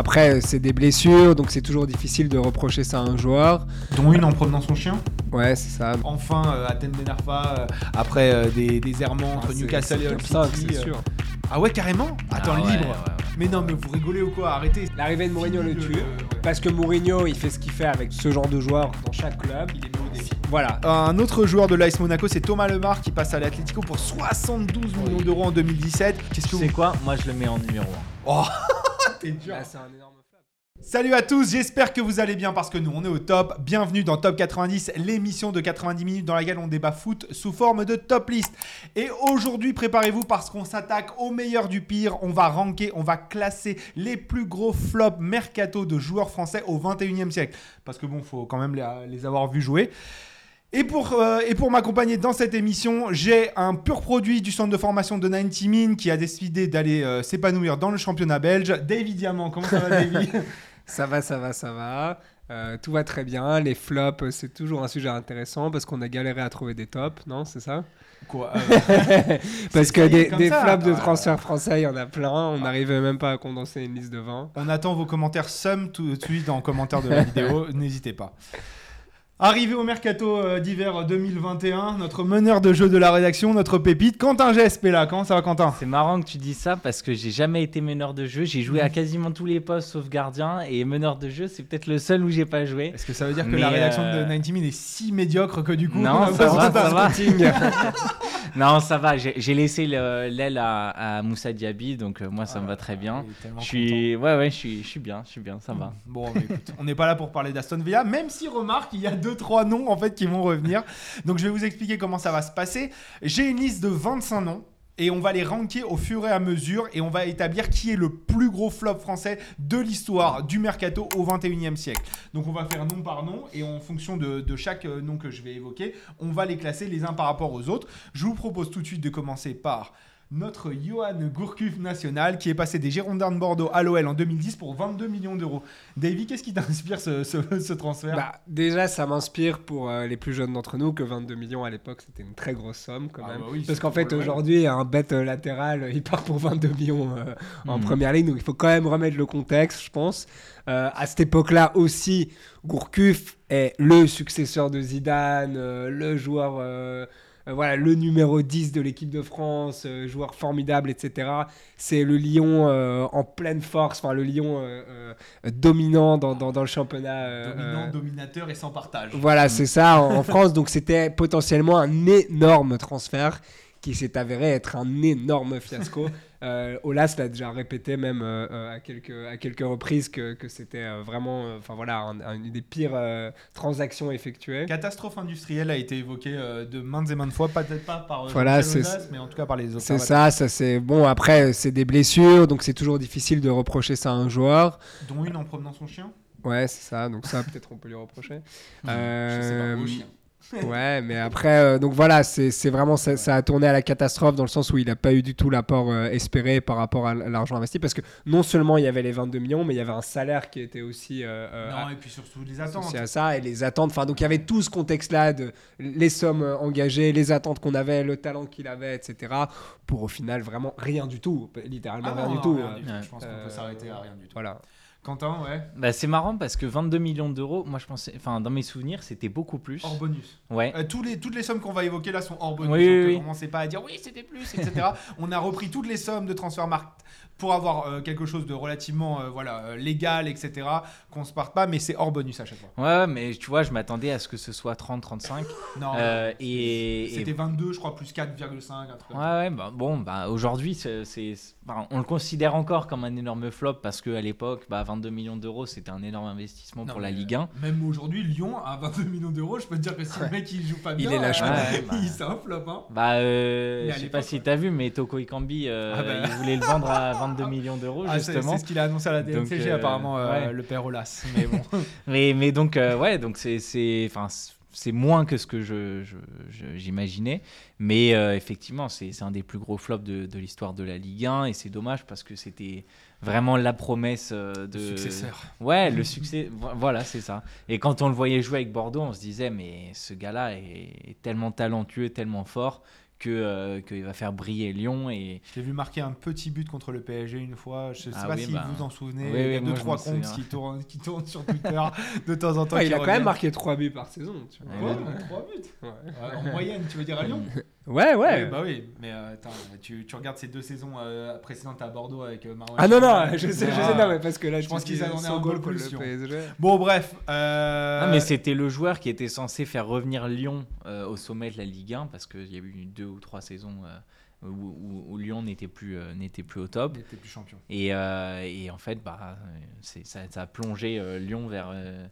Après, c'est des blessures, donc c'est toujours difficile de reprocher ça à un joueur. Dont une en promenant son chien. Ouais, c'est ça. Enfin, euh, Athènes Benarfa, euh, après euh, des, des errements entre Ah, c'est- Newcastle c'est et City, c'est euh. sûr. Ah ouais, carrément Attends, Ah ouais, libre. ouais, ouais. Mais non, mais vous rigolez ou quoi Arrêtez. L'arrivée de Mourinho le tue. Parce que Mourinho, il fait ce qu'il fait avec ce genre de joueurs dans chaque club. Il est mis au défi. Voilà. Un autre joueur de l'AS Monaco, c'est Thomas Lemar qui passe à l'Atlético pour 72 millions d'euros en 2017. Qu'est-ce que vous sais quoi? Moi, je le mets en numéro 1. Oh, t'es dur. Là, c'est un énorme flop. Salut à tous, j'espère que vous allez bien parce que nous on est au top. Bienvenue dans Top 90, l'émission de 90 minutes dans laquelle on débat foot sous forme de top list. Et aujourd'hui, préparez-vous parce qu'on s'attaque au meilleur du pire. On va ranker, on va classer les plus gros flops mercato de joueurs français au 21e siècle. Parce que bon, faut quand même les, les avoir vus jouer. Et pour, euh, et pour m'accompagner dans cette émission, j'ai un pur produit du centre de formation de 90 Min qui a décidé d'aller euh, s'épanouir dans le championnat belge. David Diamant, comment ça va David Ça va, ça va, ça va. Euh, tout va très bien. Les flops, c'est toujours un sujet intéressant parce qu'on a galéré à trouver des tops, non? C'est ça? Quoi? Euh, Parce que des, des ça. flops de transfert français, il y en a plein. On n'arrivait même pas à condenser une liste de 20. On attend vos commentaires sum tout de suite en commentaire de la vidéo, n'hésitez pas. Arrivé au mercato euh, d'hiver 2021, notre meneur de jeu de la rédaction, notre pépite, Quentin GSP là. Comment ça va Quentin? C'est marrant que tu dis ça parce que j'ai jamais été meneur de jeu. J'ai joué à quasiment tous les postes sauf gardien et meneur de jeu, c'est peut-être le seul où j'ai pas joué. Est-ce que ça veut dire que Mais, la rédaction euh, de 90 Min est si médiocre que du coup Non, ça va, ça va. Non, ça va. J'ai laissé le- l'aile à, à Moussa Diaby, donc euh, moi ça Ah me va très là, bien. Je suis, ouais, ouais, je suis, je suis bien, je suis bien, ça va. Bon, écoute, on n'est pas là pour parler d'Aston Villa, même si remarque, il y a deux trois noms en fait qui vont revenir. Donc je vais vous expliquer comment ça va se passer. J'ai une liste de 25 noms. Et on va les ranker au fur et à mesure et on va établir qui est le plus gros flop français de l'histoire du mercato au 21e siècle. Donc on va faire nom par nom et en fonction de, de chaque euh, nom que je vais évoquer, on va les classer les uns par rapport aux autres. Je vous propose tout de suite de commencer par notre Johan Gourcuff national qui est passé des Girondins de Bordeaux à l'OL en 2010 pour 22 millions d'euros. Davy, qu'est-ce qui t'inspire ce, ce- ce transfert? Bah, déjà, ça m'inspire pour euh, les plus jeunes d'entre nous que 22 millions à l'époque, c'était une très grosse somme quand Ah même. bah oui, Parce qu'en fait, aujourd'hui, un bête euh, latéral, il part pour 22 millions euh, en Mhm. première ligne. Donc, il faut quand même remettre le contexte, je pense. Euh, à cette époque-là aussi, Gourcuff est le successeur de Zidane, euh, le joueur. Euh, voilà, le numéro 10 de l'équipe de France, euh, joueur formidable, etc. C'est le Lyon euh, en pleine force, enfin le Lyon dominant dans, dans, dans le championnat. Dominant, dominateur et sans partage. voilà, c'est ça en, en France. Donc c'était potentiellement un énorme transfert qui s'est avéré être un énorme fiasco. Euh, Olas l'a déjà répété même euh, euh, à, quelques, à quelques reprises que, que c'était euh, vraiment euh, enfin voilà, un- un- une des pires transactions effectuées. Catastrophe industrielle a été évoquée de maintes et maintes fois, peut-être pas par Voilà, c'est- Aulas, mais en tout cas par les C'est observateurs. ça, ça c'est bon. Après, c'est des blessures, donc c'est toujours difficile de reprocher ça à un joueur. Dont une en promenant son chien? Ouais, c'est ça. Donc ça, peut-être on peut lui reprocher. Je sais pas. Ouais, mais après, euh, donc voilà, c'est vraiment ça, ça a tourné à la catastrophe dans le sens où il n'a pas eu du tout l'apport euh, espéré par rapport à l'argent investi parce que non seulement il y avait les 22 millions, mais il y avait un salaire qui était aussi euh, Non, et puis surtout les attentes. à ça et les attentes. Enfin, donc il y avait tout ce contexte-là de les sommes engagées, les attentes qu'on avait, le talent qu'il avait, etc. Pour au final vraiment rien du tout, littéralement Ah rien non, du tout. rien du tout. Ouais. Je pense qu'on peut s'arrêter à rien du tout. Voilà. Quentin, ouais. Bah, c'est marrant parce que 22 millions d'euros, moi je pensais, enfin dans mes souvenirs, c'était beaucoup plus. Hors bonus. Ouais. Euh, tous les, toutes les sommes qu'on va évoquer là sont hors bonus. Oui, donc oui, commencez pas à dire oui, c'était plus, etc. On a repris toutes les sommes de transfert marque pour avoir euh, quelque chose de relativement euh, voilà, euh, légal, etc. Qu'on se parte pas, mais c'est hors bonus à chaque fois. Ouais, mais tu vois, je m'attendais à ce que ce soit 30, 35. Non, Euh, et, et- c'était 22, je crois, plus 4,5, un truc comme Ouais, ouais, bah, bon, bah, aujourd'hui, c'est, enfin, on le considère encore comme un énorme flop parce qu'à l'époque, bah, 22 millions d'euros, c'était un énorme investissement Non, pour la Ligue 1. euh, Même aujourd'hui, Lyon à 22 millions d'euros, je peux te dire que si le mec il joue pas Il bien, est pas. Ouais, bah. il c'est un flop. Hein. Bah, euh, je sais pas si ouais. t'as vu, mais Toko Ikambi, euh, Ah bah. il voulait le vendre à 22 millions d'euros, Ah, justement. c'est ce qu'il a annoncé à la DNCG euh, apparemment, euh, ouais. le père Olas. Mais bon. Mais, mais donc, euh, ouais, donc c'est, moins que ce que je, je- je- j'imaginais. Mais euh, effectivement, c'est, un des plus gros flops de, de l'histoire de la Ligue 1. Et c'est dommage parce que c'était vraiment la promesse euh, de. Successeur. Ouais, le succès, vo- voilà, c'est ça. Et quand on le voyait jouer avec Bordeaux, on se disait, mais ce gars-là est, est tellement talentueux, tellement fort que euh, qu'il va faire briller Lyon et Je l'ai vu marquer un petit but contre le PSG une fois. Je sais Ah pas oui, si bah. vous en souvenez. Oui, Il y oui, a deux trois comptes qui tournent, qui tournent sur Twitter de temps en temps. Ouais, qui il a quand même marqué 3 buts par saison. tu vois. Ouais, Ouais, ouais. 3 buts. Ouais. Ouais, en moyenne, tu veux dire à Lyon Ouais, ouais. Oui, bah oui, mais euh, attends, tu, tu regardes ces deux saisons euh, précédentes à Bordeaux avec euh, Marouane Ah non, non, je sais, je Ah. sais, non, mais parce que là, Je pense qu'ils attendaient 100 un goal pour plus, le Lyon. PSG. Bon, bref. euh, Ah, mais c'était le joueur qui était censé faire revenir Lyon euh, au sommet de la Ligue 1 parce qu'il y a eu deux ou trois saisons euh, où, où- où Lyon n'était plus, euh, n'était plus au top. Il était plus champion. Et, euh, et en fait, bah, ça, ça a plongé euh, Lyon vers, euh,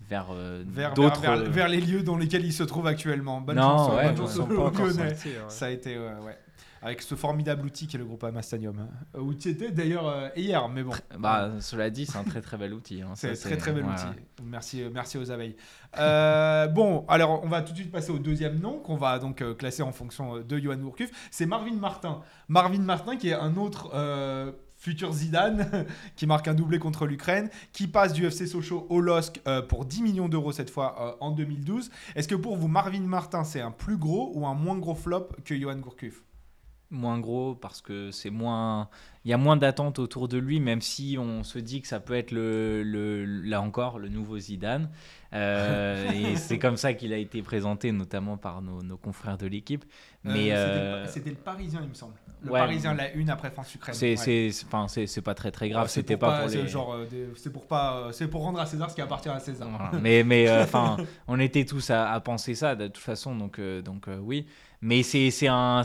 vers, euh, Vers, d'autres. vers, vers- euh, vers les lieux dans lesquels il se trouve actuellement. Bonne Non, chance, ouais, ouais. Ça a été, ouais. Avec ce formidable outil qui est le groupe Amastanium. hein. Où tu étais d'ailleurs euh, hier, mais bon. bah, cela dit, c'est un très très bel outil. hein. C'est très très bel outil. Merci, merci aux abeilles. Euh, bon, alors on va tout de suite passer au deuxième nom qu'on va donc euh, classer en fonction de Johan Gourcuff. C'est Marvin Martin. Marvin Martin qui est un autre futur Zidane qui marque un doublé contre l'Ukraine, qui passe du FC Sochaux au LOSC euh, pour 10 millions d'euros cette fois euh, en 2012. Est-ce que pour vous Marvin Martin c'est un plus gros ou un moins gros flop que Johan Gourcuff? Moins gros parce que c'est moins il y a moins d'attentes autour de lui même si on se dit que ça peut être le, le- là encore le nouveau Zidane Euh, et c'est comme ça qu'il a été présenté notamment par nos, nos confrères de l'équipe mais Euh, euh, c'était- le Parisien il me semble. Le ouais. Parisien la une après France-Ukraine. c'est Ouais. c'est pas très très grave Ouais, c'était pas, pour les genre euh, c'est pour pas euh, c'est pour rendre à César ce qui appartient à César. Voilà. mais mais euh, enfin on était tous à, à penser ça de toute façon donc euh, donc euh, oui mais c'est un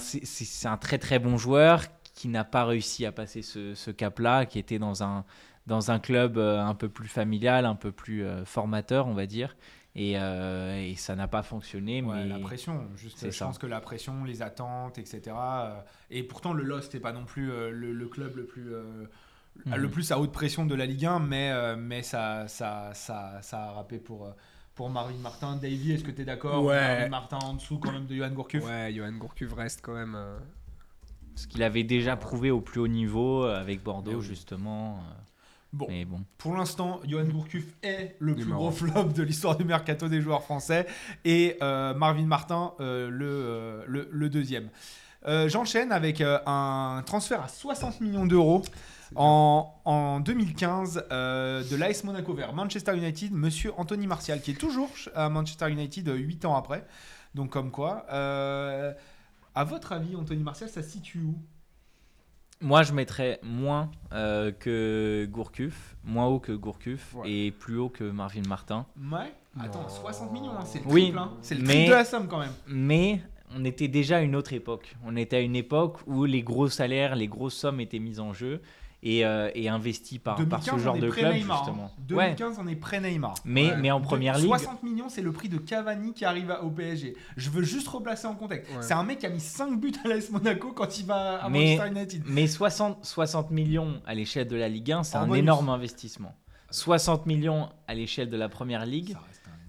un très très bon joueur qui n'a pas réussi à passer ce, ce cap là qui était dans un dans un club euh, un peu plus familial un peu plus euh, formateur on va dire et, euh, et ça n'a pas fonctionné Ouais, mais la pression, juste, je ça. pense que la pression, les attentes, etc. et pourtant, le Lost n'est pas non plus le, le club le plus, Mhm. le plus à haute pression de la Ligue 1, mais, mais ça, ça, ça, ça a râpé pour, pour Marvin Martin. Davy, est-ce que tu es d'accord Ouais. Marvin Martin en dessous quand même de Johan Gourcuff? Ouais, Johan Gourcuff reste quand même. euh, ce qu'il avait déjà prouvé au plus haut niveau euh, avec Bordeaux oui. justement euh, Bon, mais bon pour l'instant, Johan Gourcuff est le plus gros flop de l'histoire du mercato des joueurs français et euh, Marvin Martin euh, le, euh, le, le deuxième. Euh, J'enchaîne avec euh, un transfert à 60 millions d'euros en, en 2015 euh, de l'AS Monaco vers Manchester United, monsieur Anthony Martial, qui est toujours à Manchester United 8 ans après. Donc comme quoi. euh, à votre avis, Anthony Martial, ça se situe où? Moi, je mettrais moins euh, que Gourcuff, moins haut que Gourcuff Ouais. et plus haut que Marvin Martin. Ouais. Attends, Non. 60 millions, hein, c'est le Oui, triple. hein. C'est le mais- triple de la somme quand même. Mais on était déjà à une autre époque. On était à une époque où les gros salaires, les grosses sommes étaient mises en jeu et, euh, et investies par, par ce 2015, genre de club, Neymar, justement. hein. Ouais. 2015, on est près Neymar. Mais, Ouais. mais en De- première ligue, 60 millions, c'est le prix de Cavani qui arrive à- au PSG. Je veux juste replacer en contexte. Ouais. C'est un mec qui a mis 5 buts à l'AS Monaco quand il va à Mais- Manchester United. mais 60, 60 millions à l'échelle de la Ligue 1, c'est un bonus. énorme investissement. 60 millions à l'échelle de la première ligue,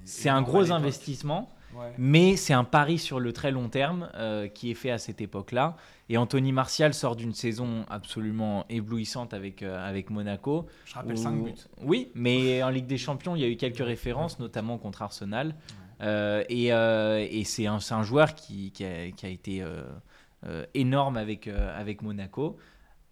c'est un gros investissement. Ouais. Mais c'est un pari sur le très long terme euh, qui est fait à cette époque-là. Et Anthony Martial sort d'une saison absolument éblouissante avec, euh, avec Monaco. Je rappelle où- 5 buts. Oui, mais en Ligue des Champions, il y a eu quelques références, notamment contre Arsenal. Euh, et et c'est un, joueur qui, qui a, qui a été énorme avec, avec Monaco.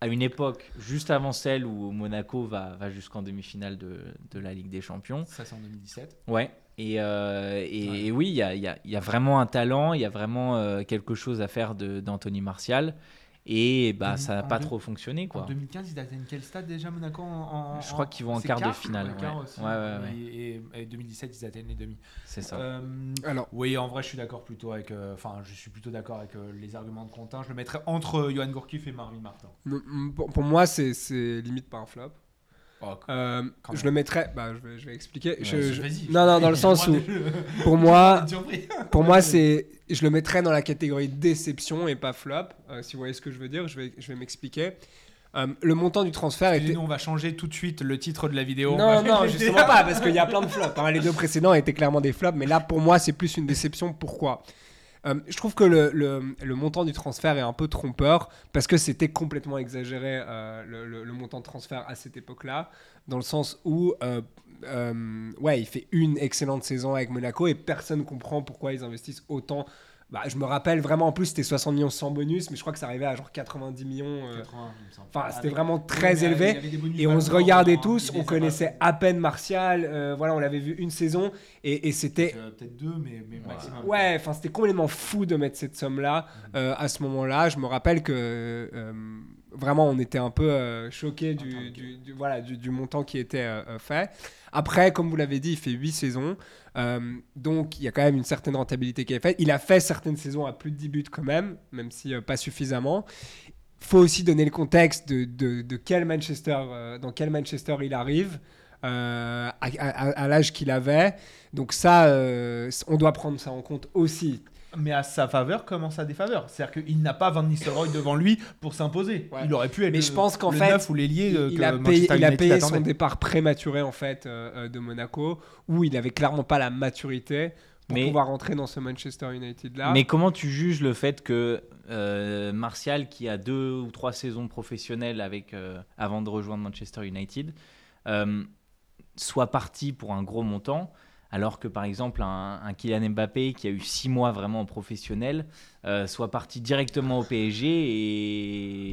À une époque juste avant celle où Monaco va, va jusqu'en demi-finale de, de la Ligue des Champions. Ça, c'est en 2017. Ouais. Et, euh, et, Ouais. et oui, il y a, il y a- y a vraiment un talent, il y a vraiment euh, quelque chose à faire de- d'Anthony Martial. Et bah, En- ça n'a en pas deux- trop fonctionné. En Quoi. 2015, ils atteignent quel stade déjà, Monaco en, en- Je crois en- qu'ils vont en quart de finale, Ouais, quart aussi. Ouais, ouais, ouais. Et, et- et 2017, ils atteignent les demi. C'est ça. Euh, Alors, oui, en vrai, je suis d'accord plutôt avec. euh, Enfin, je suis plutôt d'accord avec euh, les arguments de Quentin. Je le mettrais entre Johan Gourcuff et Marvin Martin. pour, pour moi, c'est- c'est limite pas un flop. Oh, Euh, je le mettrais. Bah, je vais, je vais expliquer. Ouais, je- non, non, dans le sens où, pour moi, pour moi, c'est, je le mettrais dans la catégorie déception et pas flop. euh, si vous voyez ce que je veux dire, je vais, je vais m'expliquer. Euh, le montant du transfert était. Nous, on va changer tout de suite le titre de la vidéo. On Non, non, justement pas, parce qu'il y a plein de flops. hein. Les deux précédents étaient clairement des flops, mais là, pour moi, c'est plus une déception. Pourquoi? Euh, Je trouve que le, montant du transfert est un peu trompeur, parce que c'était complètement exagéré, euh, le, le- montant de transfert à cette époque-là, dans le sens où, euh, ouais, il fait une excellente saison avec Monaco, et personne comprend pourquoi ils investissent autant Bah, je me rappelle vraiment, en plus, c'était 60 millions sans bonus, mais je crois que ça arrivait à genre 90 millions. euh, 80, il me semble. Enfin, c'était vraiment très élevé. Et on se regardait tous, on connaissait à peine Martial. euh, voilà, on l'avait vu une saison et, et c'était. Euh, Peut-être deux, mais, mais maximum. Ouais, enfin, c'était complètement fou de mettre cette somme-là euh, à ce moment-là. Je me rappelle que euh, vraiment, on était un peu euh, choqués du, du- du- voilà, du, du montant qui était euh, fait. Après, comme vous l'avez dit, il fait 8 saisons. Euh, donc, il y a quand même une certaine rentabilité qui est faite. Il a fait certaines saisons à plus de 10 buts quand même, même si euh, pas suffisamment. faut aussi donner le contexte de, de, quel Manchester, euh, dans quel Manchester il arrive. à, l'âge qu'il avait. Donc ça, on doit prendre ça en compte aussi. Mais à sa faveur comme en sa défaveur? C'est-à-dire qu'il n'a pas Van Nistelrooy devant lui pour s'imposer. Ouais. Il aurait pu être Mais le, je pense qu'en le fait, neuf ou l'ailier euh, il, que a payé, il a payé son départ prématuré en fait euh, euh, de Monaco, où il avait clairement pas la maturité pour Mais- pouvoir rentrer dans ce Manchester United là. Mais comment tu juges le fait que euh, Martial, qui a deux ou trois saisons professionnelles avec, euh, avant de rejoindre Manchester United, euh, soit parti pour un gros montant, alors que par exemple un, un Kylian Mbappé qui a eu six mois vraiment en professionnel euh, soit parti directement au PSG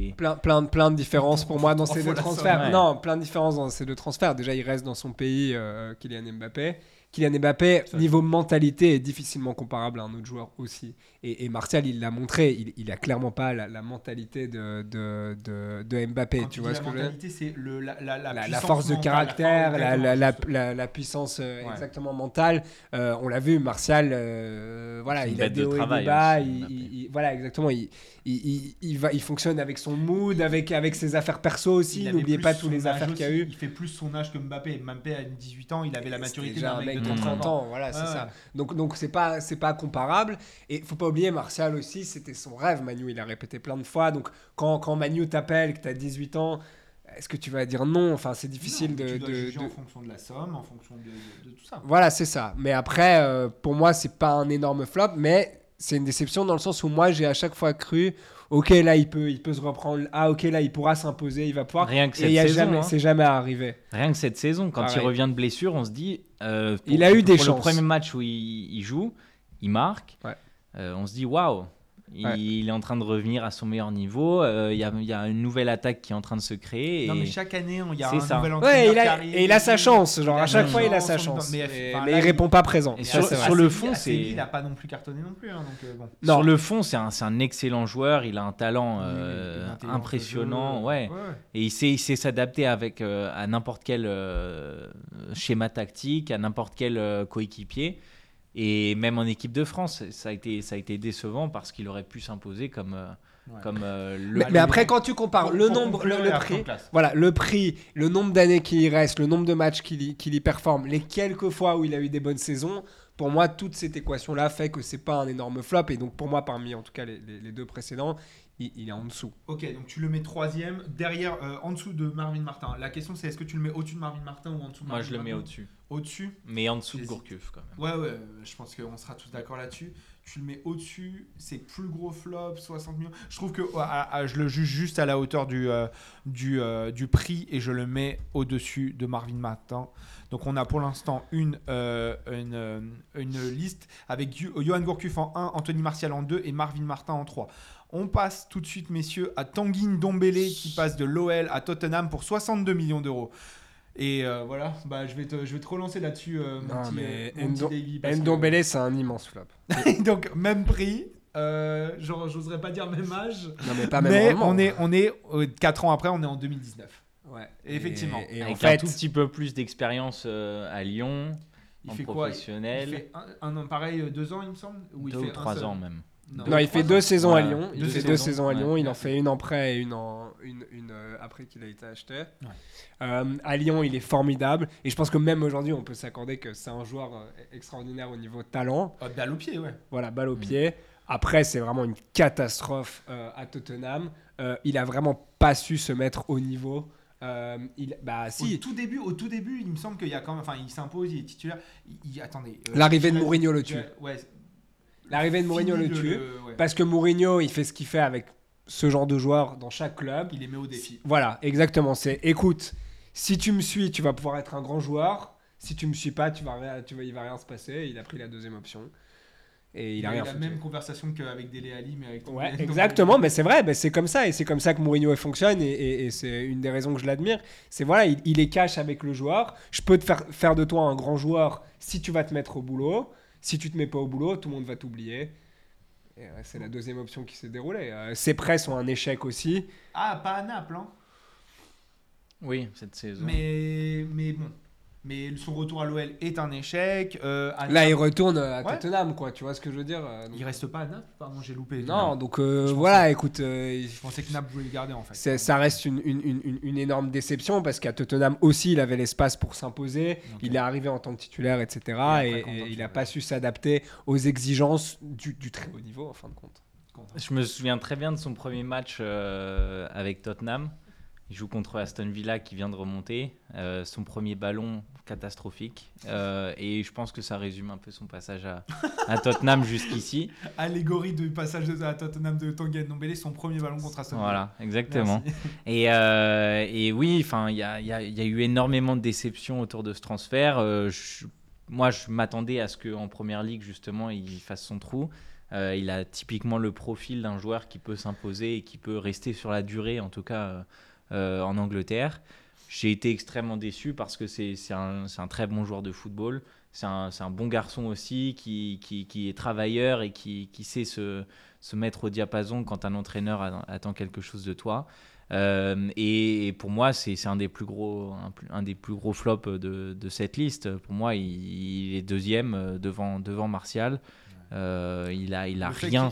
et Plein, plein, de- plein de différences pour moi dans ces deux transferts. ouais. Non, plein de différences dans ces deux transferts. Déjà, il reste dans son pays, euh, Kylian Mbappé. Kylian Mbappé, niveau mentalité, est difficilement comparable à un autre joueur aussi. Et, et Martial, il l'a montré, il, il a clairement pas la, la mentalité de, de, de, de Mbappé. Quand tu vois la ce que je veux dire mentalité, c'est la, la, la, la, la puissance force de caractère, la, la, la, exactement. la- la puissance euh, Ouais. exactement mentale. Euh, on l'a vu, Martial, euh, voilà, il a des de hauts et travail des bas. aussi, il- Mbappé. il- il- voilà, exactement. Il, il, va, il fonctionne avec son mood, avec, avec ses affaires perso aussi. N'oubliez pas toutes les affaires qu'il a eu. Il fait plus son âge que Mbappé. Mbappé a 18 ans, il avait la maturité déjà d'un un mec de de 30 ans, voilà, c'est ça. Donc donc c'est pas c'est pas comparable et faut pas oublier Martial aussi, c'était son rêve Manu, il a répété plein de fois. Donc quand quand Manu t'appelle que tu as 18 ans, est-ce que tu vas dire non? Enfin, c'est difficile Non, de, tu dois de- juger de- en fonction de la somme, en fonction de tout ça. Voilà, c'est ça. Mais après, euh, pour moi, c'est pas un énorme flop, mais c'est une déception dans le sens où moi, j'ai à chaque fois cru, ok, là, il peut, il peut se reprendre. Ah, ok, là, il pourra s'imposer, il va pouvoir. rien que Et cette saison, jamais, hein. c'est jamais arrivé. Rien que cette saison, quand il revient de blessure, on se dit. euh, pour- Il a eu des pour chances. Le premier match où il, il joue, il marque. Ouais. Euh, on se dit waouh, il, Ouais. il est en train de revenir à son meilleur niveau. euh, Il y, a, il y a une nouvelle attaque qui est en train de se créer. Non, et- mais chaque année, il y a un ça. nouvel Ouais, entraîneur il a, qui arrive. et il a sa chance. Genre, à chaque fois, il a chance, sa chance. Mais, Mais, enfin, mais là, il répond pas présent. Et Ça, sur- le fond, c'est- Il n'a pas non plus cartonné non plus. hein, donc, euh, bon. Non. Sur le fond, c'est un, excellent joueur. Il a un talent euh, impressionnant. Ouais. Ouais, ouais. Et il sait, il sait s'adapter avec euh, à n'importe quel euh, schéma tactique, à n'importe quel euh, coéquipier. Et même en équipe de France, ça a été, ça a été décevant parce qu'il aurait pu s'imposer comme, euh, Ouais. comme euh, le. Mais, mais après, quand tu compares le nombre, le, prix, voilà, le prix, le nombre d'années qu'il y reste, le nombre de matchs qu'il y, qu'il y performe, les quelques fois où il a eu des bonnes saisons, pour moi, toute cette équation-là fait que c'est pas un énorme flop. Et donc, pour moi, parmi en tout cas les, les- les deux précédents, il, il est en dessous. Ok, donc tu le mets troisième, derrière, euh, en dessous de Marvin Martin. La question c'est est-ce que tu le mets au-dessus de Marvin Martin ou en dessous de Moi, Marvin je le mets Martin? au-dessus. Au-dessus Mais en dessous de. Gourcuff, quand même. Ouais, ouais, euh, je pense qu'on sera tous d'accord là-dessus. Tu le mets au-dessus, c'est plus gros flop, 60 millions. Je trouve que ah, je le juge juste à la hauteur du, euh, du, euh, du prix et je le mets au-dessus de Marvin Martin. Donc on a pour l'instant une, euh, une, une liste avec Johan Gourcuff en 1, Anthony Martial en 2 et Marvin Martin en 3. On passe tout de suite, messieurs, à Tanguy Ndombele qui passe de l'OL à Tottenham pour 62 millions d'euros. Et euh, voilà, bah, je, vais te, je vais te relancer là-dessus, euh, mon Non, petit, mais euh, mon petit Davy, parce que- Ndombele, c'est un immense flop. Donc même prix, euh, genre j'oserais pas dire même âge, Non, mais pas même mais on est on est 4 ans après, on est en 2019. Ouais. Et effectivement. Et, et en Avec fait, un tout petit peu plus d'expérience euh, à Lyon, Il en fait quoi? Il professionnel. fait un, un an pareil, deux ans il me semble? Ou il deux fait ou trois ans même. Non, il fait deux saisons à. Lyon. Il Deux fait deux saisons à. Lyon. Il en fait une en prêt et une, en, une, une, euh, après qu'il a été acheté. Ouais. Euh, à Lyon, il est formidable. Et je pense que même aujourd'hui, on peut s'accorder que c'est un joueur euh, extraordinaire au niveau talent. Ah, balle au pied, ouais. Voilà, balle au Mm. pied. Après, c'est vraiment une catastrophe euh, à Tottenham. Euh, il a vraiment pas su se mettre au niveau. Euh, il, bah Au tout début, au tout début, il me semble qu'il y a quand même, enfin, il s'impose, il est titulaire. Il, il- attendez. euh, L'arrivée de Mourinho le tue. Ouais. L'arrivée de Mourinho le tue. ouais. Parce que Mourinho, il fait ce qu'il fait avec ce genre de joueurs dans chaque club. Il les met au défi. Voilà, exactement. C'est écoute, si tu me suis, tu vas pouvoir être un grand joueur. Si tu me suis pas, tu vas tu vas, il va rien se passer. Il a pris la deuxième option. Et il, Il a rien la foutu. même conversation qu'avec Dele Ali, mais avec Ouais, exactement, mais c'est vrai, mais c'est comme ça, et c'est comme ça que Mourinho fonctionne, et, et- et c'est une des raisons que je l'admire. C'est voilà, il, il est cash avec le joueur. Je peux te faire, faire de toi un grand joueur si tu vas te mettre au boulot. Si tu te mets pas au boulot, tout le monde va t'oublier. Et, euh, c'est la deuxième option qui s'est déroulée. Euh, ses prêts sont un échec aussi. Ah, pas à Naples, hein. Oui, cette saison. Mais, mais bon. Mais son retour à l'OL est un échec. Euh, à Là, il retourne à Ouais. Tottenham, quoi. Tu vois ce que je veux dire euh, donc- il reste pas à Naples Pardon, j'ai loupé. Non, donc euh, voilà, écoute, euh, Je pensais que Naples voulait le garder en fait. ça reste une, une- une- une- une énorme déception parce qu'à Tottenham aussi, il avait l'espace pour s'imposer. Il est arrivé en tant que titulaire, etc. Et, après, et content il n'a pas su s'adapter aux exigences du, du très haut niveau, en fin de compte. Je me souviens très bien de son premier match euh, avec Tottenham. Il joue contre Aston Villa qui vient de remonter. Euh, son premier ballon catastrophique. Euh, et je pense que ça résume un peu son passage à, à Tottenham jusqu'ici. Allégorie du passage de, à Tottenham de Tanguy Ndombele, son premier ballon contre Aston Villa. Voilà, exactement. Et, euh, et oui, enfin, il y a, y a- y a eu énormément de déceptions autour de ce transfert. Euh, je- moi, je m'attendais à ce qu'en première ligue, justement, il fasse son trou. Il a typiquement le profil d'un joueur qui peut s'imposer et qui peut rester sur la durée, en tout cas en Angleterre. J'ai été extrêmement déçu parce que c'est un, un très bon joueur de football. C'est un, un bon garçon aussi qui, qui, qui est travailleur et qui, qui sait se, se mettre au diapason quand un entraîneur attend quelque chose de toi. Euh, et, pour moi, c'est un des plus gros, un des plus gros flops de, de cette liste. Pour moi, il, il est deuxième euh, devant, devant Martial. Euh, il a, il a rien,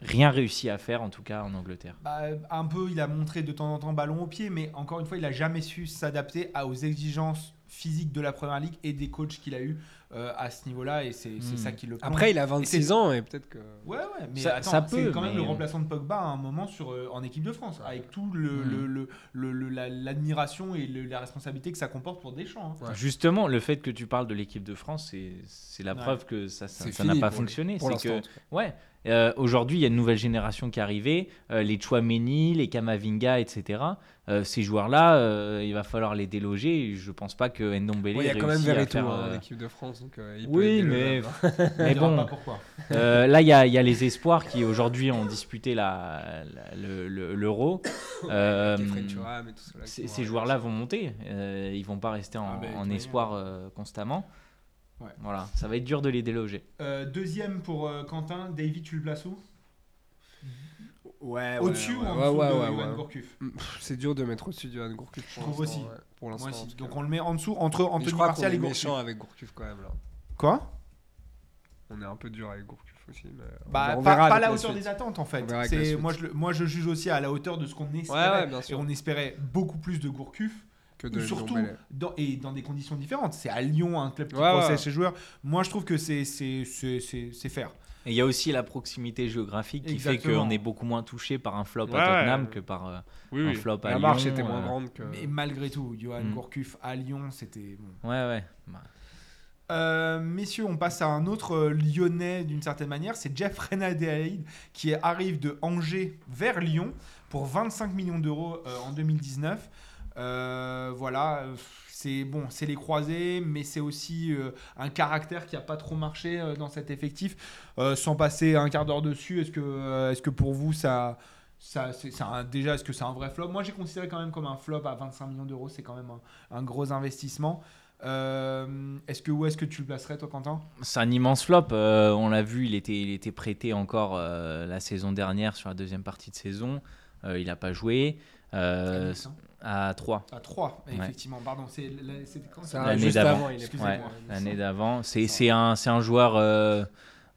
rien réussi à faire, en tout cas en Angleterre. Bah, un peu, il a montré de temps en temps ballon au pied, mais encore une fois, il a jamais su s'adapter aux exigences physiques de la première ligue et des coachs qu'il a eu euh, à ce niveau-là, et c'est c'est Hmm. ça qui le. Après, il a 26 ans et peut-être que. Ouais, ouais, mais Ça- attends, ça c'est peut, quand même mais- le remplaçant de Pogba à un moment sur, euh, en équipe de France, avec tout le, Mm. le- le- le- le- la- l'admiration et le- la responsabilité que ça comporte pour Deschamps. hein. Ouais. Justement, le fait que tu parles de l'équipe de France, c'est c'est la Ouais. preuve que ça ça n'a pas fonctionné. C'est que. Ouais. Euh, Aujourd'hui, il y a une nouvelle génération qui est arrivée, euh, les Chouameni, les Kamavinga, etc. Euh, ces joueurs-là, il va falloir les déloger. Je pense pas que Ndombele Ouais, Il y a quand même hein, équipe de France. Donc, il peut Oui, mais, hein. Mais bon, pas pourquoi. là, il y, a- il y a les espoirs qui aujourd'hui ont disputé la- la- le- le- l'Euro. Ces joueurs-là vont monter. Ils vont pas rester en, Ah ben, en oui, espoir euh, constamment. Ouais. Voilà, ça va être dur de les déloger. Euh, deuxième pour euh, Quentin, David, tu le places où? Ouais, ouais, Au-dessus ouais, ou en ouais, dessous ouais, de ouais, Johan ouais. Gourcuff? Pff, C'est dur de mettre au-dessus du Gourcuff. Je trouve aussi. Pour Moi l'instant. aussi. Donc on le met en dessous entre Mais Anthony je crois qu'on Martial est et Gourcuff. méchant avec Gourcuff quand même là. Quoi? On est un peu dur avec Gourcuff aussi. Mais on Bah, ver- on pas, verra pas à la hauteur suite. des attentes en fait. On C'est moi je, moi je juge aussi à la hauteur de ce qu'on espérait. Ouais, ouais, bien et sûr. on espérait beaucoup plus de Gourcuff. Que Ou de surtout dans, et dans des conditions différentes. C'est à Lyon, un club qui Ouais, procède ouais. ses joueurs. Moi, je trouve que c'est c'est- c'est- c'est- c'est faire. Et il y a aussi la proximité géographique qui Exactement. fait qu'on est beaucoup moins touché par un flop Ouais, à Tottenham ouais. que par euh, Oui, un oui. flop à La marche Lyon, était moins euh, grande que. Mais malgré tout, Johan Mm. Gourcuff à Lyon, c'était bon. Ouais, ouais. Bah, Euh, messieurs, on passe à un autre Lyonnais d'une certaine manière. C'est Jeff Renadeaïd qui arrive de Angers vers Lyon pour 25 millions d'euros euh, en 2019. Euh, voilà, c'est bon, c'est les croisés, mais c'est aussi euh, un caractère qui a pas trop marché euh, dans cet effectif. Sans passer un quart d'heure dessus, est-ce que, est-ce que pour vous ça, ça, c'est, déjà, est-ce que c'est un vrai flop? Moi, j'ai considéré quand même comme un flop à 25 millions d'euros. C'est quand même un, gros investissement. Est-ce que où est-ce que tu le placerais, toi, Quentin? C'est un immense flop. on l'a vu, il était, il était prêté encore la saison dernière sur la deuxième partie de saison. Il n'a pas joué. Euh, à 3. À 3, Ouais. effectivement. Pardon, c'est, L'année d'avant. me l'année d'avant. C'est un, joueur euh,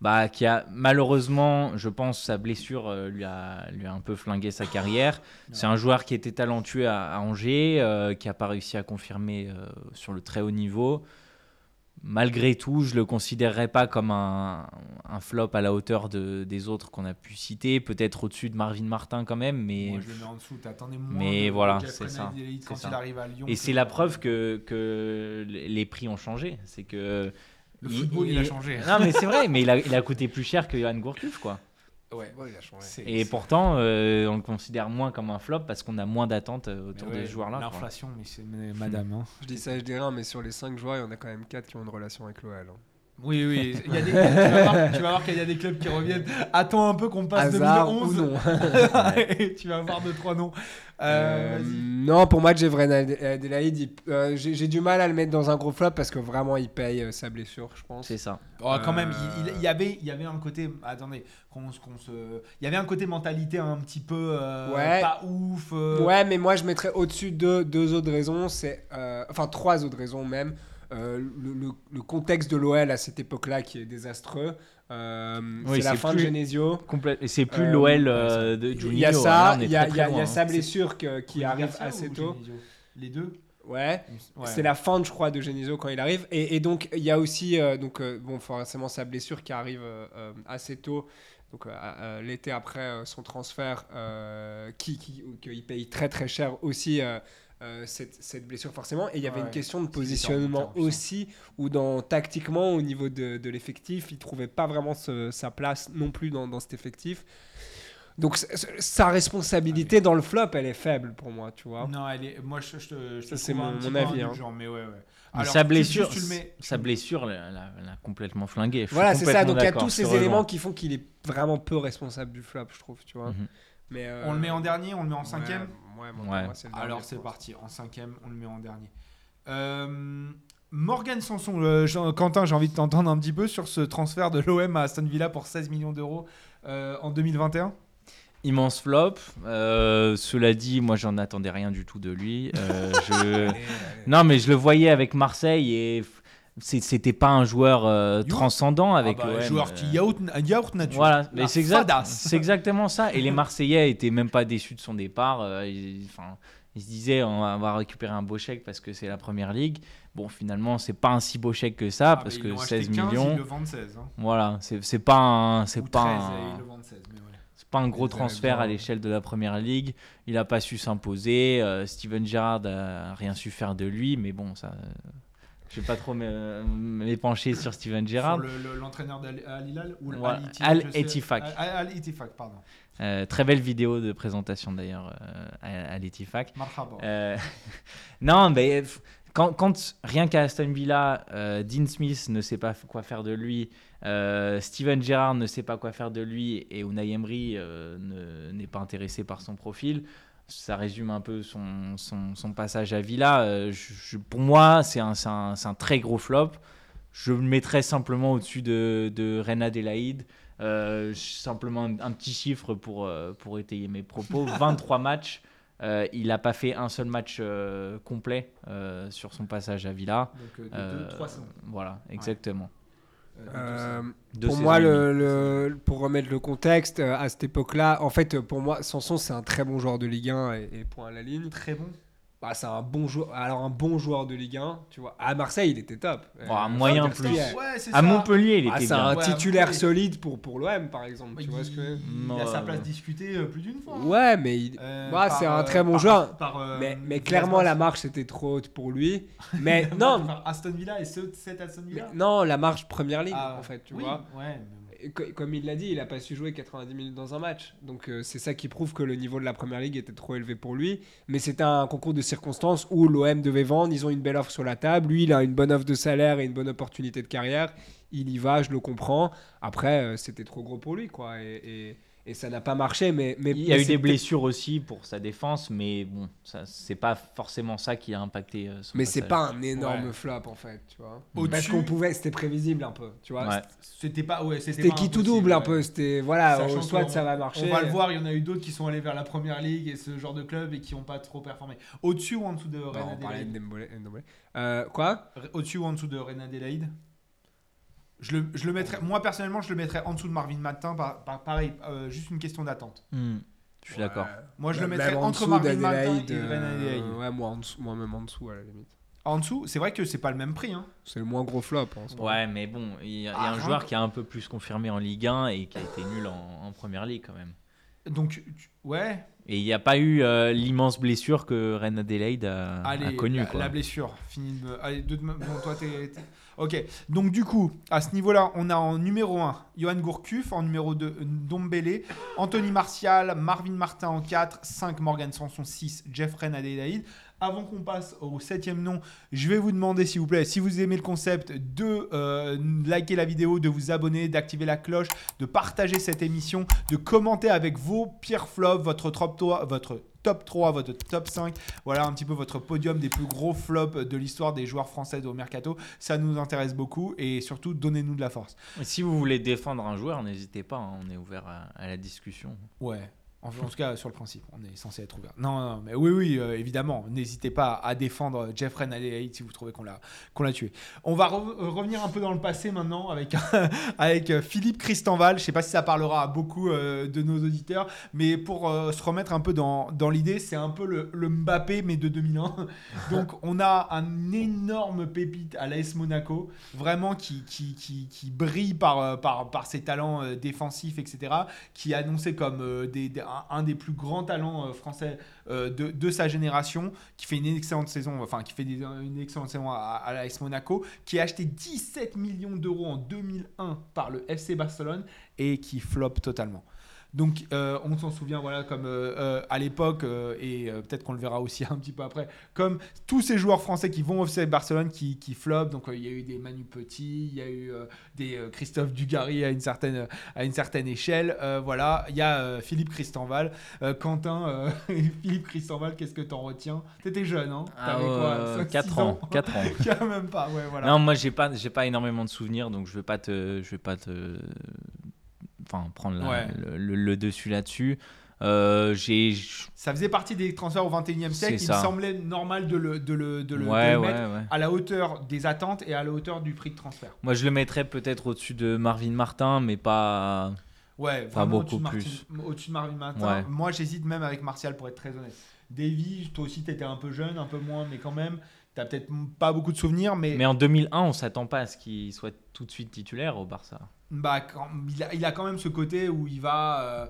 bah, qui a malheureusement, je pense, sa blessure euh, lui, a, lui a un peu flingué sa carrière. C'est un joueur qui était talentueux à, à Angers, qui n'a pas réussi à confirmer sur le très haut niveau. Malgré tout, je le considérerais pas comme un, un flop à la hauteur de, des autres qu'on a pu citer. Peut-être au-dessus de Marvin Martin quand même, mais Moi, je le mets en dessous. T'attendais moins. Mais de voilà, c'est ça, quand il ça. arrive à Lyon. et c'est la preuve que, que les prix ont changé. C'est que Le football, il, a changé. Non, mais c'est vrai, mais il a, il a coûté plus cher que Johan Gourcuff, quoi. Ouais. Ouais, il a changé. C'est- Et pourtant, euh, on le considère moins comme un flop parce qu'on a moins d'attentes euh, autour ouais, de ce joueur-là. L'inflation, mais c'est madame. hein. Je dis ça, je dis rien, mais sur les 5 joueurs, il y en a quand même 4 qui ont une relation avec l'OL. hein. Oui, oui. Il y a des, tu, vas voir, qu'il y a des clubs qui reviennent. Attends un peu qu'on passe Hasard 2011. ou non. et tu vas voir deux, trois noms. Euh, Euh, non, pour moi, Jevren il- euh, j'ai du mal à le mettre dans un gros flop parce que vraiment, il paye euh, sa blessure, je pense. C'est ça. Oh, quand même, Euh, il, il- il y avait, il y avait un côté. Attendez, qu'on, se, il y avait un côté mentalité un petit peu euh, Ouais. pas ouf. euh, Ouais, mais moi, je mettrais au-dessus de deux autres raisons. C'est, euh, enfin, trois autres raisons même. Euh, le, le- le contexte de l'OL à cette époque-là qui est désastreux. Euh, Oui, c'est la fin de Genesio. Et c'est plus Euh, l'OL euh, de Il Juninho. y a ça, il y a, très, il y a- y loin, sa hein. blessure que- qui arrive assez tôt. Genesio? Les deux? Ouais. Ouais. C'est la fin, je crois, de Genesio quand il arrive. Et, et donc, il y a aussi, euh, donc, euh, bon, forcément, sa blessure qui arrive assez tôt. Donc, euh, euh, l'été après euh, son transfert, euh, qui, qui, qu'il paye très très cher aussi euh, cette, cette blessure, forcément. Et il y avait Ouais. une question de positionnement aussi, où dans, tactiquement, au niveau de, de l'effectif, il trouvait pas vraiment ce- sa place non plus dans, dans cet effectif. Donc, sa responsabilité dans le flop, elle est faible pour moi, tu vois. Non, elle est. Moi, je, je te. Je te Ça, c'est mon- mon avis, hein. indulgent, mais ouais, ouais. Mais Alors, sa tu- blessure, tu le mets- sa blessure l'a, l'a- l'a complètement flingué. Je Voilà, c'est ça. Donc il y a tous je ces éléments qui font qu'il est vraiment peu responsable du flop, je trouve, tu vois. Mhm. Mais euh, On le met en dernier, on le met en cinquième? Ouais, ouais, bon, Ouais. pour moi, c'est le dernier, Alors c'est parti, en cinquième, on le met en dernier. Euh, Morgan Sanson, euh, Jean- Quentin, j'ai envie de t'entendre un petit peu sur ce transfert de l'OM à Aston Villa pour 16 millions d'euros euh, en 2021. Immense flop. Euh, cela dit, moi, j'en attendais rien du tout de lui. Euh, je... Allez, allez. Non, mais je le voyais avec Marseille et c'était pas un joueur euh, transcendant avec Ah bah, joueur euh, qui yaourt, yaourt nature. Voilà, mais c'est exact, exactement ça. Et les Marseillais étaient même pas déçus de son départ. euh, ils, enfin, ils se disaient on va, on va récupérer un beau chèque parce que c'est la première ligue. Bon, finalement, c'est pas un si beau chèque que ça Ah, parce que ils l'ont acheté 16 15, millions. Ils le vendent 16. hein. Voilà, c'est pas un, c'est pas 13 un- et ils le vendent 16. Mais ouais. c'est pas un gros transfert à l'échelle de la première ligue. Il a pas su s'imposer. euh, Steven Gerrard a rien su faire de lui, mais bon, ça. Euh, je vais pas trop m'é- m'épancher sur Steven Gerrard. Le- le- l'entraîneur d'Al Al Hilal ou Voilà. Al Itti- Al je sais- Ettifaq. Al Al Ettifaq, pardon. Euh, très belle vidéo de présentation d'ailleurs euh, à. Marhaba. Euh, non, mais quand, quand rien qu'à Aston Villa, euh, Dean Smith ne sait pas quoi faire de lui, euh, Steven Gerrard ne sait pas quoi faire de lui et Unai Emery euh, ne- n'est pas intéressé par son profil, ça résume un peu son, son, son passage à Villa. Euh, je- je- pour moi, c'est un, un- un très gros flop. Je le mettrais simplement au-dessus de, de Reina Adelaide. Euh, simplement un, un petit chiffre pour, euh, pour étayer mes propos. 23 matchs. Euh, il n'a pas fait un seul match euh, complet sur son passage à Villa. Donc, de Euh, 2 300. Voilà, exactement. Euh, pour moi, et le, le- pour remettre le contexte, euh, à cette époque-là, en fait, pour moi, Sanson, c'est un très bon joueur de Ligue 1 et, et point à la ligne. Très bon. Bah, c'est un bon joueur. Alors, un bon joueur de Ligue 1, tu vois. À Marseille, il était top. Bon, un Euh, moyen plus. ouais. À ça. Montpellier, il Ah, était c'est un Ouais, titulaire solide pour, pour l'OM, par exemple. Tu Il, vois ce que il a sa euh, place discutée euh, plus d'une fois. hein. Ouais, mais, il- Euh, par, c'est un euh, très bon par- joueur. par, euh, mais, mais clairement, la marche était trop haute pour lui. Mais non, Par Aston Villa et ceux de cet Aston mais Villa. non, la marche première ligue, Ah, en fait, tu oui, vois. Ouais, mais Comme il l'a dit, il a pas su jouer 90 minutes dans un match. Donc euh, c'est ça qui prouve que le niveau de la première ligue était trop élevé pour lui. Mais c'était un concours de circonstances où l'OM devait vendre. Ils ont une belle offre sur la table. Lui, il a une bonne offre de salaire et une bonne opportunité de carrière. Il y va, je le comprends. Après, euh, c'était trop gros pour lui, quoi. Et- et ça n'a pas marché. Mais, mais Il y a mais eu des blessures aussi pour sa défense, mais bon, ça c'est pas forcément ça qui a impacté euh, son Mais c'est pas un énorme Ouais. flop en fait, tu vois. Au-dessus- Parce qu'on pouvait, c'était prévisible un peu, tu vois. Ouais. C'était pas. Ouais, C'était pas qui tout double un peu. C'était voilà, euh, soit ça va marcher. On va le voir, il y en a eu d'autres qui sont allés vers la première ligue et ce genre de club et qui n'ont pas trop performé. Au-dessus ou en dessous de on d'Embole- Ndombele. Euh, quoi? Au-dessus ou en dessous de Reina Adelaide je le, je le mettrais, moi personnellement, je le mettrais en dessous de Marvin Matin. Par, par- pareil, euh, juste une question d'attente. Hmm, Je suis d'accord. Moi, je le Même mettrais en entre Marvin Matin et euh, Adelaide. ouais, moi, en dessous, moi même en dessous à la limite. En dessous, c'est vrai que c'est pas le même prix. Hein. C'est le moins gros flop. hein, en ce moment. Ouais, mais bon, il y a, il y a Ah, un joueur qui a un peu plus confirmé en Ligue 1 et qui a été nul en, en première ligue quand même. Donc, tu- ouais, Et il n'y a pas eu euh, l'immense blessure que Ren Adelaide a, connue. la, quoi. la blessure, fini de me. Allez, deux de bon, toi, t'es. Ok, donc du coup, à ce niveau-là, on a en numéro 1 Johan Gourcuff, en numéro 2 Dombele, Anthony Martial, Marvin Martin en 4, 5 Morgan Sanson, 6 Jeffrey Adelaide. Avant qu'on passe au septième nom, je vais vous demander, s'il vous plaît, si vous aimez le concept, de euh, liker la vidéo, de vous abonner, d'activer la cloche, de partager cette émission, de commenter avec vos pires flops, votre top 3, votre top 3, votre top 5. Voilà un petit peu votre podium des plus gros flops de l'histoire des joueurs français au mercato. Ça nous intéresse beaucoup et surtout, donnez-nous de la force. Et si vous voulez défendre un joueur, n'hésitez pas, hein, on est ouvert à, à la discussion. Ouais. En, en tout cas, sur le principe, on est censé être ouvert. Non, non, mais oui, oui, euh, évidemment. N'hésitez pas à défendre Jeffrey Adelaide si vous trouvez qu'on l'a qu'on l'a tué. On va re- euh, revenir un peu dans le passé maintenant avec, avec euh, Philippe Christenval. Je sais pas si ça parlera à beaucoup euh, de nos auditeurs, mais pour euh, se remettre un peu dans, dans l'idée, c'est un peu le, le Mbappé, mais de 2001. Donc, on a un énorme pépite à l'AS Monaco, vraiment qui, qui, qui, qui brille par, par, par ses talents défensifs, etc., qui est annoncé comme des, des- un, des plus grands talents euh, français euh, de, sa génération, qui fait une excellente saison, enfin qui fait une excellente saison à, à l'AS Monaco, qui a acheté 17 millions d'euros en 2001 par le FC Barcelone et qui flop totalement. Donc euh, on s'en souvient voilà comme euh, euh, à l'époque et peut-être qu'on le verra aussi un petit peu après comme tous ces joueurs français qui vont au FC Barcelone qui, qui flop donc il y a eu des Manu Petit il y a eu des Christophe Dugarry à une certaine à une certaine échelle voilà. Il y a Philippe Christenval Quentin Philippe Christenval qu'est-ce que t'en retiens? T'étais jeune hein? T'avais quoi 5, 4 6 Ah, ans, 4 ans. Quand même pas ouais voilà. Non, moi j'ai pas, j'ai pas énormément de souvenirs, donc je vais pas te, je vais pas te, enfin prendre la- Ouais. le, le- le dessus là-dessus. Euh, j'ai, ça faisait partie des transferts au 21e siècle il me semblait normal de le, de le, de le, de ouais, le ouais, mettre ouais. à la hauteur des attentes et à la hauteur du prix de transfert Moi je le mettrais peut-être au-dessus de Marvin Martin, mais pas. Ouais, vraiment beaucoup au-dessus de plus. Au-dessus de Marvin Martin. Ouais. Moi, j'hésite même avec Martial pour être très honnête. Davy, toi aussi, t'étais un peu jeune, un peu moins, mais quand même, t'as peut-être pas beaucoup de souvenirs, mais, Mais en 2001, on s'attend pas à ce qu'il soit tout de suite titulaire au Barça. Bah, quand- il, a, il a quand même ce côté où il va. euh,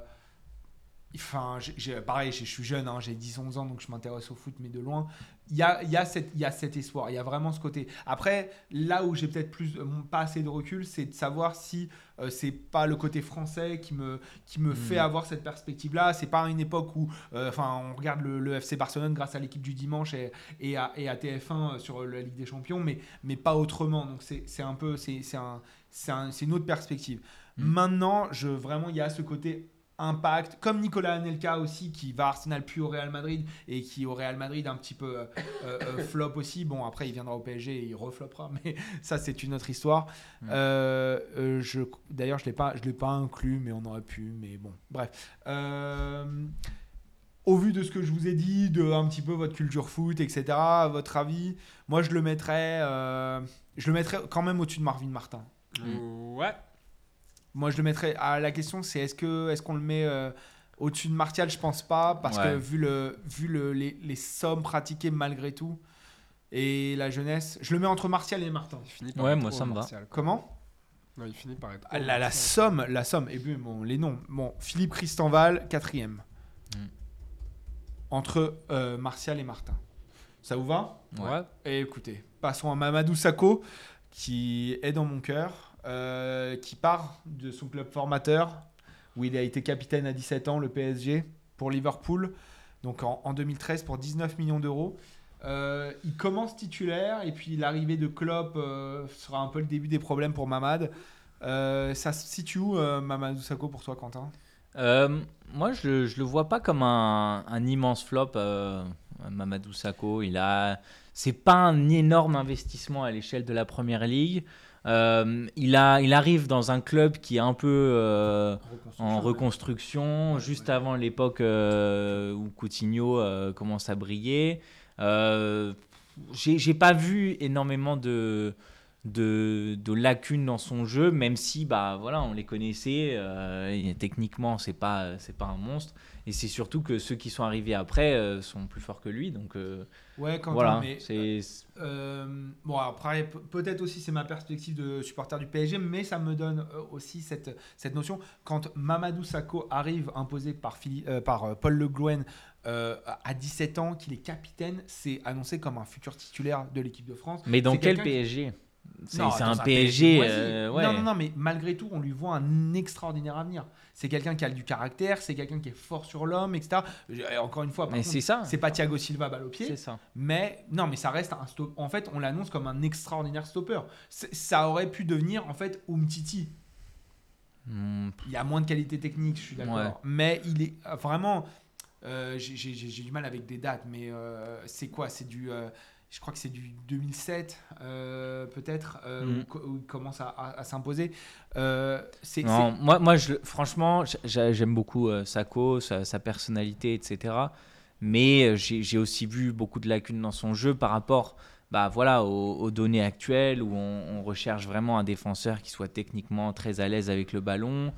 Enfin, pareil, je suis jeune, hein, j'ai 10-11 ans, donc je m'intéresse au foot, mais de loin. Il y a, il y, a cette- il y a cet espoir, il y a vraiment ce côté. Après, là où j'ai peut-être plus, euh, pas assez de recul, c'est de savoir si euh, c'est pas le côté français qui me, qui me Mm. fait avoir cette perspective-là. C'est pas une époque où, euh, on regarde le, le FC Barcelone grâce à l'équipe du dimanche et, et, à, et à TF1 sur la Ligue des Champions, mais, mais pas autrement. Donc c'est un peu, c'est un, c'est un- c'est une autre perspective. Mm. Maintenant, je, vraiment, il y a ce côté impact, comme Nicolas Anelka aussi, qui va à Arsenal puis au Real Madrid et qui au Real Madrid un petit peu euh, euh, euh, flop aussi. Bon, après, il viendra au PSG et il reflopera, mais ça, c'est une autre histoire. Mm. Euh, je, D'ailleurs, je ne l'ai pas, inclus, mais on aurait pu. Mais bon, bref. Au vu de ce que je vous ai dit, de un petit peu votre culture foot, etc., votre avis, moi, je le mettrais, je le mettrais quand même au-dessus de Marvin Martin. Ouais. Moi, je le mettrais. À la question, c'est est-ce que est-ce qu'on le met euh, au-dessus de Martial? Je pense pas, parce que vu le vu le, les, les sommes pratiquées malgré tout et la jeunesse, je le mets entre Martial et Martin. Il finit par Ouais, moi, ça me va. Comment? Non, il finit par être. Ah, la, la somme, la somme. Et puis bon, les noms. Bon, Philippe Christenval, quatrième. Mm. Entre euh, Martial et Martin. Ça vous va? Ouais. Et écoutez, passons à Mamadou Sakho, qui est dans mon cœur, euh, qui part de son club formateur, où il a été capitaine à 17 ans, le PSG, pour Liverpool, donc en, en 2013 pour 19 millions d'euros. Euh, il commence titulaire, et puis l'arrivée de Klopp euh, sera un peu le début des problèmes pour Mamad. Ça se situe où, Mamadou Sakho, pour toi, Quentin? Moi, je, je le vois pas comme un immense flop. Mamadou Sakho, il a, c'est pas un énorme investissement à l'échelle de la première ligue. Euh, il a, il arrive dans un club qui est un peu euh, en reconstruction, juste avant l'époque euh, où Coutinho commence à briller. J'ai pas vu énormément de, de, de lacunes dans son jeu, même si bah voilà, on les connaissait. techniquement, c'est pas c'est pas un monstre. Et c'est surtout que ceux qui sont arrivés après euh, sont plus forts que lui. Donc euh, Ouais, Quentin, voilà, mais c'est Euh, bon, après, pe- peut-être aussi c'est ma perspective de supporter du PSG, mais ça me donne euh, aussi cette, cette notion. Quand Mamadou Sakho arrive imposé par, euh, par euh, Paul Le Guen euh, à 17 ans, qu'il est capitaine, c'est annoncé comme un futur titulaire de l'équipe de France. Mais dans quel qui- PSG c'est un PSG. euh, ouais. Non, non, non, mais malgré tout, on lui voit un extraordinaire avenir. C'est quelqu'un qui a du caractère, c'est quelqu'un qui est fort sur l'homme, etc. Et encore une fois, c'est ça. c'est pas Thiago Silva balle au pied, C'est ça. mais non, mais ça reste un stop. En fait, on l'annonce comme un extraordinaire stopper. Ça aurait pu devenir en fait Umtiti. Hmm, Il y a moins de qualité technique, je suis d'accord. Ouais. Mais il est euh, vraiment. euh, j'ai- du mal avec des dates, mais euh, c'est quoi? C'est du. Je crois que c'est du 2007, euh, peut-être, euh, Mm. où, il commence à, à- à s'imposer. Euh, moi, moi je, franchement, j'a- j'aime beaucoup euh, Sako, sa, sa personnalité, etc. Mais j'ai aussi vu beaucoup de lacunes dans son jeu par rapport bah, voilà, aux, aux données actuelles où on, on recherche vraiment un défenseur qui soit techniquement très à l'aise avec le ballon,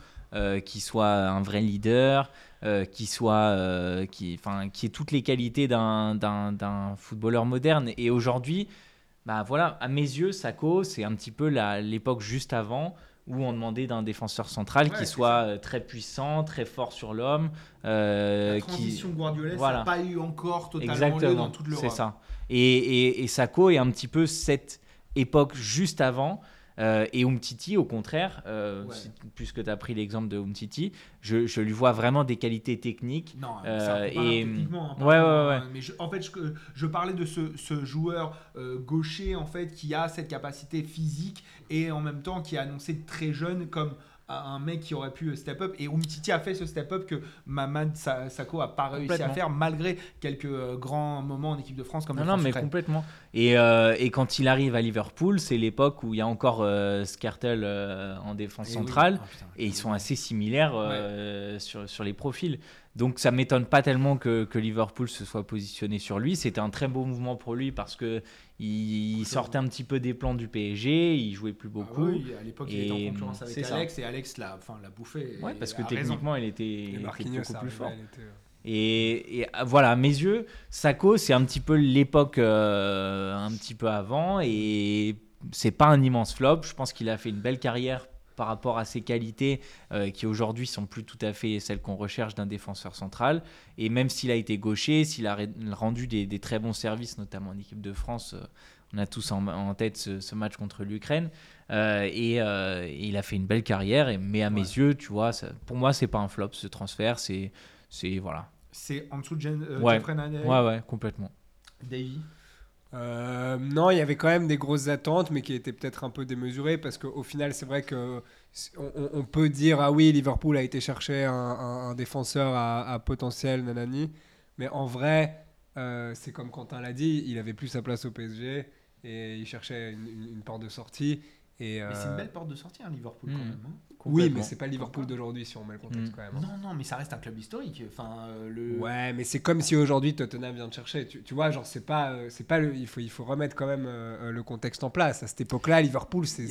qui soit un vrai leader, euh, qui soit euh, qui, enfin, qui ait toutes les qualités d'un- footballeur moderne. Et aujourd'hui, bah voilà, à mes yeux, Sako, c'est un petit peu l'époque juste avant où on demandait d'un défenseur central Ouais, qui soit euh, très puissant, très fort sur l'homme, euh, la qui transition guardiolaise voilà. n'a pas eu encore totalement lieu dans toute l'Europe. c'est ça. Et, et, et Sako est un petit peu cette époque juste avant. Euh, et Umtiti, au contraire, euh, Ouais. puisque tu as pris l'exemple de Umtiti, je, je lui vois vraiment des qualités techniques. Non, Euh, on parle et- techniquement, hein, ouais, pardon, ouais, hein, Mais je- en fait, je, je parlais de ce, ce joueur euh, gaucher en fait qui a cette capacité physique et en même temps qui est annoncé très jeune comme un mec qui aurait pu step up et Umtiti a fait ce step up que Mamad Sa- Sakho a pas réussi à faire malgré quelques euh, grands moments en équipe de France comme Non, non, mais complètement. Et, euh, et quand il arrive à Liverpool, c'est l'époque où il y a encore euh, euh, en défense Et oui. centrale. Ah, putain. Et ils sont assez similaires euh, sur, sur les profils. Donc ça m'étonne pas tellement que, que Liverpool se soit positionné sur lui. C'était un très beau mouvement pour lui parce que il sortait un petit peu des plans du PSG, il jouait plus Ah beaucoup. oui, à l'époque, il était en concurrence avec ça. Alex et Alex l'a enfin, l'a bouffé. Ouais, parce que techniquement, il était, il beaucoup plus fort. était- Et, et, ah, voilà, à mes yeux, Sako, c'est un petit peu l'époque euh, un petit peu avant et c'est pas un immense flop. Je pense qu'il a fait une belle carrière par rapport à ses qualités euh, qui aujourd'hui sont plus tout à fait celles qu'on recherche d'un défenseur central. Et même s'il a été gaucher, s'il a rendu des, des très bons services, notamment en équipe de France, euh, on a tous en, en tête ce, ce match contre l'Ukraine. Euh, et, et il a fait une belle carrière. Et, mais à mes yeux, tu vois, ça- pour moi, c'est pas un flop ce transfert. C'est, c'est voilà. C'est en dessous de Jen- Ouais. Jeffrey Naney, Ouais, ouais, complètement. Davy. Euh, non, il y avait quand même des grosses attentes, mais qui étaient peut-être un peu démesurées, parce qu'au final, c'est vrai que on, peut dire ah oui, Liverpool a été chercher un, défenseur à, à potentiel, nanani, mais en vrai, euh, c'est comme Quentin l'a dit, il avait plus sa place au PSG et il cherchait une, une- une porte de sortie. Et, Mais c'est une euh, belle porte de sortie, hein, Liverpool, quand même. hein. oui, mais c'est pas Liverpool d'aujourd'hui si on met le contexte Mm. quand même. hein. Non, non, mais ça reste un club historique. Enfin, euh, le... Ouais, mais c'est comme si aujourd'hui Tottenham vient de chercher. Tu, tu vois, genre c'est pas, euh, c'est pas le, il faut, il faut remettre quand même euh, le contexte en place. À cette époque-là, Liverpool, c'est,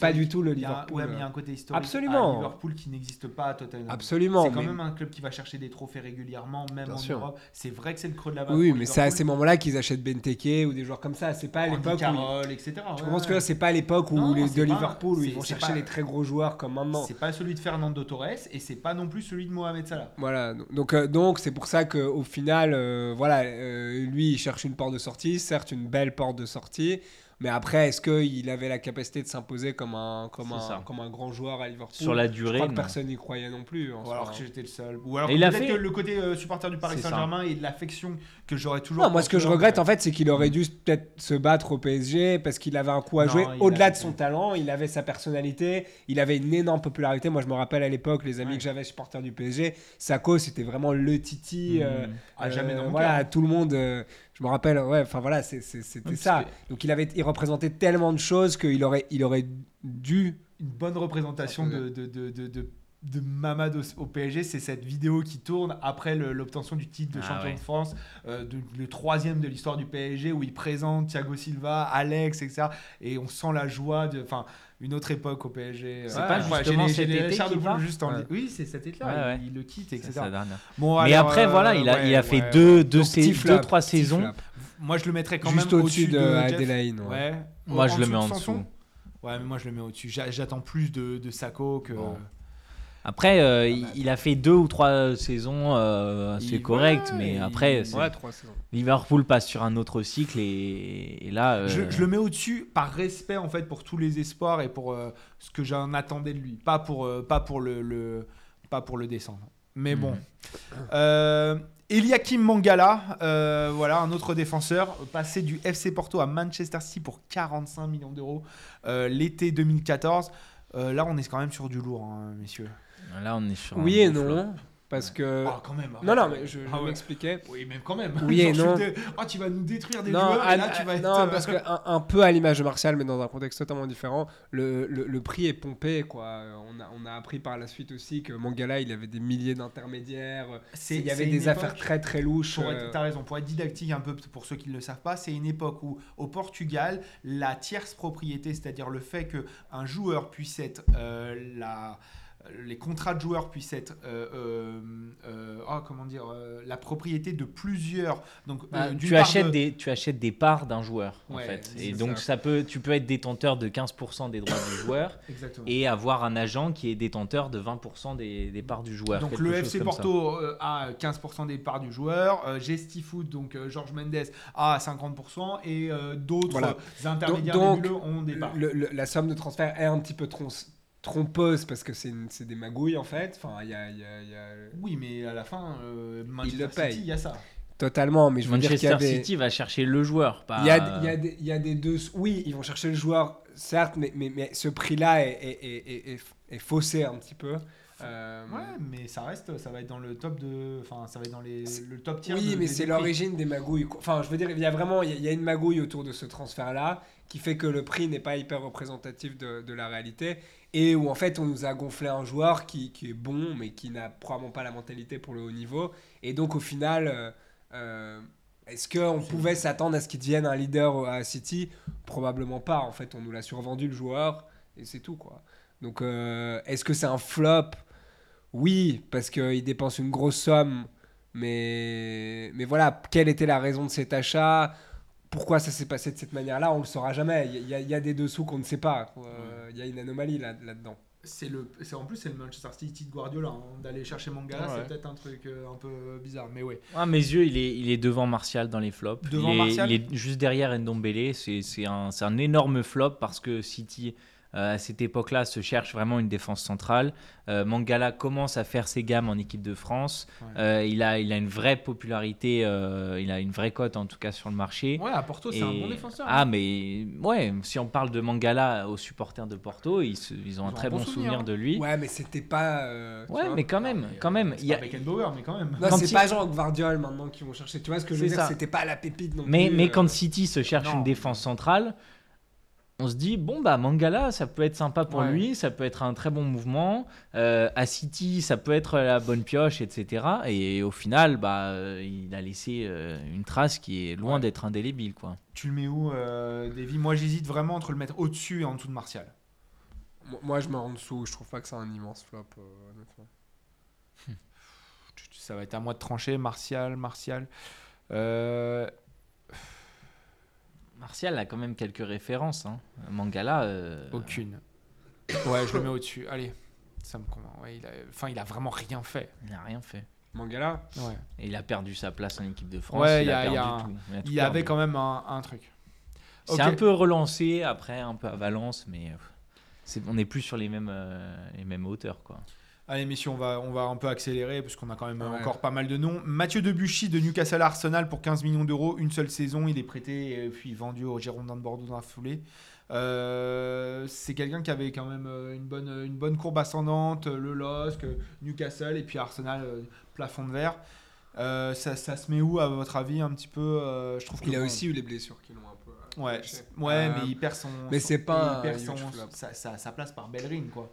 pas du tout le Liverpool. ouais, mais il y a un côté historique Absolument. à Liverpool qui n'existe pas à Tottenham. Absolument. C'est quand mais- même un club qui va chercher des trophées régulièrement, même Bien en sûr. Europe. C'est vrai que c'est le creux de la vague. Oui, mais c'est à ces moments-là qu'ils achètent Benteke ou des joueurs comme ça. C'est pas à l'époque etc. Je pense que là, c'est pas à l'époque Non, les de Liverpool où ils vont chercher pas- les très gros joueurs comme maintenant. C'est pas celui de Fernando Torres et c'est pas non plus celui de Mohamed Salah. Voilà, donc euh, donc c'est pour ça qu'au final, euh, voilà, euh, lui il cherche une porte de sortie, certes une belle porte de sortie, mais après est-ce qu'il avait la capacité de s'imposer comme un comme un comme un grand joueur à Liverpool? Sur la Je durée, crois que non. personne n'y croyait non plus. en Ou alors que j'étais le seul. Ou alors peut-être fait- que le côté euh, supporter du Paris. Saint-Germain et de l'affection que j'aurais toujours. Non, moi ce que je regrette en fait, c'est qu'il aurait dû peut-être se battre au PSG parce qu'il avait un coup à Non, jouer au-delà de son talent, il avait sa personnalité, il avait une énorme popularité. Moi je me rappelle à l'époque, les amis Ouais. que j'avais supporters du PSG, Sako c'était vraiment le titi. euh, Mhm. À jamais dans mon voilà, cœur. tout le monde. Je me rappelle, ouais, enfin voilà, c'était ça. Donc il avait, il représentait tellement de choses qu'il aurait, il aurait dû. une bonne représentation de, de, de, de, de, de Mamad au, au PSG, c'est cette vidéo qui tourne après l'obtention du titre de Ah champion ouais. de France, euh, de- le troisième de l'histoire du PSG, où il présente Thiago Silva, Alex, etc. Et on sent la joie de. Enfin, une autre époque au PSG. C'est Euh, pas justement cet été chair de juste en Ouais. Oui, c'est cet été-là. Ouais, ouais. il, il le quitte, etc. Bon, Mais après, euh, voilà, il a, ouais, il a fait ouais, deux, ouais. deux, Donc, deux, flap, trois saisons. flap. Moi, je le mettrais quand Juste même au-dessus de, Jeff. Adelaide. ouais. Ouais. Moi, je le mets en de dessous. Ouais, mais moi je le mets au-dessus. J'a- J'attends plus de, de Sako que. Bon. Après, euh, il, il a fait deux ou trois saisons euh, assez correctes, voilà, mais après, c'est- Ouais, trois saisons. Liverpool passe sur un autre cycle et, et là. euh, Je, je le mets au-dessus par respect en fait pour tous les espoirs et pour euh, ce que j'en attendais de lui, pas pour euh, pas pour le, le- pas pour le descendre. Mais bon. Mhm. Euh, Eliakim Mangala, euh, voilà un autre défenseur passé du FC Porto à Manchester City pour 45 millions d'euros euh, l'été 2014. Euh, là, on est quand même sur du lourd, hein, messieurs. Là, on est sur. Oui un et non, parce que. Ah, quand même. Non, non, mais je, je Ah ouais. m'expliquais. Oui, même quand même. Oui et non. Oh, tu vas nous détruire des Non, joueurs à- et là, tu vas être. non, euh, parce que un, un peu à l'image de Martial, mais dans un contexte totalement différent, le, le, le prix est pompé. Quoi. On, a, on a appris par la suite aussi que Mangala, il avait des milliers d'intermédiaires. c'est- Il y avait des affaires très très louches. Pour euh, être, t'as raison, pour être didactique un peu pour ceux qui ne le savent pas, c'est une époque où au Portugal, la tierce propriété, c'est-à-dire le fait qu'un joueur puisse être euh, la les contrats de joueurs puissent être euh, euh, euh, oh, comment dire euh, la propriété de plusieurs donc Bah, euh, tu, achètes de- des, tu achètes des parts d'un joueur, en fait. Et donc, ça. ça. peut, tu peux être détenteur de 15% des droits du joueur exactement et avoir un agent qui est détenteur de 20% des, des parts du joueur. donc le FC. Porto a 15% des parts du joueur, euh, Gestifoot, donc euh, Georges Mendes, a 50% et euh, d'autres Voilà. intermédiaires Donc, ont des parts. le- le- la somme de transfert est un petit peu tron- trompeuse parce que c'est des magouilles en fait. Enfin, il y a, il y a- il y a- Oui, mais à la fin, euh, Manchester le paye. City, il y a ça. Totalement, mais je veux dire qu'il y a des. City va chercher le joueur. Pas... Il y, a, il, y a des, il y a des deux. Oui, ils vont chercher le joueur, certes, mais, mais, mais ce prix-là est, est, est, est- est- est faussé un petit peu. Euh, Ouais, mais ça reste, ça va être dans le top de, enfin, ça va être dans les, C'est- le top tier. Oui, de- mais c'est l'origine des magouilles. Enfin, je veux dire, il y a vraiment il y a, il y a une magouille autour de ce transfert-là qui fait que le prix n'est pas hyper représentatif de, de la réalité et où en fait on nous a gonflé un joueur qui, qui est bon mais qui n'a probablement pas la mentalité pour le haut niveau. Et donc au final, euh, euh, est-ce qu'on pouvait s'attendre à ce qu'il devienne un leader à City? Probablement pas. En fait, on nous l'a survendu le joueur et c'est tout quoi. Donc euh, est-ce que c'est un flop? Oui, parce qu'il dépense une grosse somme mais, mais voilà, quelle était la raison de cet achat? Pourquoi ça s'est passé de cette manière-là On le saura jamais. Il y, a- il y a des dessous qu'on ne sait pas. Il y a une anomalie là- là-dedans. C'est le, c'est en plus c'est le Manchester City de Guardiola hein, d'aller chercher Mangala, Ouais. c'est peut-être un truc euh, un peu bizarre, mais ouais. À mes yeux, il est, il est devant Martial dans les flops. Devant il, est, Martial il est juste derrière Ndombele. C'est c'est un, c'est un énorme flop parce que City, euh, à cette époque-là, se cherche vraiment une défense centrale. Euh, Mangala commence à faire ses gammes en équipe de France. Ouais. Euh, il, a, il a une vraie popularité, euh, il a une vraie cote en tout cas sur le marché. Ouais, à Porto, c'est un bon défenseur. hein. Ah, mais ouais, si on parle de Mangala aux supporters de Porto, ils, se- ils ont Ils un ont très un bon bon souvenir, souvenir hein. de lui. Ouais, Ouais, mais c'était pas. euh, vois. mais quand même, Non, mais, quand euh, même. C'est il y a- pas Beckenbauer, mais quand même. Non, quand c'est il- pas genre Guardiol maintenant qui vont chercher. Tu vois ce que je veux dire. C'était pas la pépite non Mais, plus. mais euh, quand City se cherche non. une défense centrale, on se dit bon bah Mangala ça peut être sympa pour Ouais. lui, ça peut être un très bon mouvement. Euh, à City ça peut être la bonne pioche, etc. Et au final bah il a laissé euh, une trace qui est loin Ouais. d'être indélébile quoi. Tu le mets où, euh, Davy? Moi, j'hésite vraiment entre le mettre au-dessus et en dessous de Martial. Moi- Moi, je mets en dessous. Je trouve pas que c'est un immense flop. euh, honnêtement. Ça va être à moi de trancher. Martial, Martial. Euh, Martial a quand même quelques références. Hein. Mangala. euh, aucune. Ouais, je le mets au-dessus. Allez, ça me convainc. Ouais, il a... Enfin, il a vraiment rien fait. Il n'a rien fait. Mangala Ouais. Et il a perdu sa place en équipe de France. Ouais, il, y a, a- il y perdu a un- tout. Il a Il y avait perdu. quand même un, un truc. C'est un peu relancé après, un peu à Valence, mais euh, c'est- on n'est plus sur les mêmes, euh, les mêmes hauteurs. Quoi. Allez, messieurs, on va, on va un peu accélérer parce qu'on a quand même Ouais. encore pas mal de noms. Mathieu Debuchy de Newcastle Arsenal pour 15 millions d'euros, une seule saison. Il est prêté et puis vendu au Girondins de Bordeaux dans la foulée. Euh, c'est quelqu'un qui avait quand même euh, une bonne, une bonne courbe ascendante, euh, le LOSC, Newcastle et puis Arsenal, plafond de verre. Euh, ça, ça se met où à votre avis un petit peu Je trouve que Il a bon, aussi eu les blessures qui l'ont un peu. Ouais, ouais, mais il perd son. mais c'est pas il perd son- sa place par Bellerin quoi.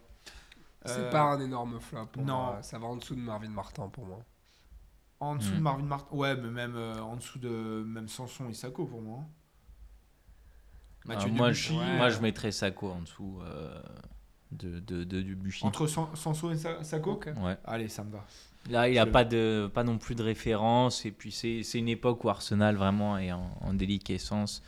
C'est Euh, pas un énorme flop. Pour non. moi. Ça va en dessous de Marvin Martin pour moi. En dessous Hmm. de Marvin Martin. Ouais, mais même euh, en dessous de même Sanson et Sako pour moi. hein. Mathieu Euh, moi, Debuchy, je, ouais. moi, je mettrais Sako en dessous euh, de, de, de Debuchy. Entre San- Sanson et Sa- Sako. Ouais. Allez, ça me va. Là, il n'y a Je- pas, de, pas non plus de référence. Et puis, c'est c'est une époque où Arsenal vraiment est en, en déliquescence.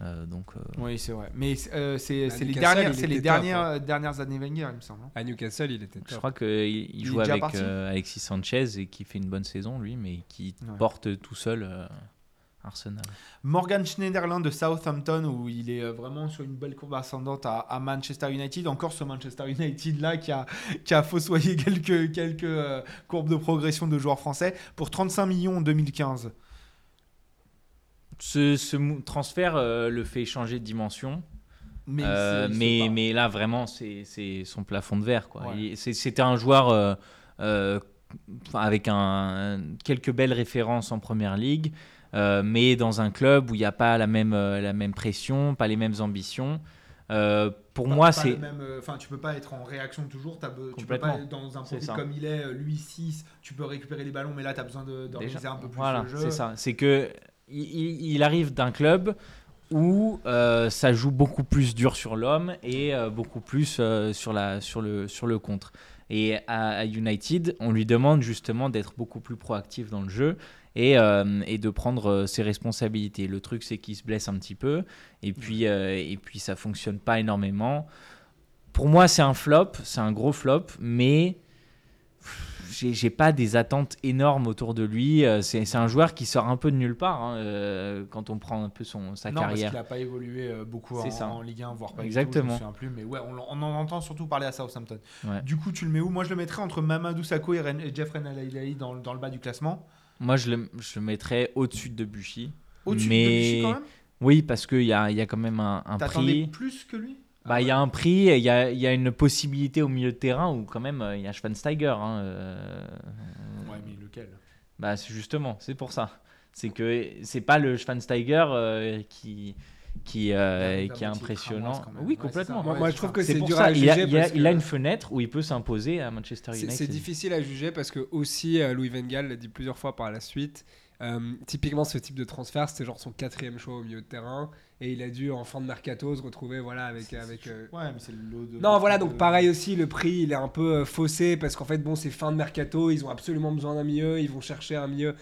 Euh, donc, euh, Oui, c'est vrai. Mais euh, c'est les Newcastle, dernières, les top, années Wenger, il me semble. hein. À Newcastle, il était je top. crois qu'il il joue avec euh, Alexis Sanchez et qui fait une bonne saison, lui, mais qui Ouais. porte tout seul euh, Arsenal. Morgan Schneiderlin de Southampton, où il est vraiment sur une belle courbe ascendante à, à Manchester United. Encore ce Manchester United là qui a, qui a fossoyé quelques, quelques euh, courbes de progression de joueurs français pour 35 millions en 2015. Ce, ce transfert euh, le fait changer de dimension. Mais, Euh, mais, mais là, vraiment, c'est son plafond de verre. Ouais. C'était un joueur euh, enfin, avec un, quelques belles références en première ligue, mais dans un club où il n'y a pas la même, la même pression, pas les mêmes ambitions. Euh, pour Pas- moi, c'est. même, euh, Enfin, tu peux pas être en réaction toujours. t'as be- Tu peux pas être dans un profil comme il est, lui 6, tu peux récupérer les ballons, mais là tu as besoin d'organiser un peu plus voilà, le jeu. c'est ça. C'est que il, arrive d'un club où euh, ça joue beaucoup plus dur sur l'homme et euh, beaucoup plus euh, sur, la, sur, le, sur le contre. Et à, à United, on lui demande justement d'être beaucoup plus proactif dans le jeu et, et de prendre ses responsabilités. Le truc, c'est qu'il se blesse un petit peu et puis, et puis ça fonctionne pas énormément. Pour moi, c'est un flop, c'est un gros flop, mais j'ai pas des attentes énormes autour de lui. Euh, C'est c'est un joueur qui sort un peu de nulle part hein, euh, quand on prend un peu son, sa non, parce carrière. qu'il n'a pas évolué euh, beaucoup en, Ligue 1, voire pas Exactement. Du tout, je me souviens plus, mais ouais, on, on en entend surtout parler à Southampton. Ouais. Du coup, tu le mets où? Moi, je le mettrais entre Mamadou Sakho et, Ren- et Jeff Renalai dans, dans le bas du classement. Moi, je le, je le mettrais au-dessus de Buchy. Au-dessus Mais- de Vichy quand même? Oui, parce qu'il y a, y a quand même un, un T'attendais prix. plus que lui? Bah, il y a un prix et il y a, il y a une possibilité au milieu de terrain où quand même euh, il y a Schweinsteiger. Hein, euh, Ouais, mais lequel? Bah, c'est justement, c'est pour ça. C'est que c'est pas le Schweinsteiger euh, qui, qui, euh, qui est impressionnant. Oui, complètement. Moi, je trouve que C'est dur ça, à il a, juger. il a- il une fenêtre où il peut s'imposer à Manchester United. C'est difficile à juger parce que aussi euh, Louis Van Gaal l'a dit plusieurs fois par la suite. euh, typiquement, ce type de transfert, c'était genre son quatrième choix au milieu de terrain et il a dû en fin de mercato se retrouver voilà avec avec. euh, Ouais, mais c'est le lot de. Non, voilà, de- donc pareil aussi, le prix, il est un peu euh, faussé parce qu'en fait, bon, c'est fin de mercato, ils ont absolument besoin d'un milieu, ils vont chercher un milieu,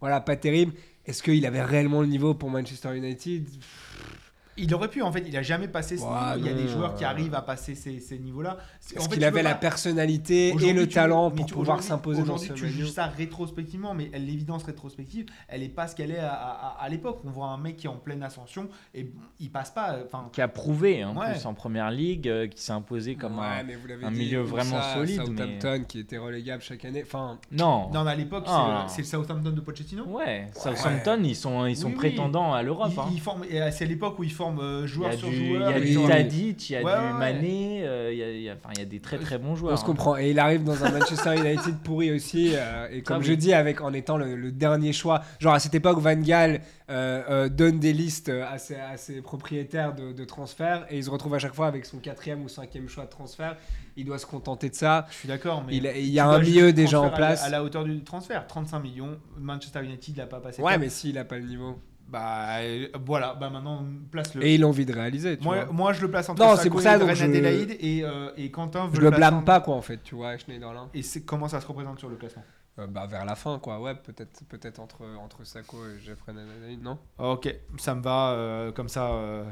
voilà, pas terrible. Est-ce qu'il avait réellement le niveau pour Manchester United? Il aurait pu, en fait, il a jamais passé ce Ouais, niveau. Il y a des joueurs qui euh, arrivent à passer ces, ces niveaux-là. En fait, qu'il avait la personnalité et le tu- talent mais pour tu- pouvoir s'imposer dans Aujourd'hui, ce tu juges ça rétrospectivement, mais l'évidence rétrospective, elle est pas ce qu'elle est à, à- à l'époque. On voit un mec qui est en pleine ascension et il passe pas. Enfin, Qui a prouvé en Ouais. plus en première ligue, euh, qui s'est imposé comme Ouais, un. mais vous l'avez un dit, milieu vraiment ça, solide, Southampton qui était relégable chaque année. Enfin, Non. non, mais à l'époque, c'est Ah. le- c'est le Southampton de Pochettino. Ouais, Southampton, ils sont, ils sont Oui, oui. prétendants à l'Europe. Hein. euh, c'est à l'époque où il forme euh, Il y joueur a sur du, joueur. il y a du Tadic, il y a Ouais, du. Mané, euh, il y a, il y a- enfin, il y a des très très bons joueurs. on se hein. comprend. Et il arrive dans un Manchester United pourri aussi. euh, et comme oui. je dis, avec, en étant le, le dernier choix. Genre à cette époque, Van Gaal euh, donne des listes à ses, à ses propriétaires de, de transfert. Et il se retrouve à chaque fois avec son quatrième ou cinquième choix de transfert. Il doit se contenter de ça. Je suis d'accord, mais Il, il y a un milieu déjà en transférer à la- place. à la hauteur du transfert. 35 millions. Manchester United l'a pas passé. Ouais, comme- mais s'il a pas le niveau. Bah euh, voilà, bah maintenant place-le. Et il a envie de réaliser. Tu Moi, vois. moi, je le place entre Non, c'est pour ça, et donc je- Adelaide et, euh, et Quentin veut Je le placer blâme en- pas, quoi, en fait, tu vois, Schneiderlin. Et c'est comment ça se représente sur le classement Euh, bah, vers la fin, quoi. Ouais, peut-être peut entre, entre Sako et Jeffrey Nananaïd, non? Ok, ça me va euh, comme ça. euh,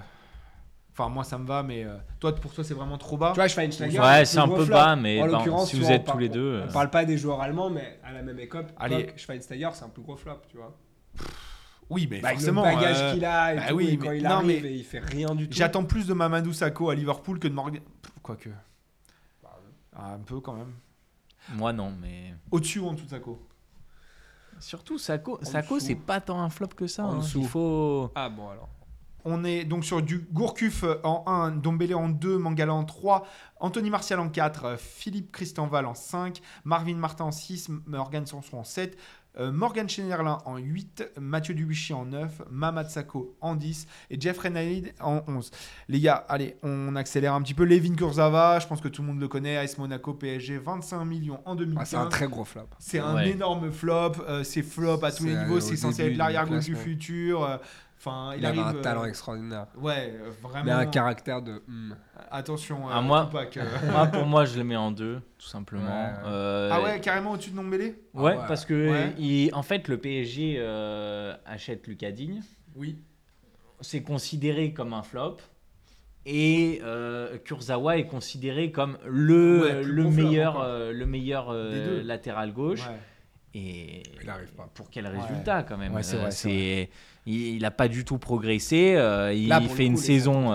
Enfin, moi, ça me va, mais euh, toi, pour toi, c'est vraiment trop bas. Tu vois, Schweinsteiger. Ouais, le c'est un peu bas, mais En ben, l'occurrence, si vous vois, êtes on tous les deux, On euh, parle pas des joueurs allemands, mais à la même époque, Allez. Schweinsteiger, c'est un plus gros flop, tu vois. Oui, mais Bah, forcément. le bagage euh, qu'il a et, bah tout, oui, et quand mais- il non, arrive mais et il fait rien du tout. J'attends plus de Mamadou Sakho à Liverpool que de Morgan. Quoique. Bah, Ah, un peu quand même. Moi non, mais Au-dessus ou en dessous de Sakho? Surtout dessous. c'est pas tant un flop que ça. En hein. dessous. Il faut. Ah bon, alors. On est donc sur du Gourcuff en 1, Dombele en 2, Mangala en 3, Anthony Martial en 4, Philippe Christenval en 5, Marvin Martin en 6, Morgan Sanson en 7, euh, Morgan Schneiderlin en 8, Mathieu Dubuchy en 9, Mamad Sako en 10 et Jeff Renaid en 11. Les gars, allez, on accélère un petit peu. Levin Kurzava, je pense que tout le monde le connaît, AS Monaco, PSG, 25 millions en 2015. Ah, c'est un très gros flop. C'est un énorme flop, euh, c'est flop à tous les C'est, niveaux, euh, c'est censé être l'arrière-gauche du futur. Euh, Enfin, il, Il, avait arrive. un euh, talent extraordinaire. Ouais, euh, vraiment. Mais un caractère de. hmm. Attention, euh, Ah, moi- Tupac, euh. Moi, pour moi, je le mets en deux, tout simplement. Ouais. Euh, Ah ouais, carrément au-dessus de Nombélé Ouais, Ah ouais. parce que Ouais. il- en fait, le PSG euh, achète Lucas Digne. Oui. c'est considéré comme un flop. Et euh, Kurzawa est considéré comme le, le, bon meilleur, euh, le meilleur euh, latéral gauche. Ouais. Et Il arrive pas. pour quel résultat quand même? Ouais, c'est Euh, vrai, c'est il n'a pas du tout progressé. euh, il Là, fait une coup, saison.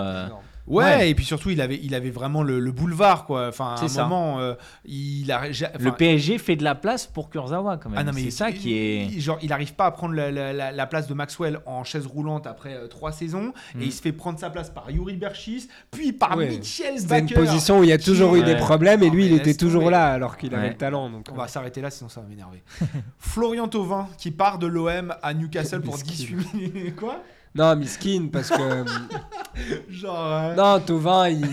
Euh. Ouais, Ouais. et puis surtout, il avait, il avait vraiment le, le boulevard, quoi. Enfin, à un C'est ça. moment, euh, il a. le PSG fait de la place pour Kurzawa quand même. Ah non, mais c'est ça qui est. il- Genre, il arrive pas à prendre la, la- la- la place de Maxwell en chaise roulante après euh, trois saisons. Mm. Et il se fait prendre sa place par Yuri Berchis, puis par Ouais. Michel C'était une position où il y a toujours eu Ouais. des problèmes et Non, lui, il était toujours tomber. là alors qu'il avait le talent. Donc, On va s'arrêter là, sinon ça va m'énerver. Florian Thauvin qui part de l'OM à Newcastle pour Miskin. 18 millions. Quoi? Non, Miskin, parce que. Genre. euh, non, Tovin, il,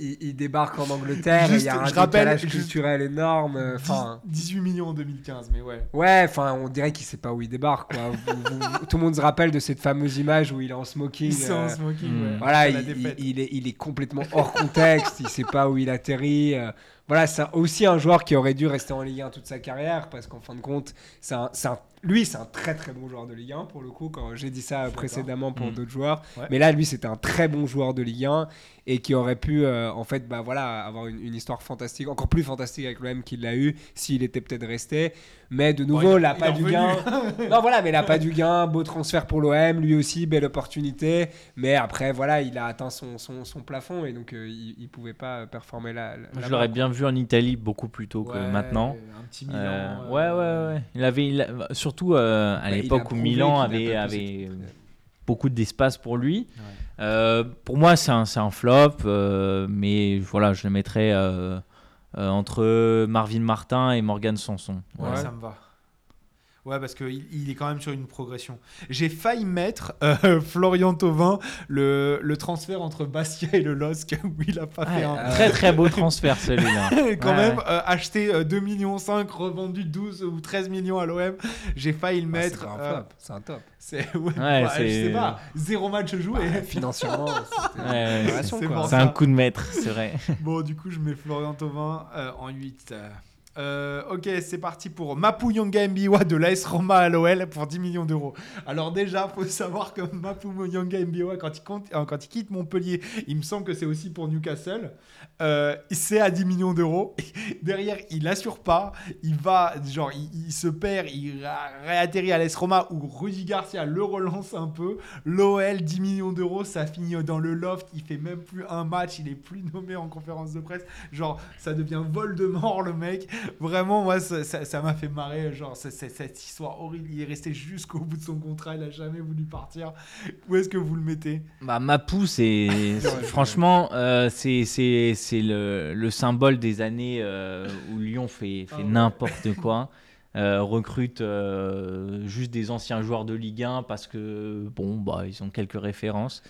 il- il débarque en Angleterre et il y a un je rappelle, décalage juste- culturel énorme. euh, Enfin. 18 millions en 2015, mais ouais. Ouais, enfin, on dirait qu'il sait pas où il débarque. Quoi. Vous- vous- tout le monde se rappelle de cette fameuse image où il est en smoking. Il sent euh, smoking, hmm. ouais. Voilà, il, est, il est complètement hors contexte, il sait pas où il atterrit. euh, voilà, c'est aussi un joueur qui aurait dû rester en Ligue 1 toute sa carrière parce qu'en fin de compte, c'est un, c'est un- lui, c'est un très très bon joueur de Ligue 1 pour le coup. Quand j'ai dit ça précédemment pour Mm. d'autres joueurs, Ouais. mais là, lui, c'était un très bon joueur de Ligue 1 et qui aurait pu, euh, en fait, bah voilà, avoir une, une histoire fantastique, encore plus fantastique avec l'OM qu'il l'a eu s'il était peut-être resté. Mais de nouveau, Bon, il- là, il pas du gain. non, voilà, mais là, pas du gain. Beau transfert pour l'OM, lui aussi, belle opportunité. Mais après, voilà, il a atteint son, son, son plafond et donc euh, il, il pouvait pas performer là. Je l'aurais bien vu en Italie beaucoup plus tôt que maintenant. Un petit Milan. Euh, ouais, ouais, ouais. Il avait, il a- surtout euh, à Bah, l'époque où Milan avait, avait beaucoup d'espace pour lui. Ouais. Euh, pour moi, c'est un, flop, euh, mais voilà, je le mettrais euh, euh, entre Marvin Martin et Morgan Sanson. Ouais, ça me va. Ouais, parce qu'il il est quand même sur une progression. J'ai failli mettre euh, Florian Thauvin, le, le transfert entre Bastia et le LOSC, où il a pas fait un. Très très beau transfert celui-là. quand Ouais, même, ouais. euh, acheté euh, 2 millions 5, revendu 12 ou 13 millions à l'OM. J'ai failli le Ah, mettre. c'est un euh, flop, c'est un top. c'est ouais, Ouais, bah, je c'est- sais pas, zéro match joué. Ouais, financièrement, c'est un coup de maître, c'est vrai. Bon, du coup, je mets Florian Thauvin euh, en 8. Euh, ok, c'est parti pour Mapu Yanga Mbiwa de l'AS Roma à l'OL pour 10 millions d'euros. Alors déjà, faut savoir que Mapu Yanga Mbiwa, quand il, euh, quand il quitte Montpellier, il me semble que c'est aussi pour Newcastle, euh, c'est à 10 millions d'euros. Derrière, il assure pas, il va, genre, il, se perd, il ré- réatterrit à l'AS Roma où Rudy Garcia le relance un peu. L'OL, 10 millions d'euros, ça finit dans le loft, il fait même plus un match, il est plus nommé en conférence de presse. Genre, ça devient Voldemort le mec. Vraiment, moi, ça ça- ça m'a fait marrer. Genre, cette histoire horrible. Il est resté jusqu'au bout de son contrat, il a jamais voulu partir. Où est-ce que vous le mettez? Bah, Mapou, c'est franchement, euh, c'est le, le symbole des années euh, où Lyon fait, fait Ah ouais. n'importe quoi. Euh, recrute euh, juste des anciens joueurs de Ligue 1 parce que bon bah ils ont quelques références.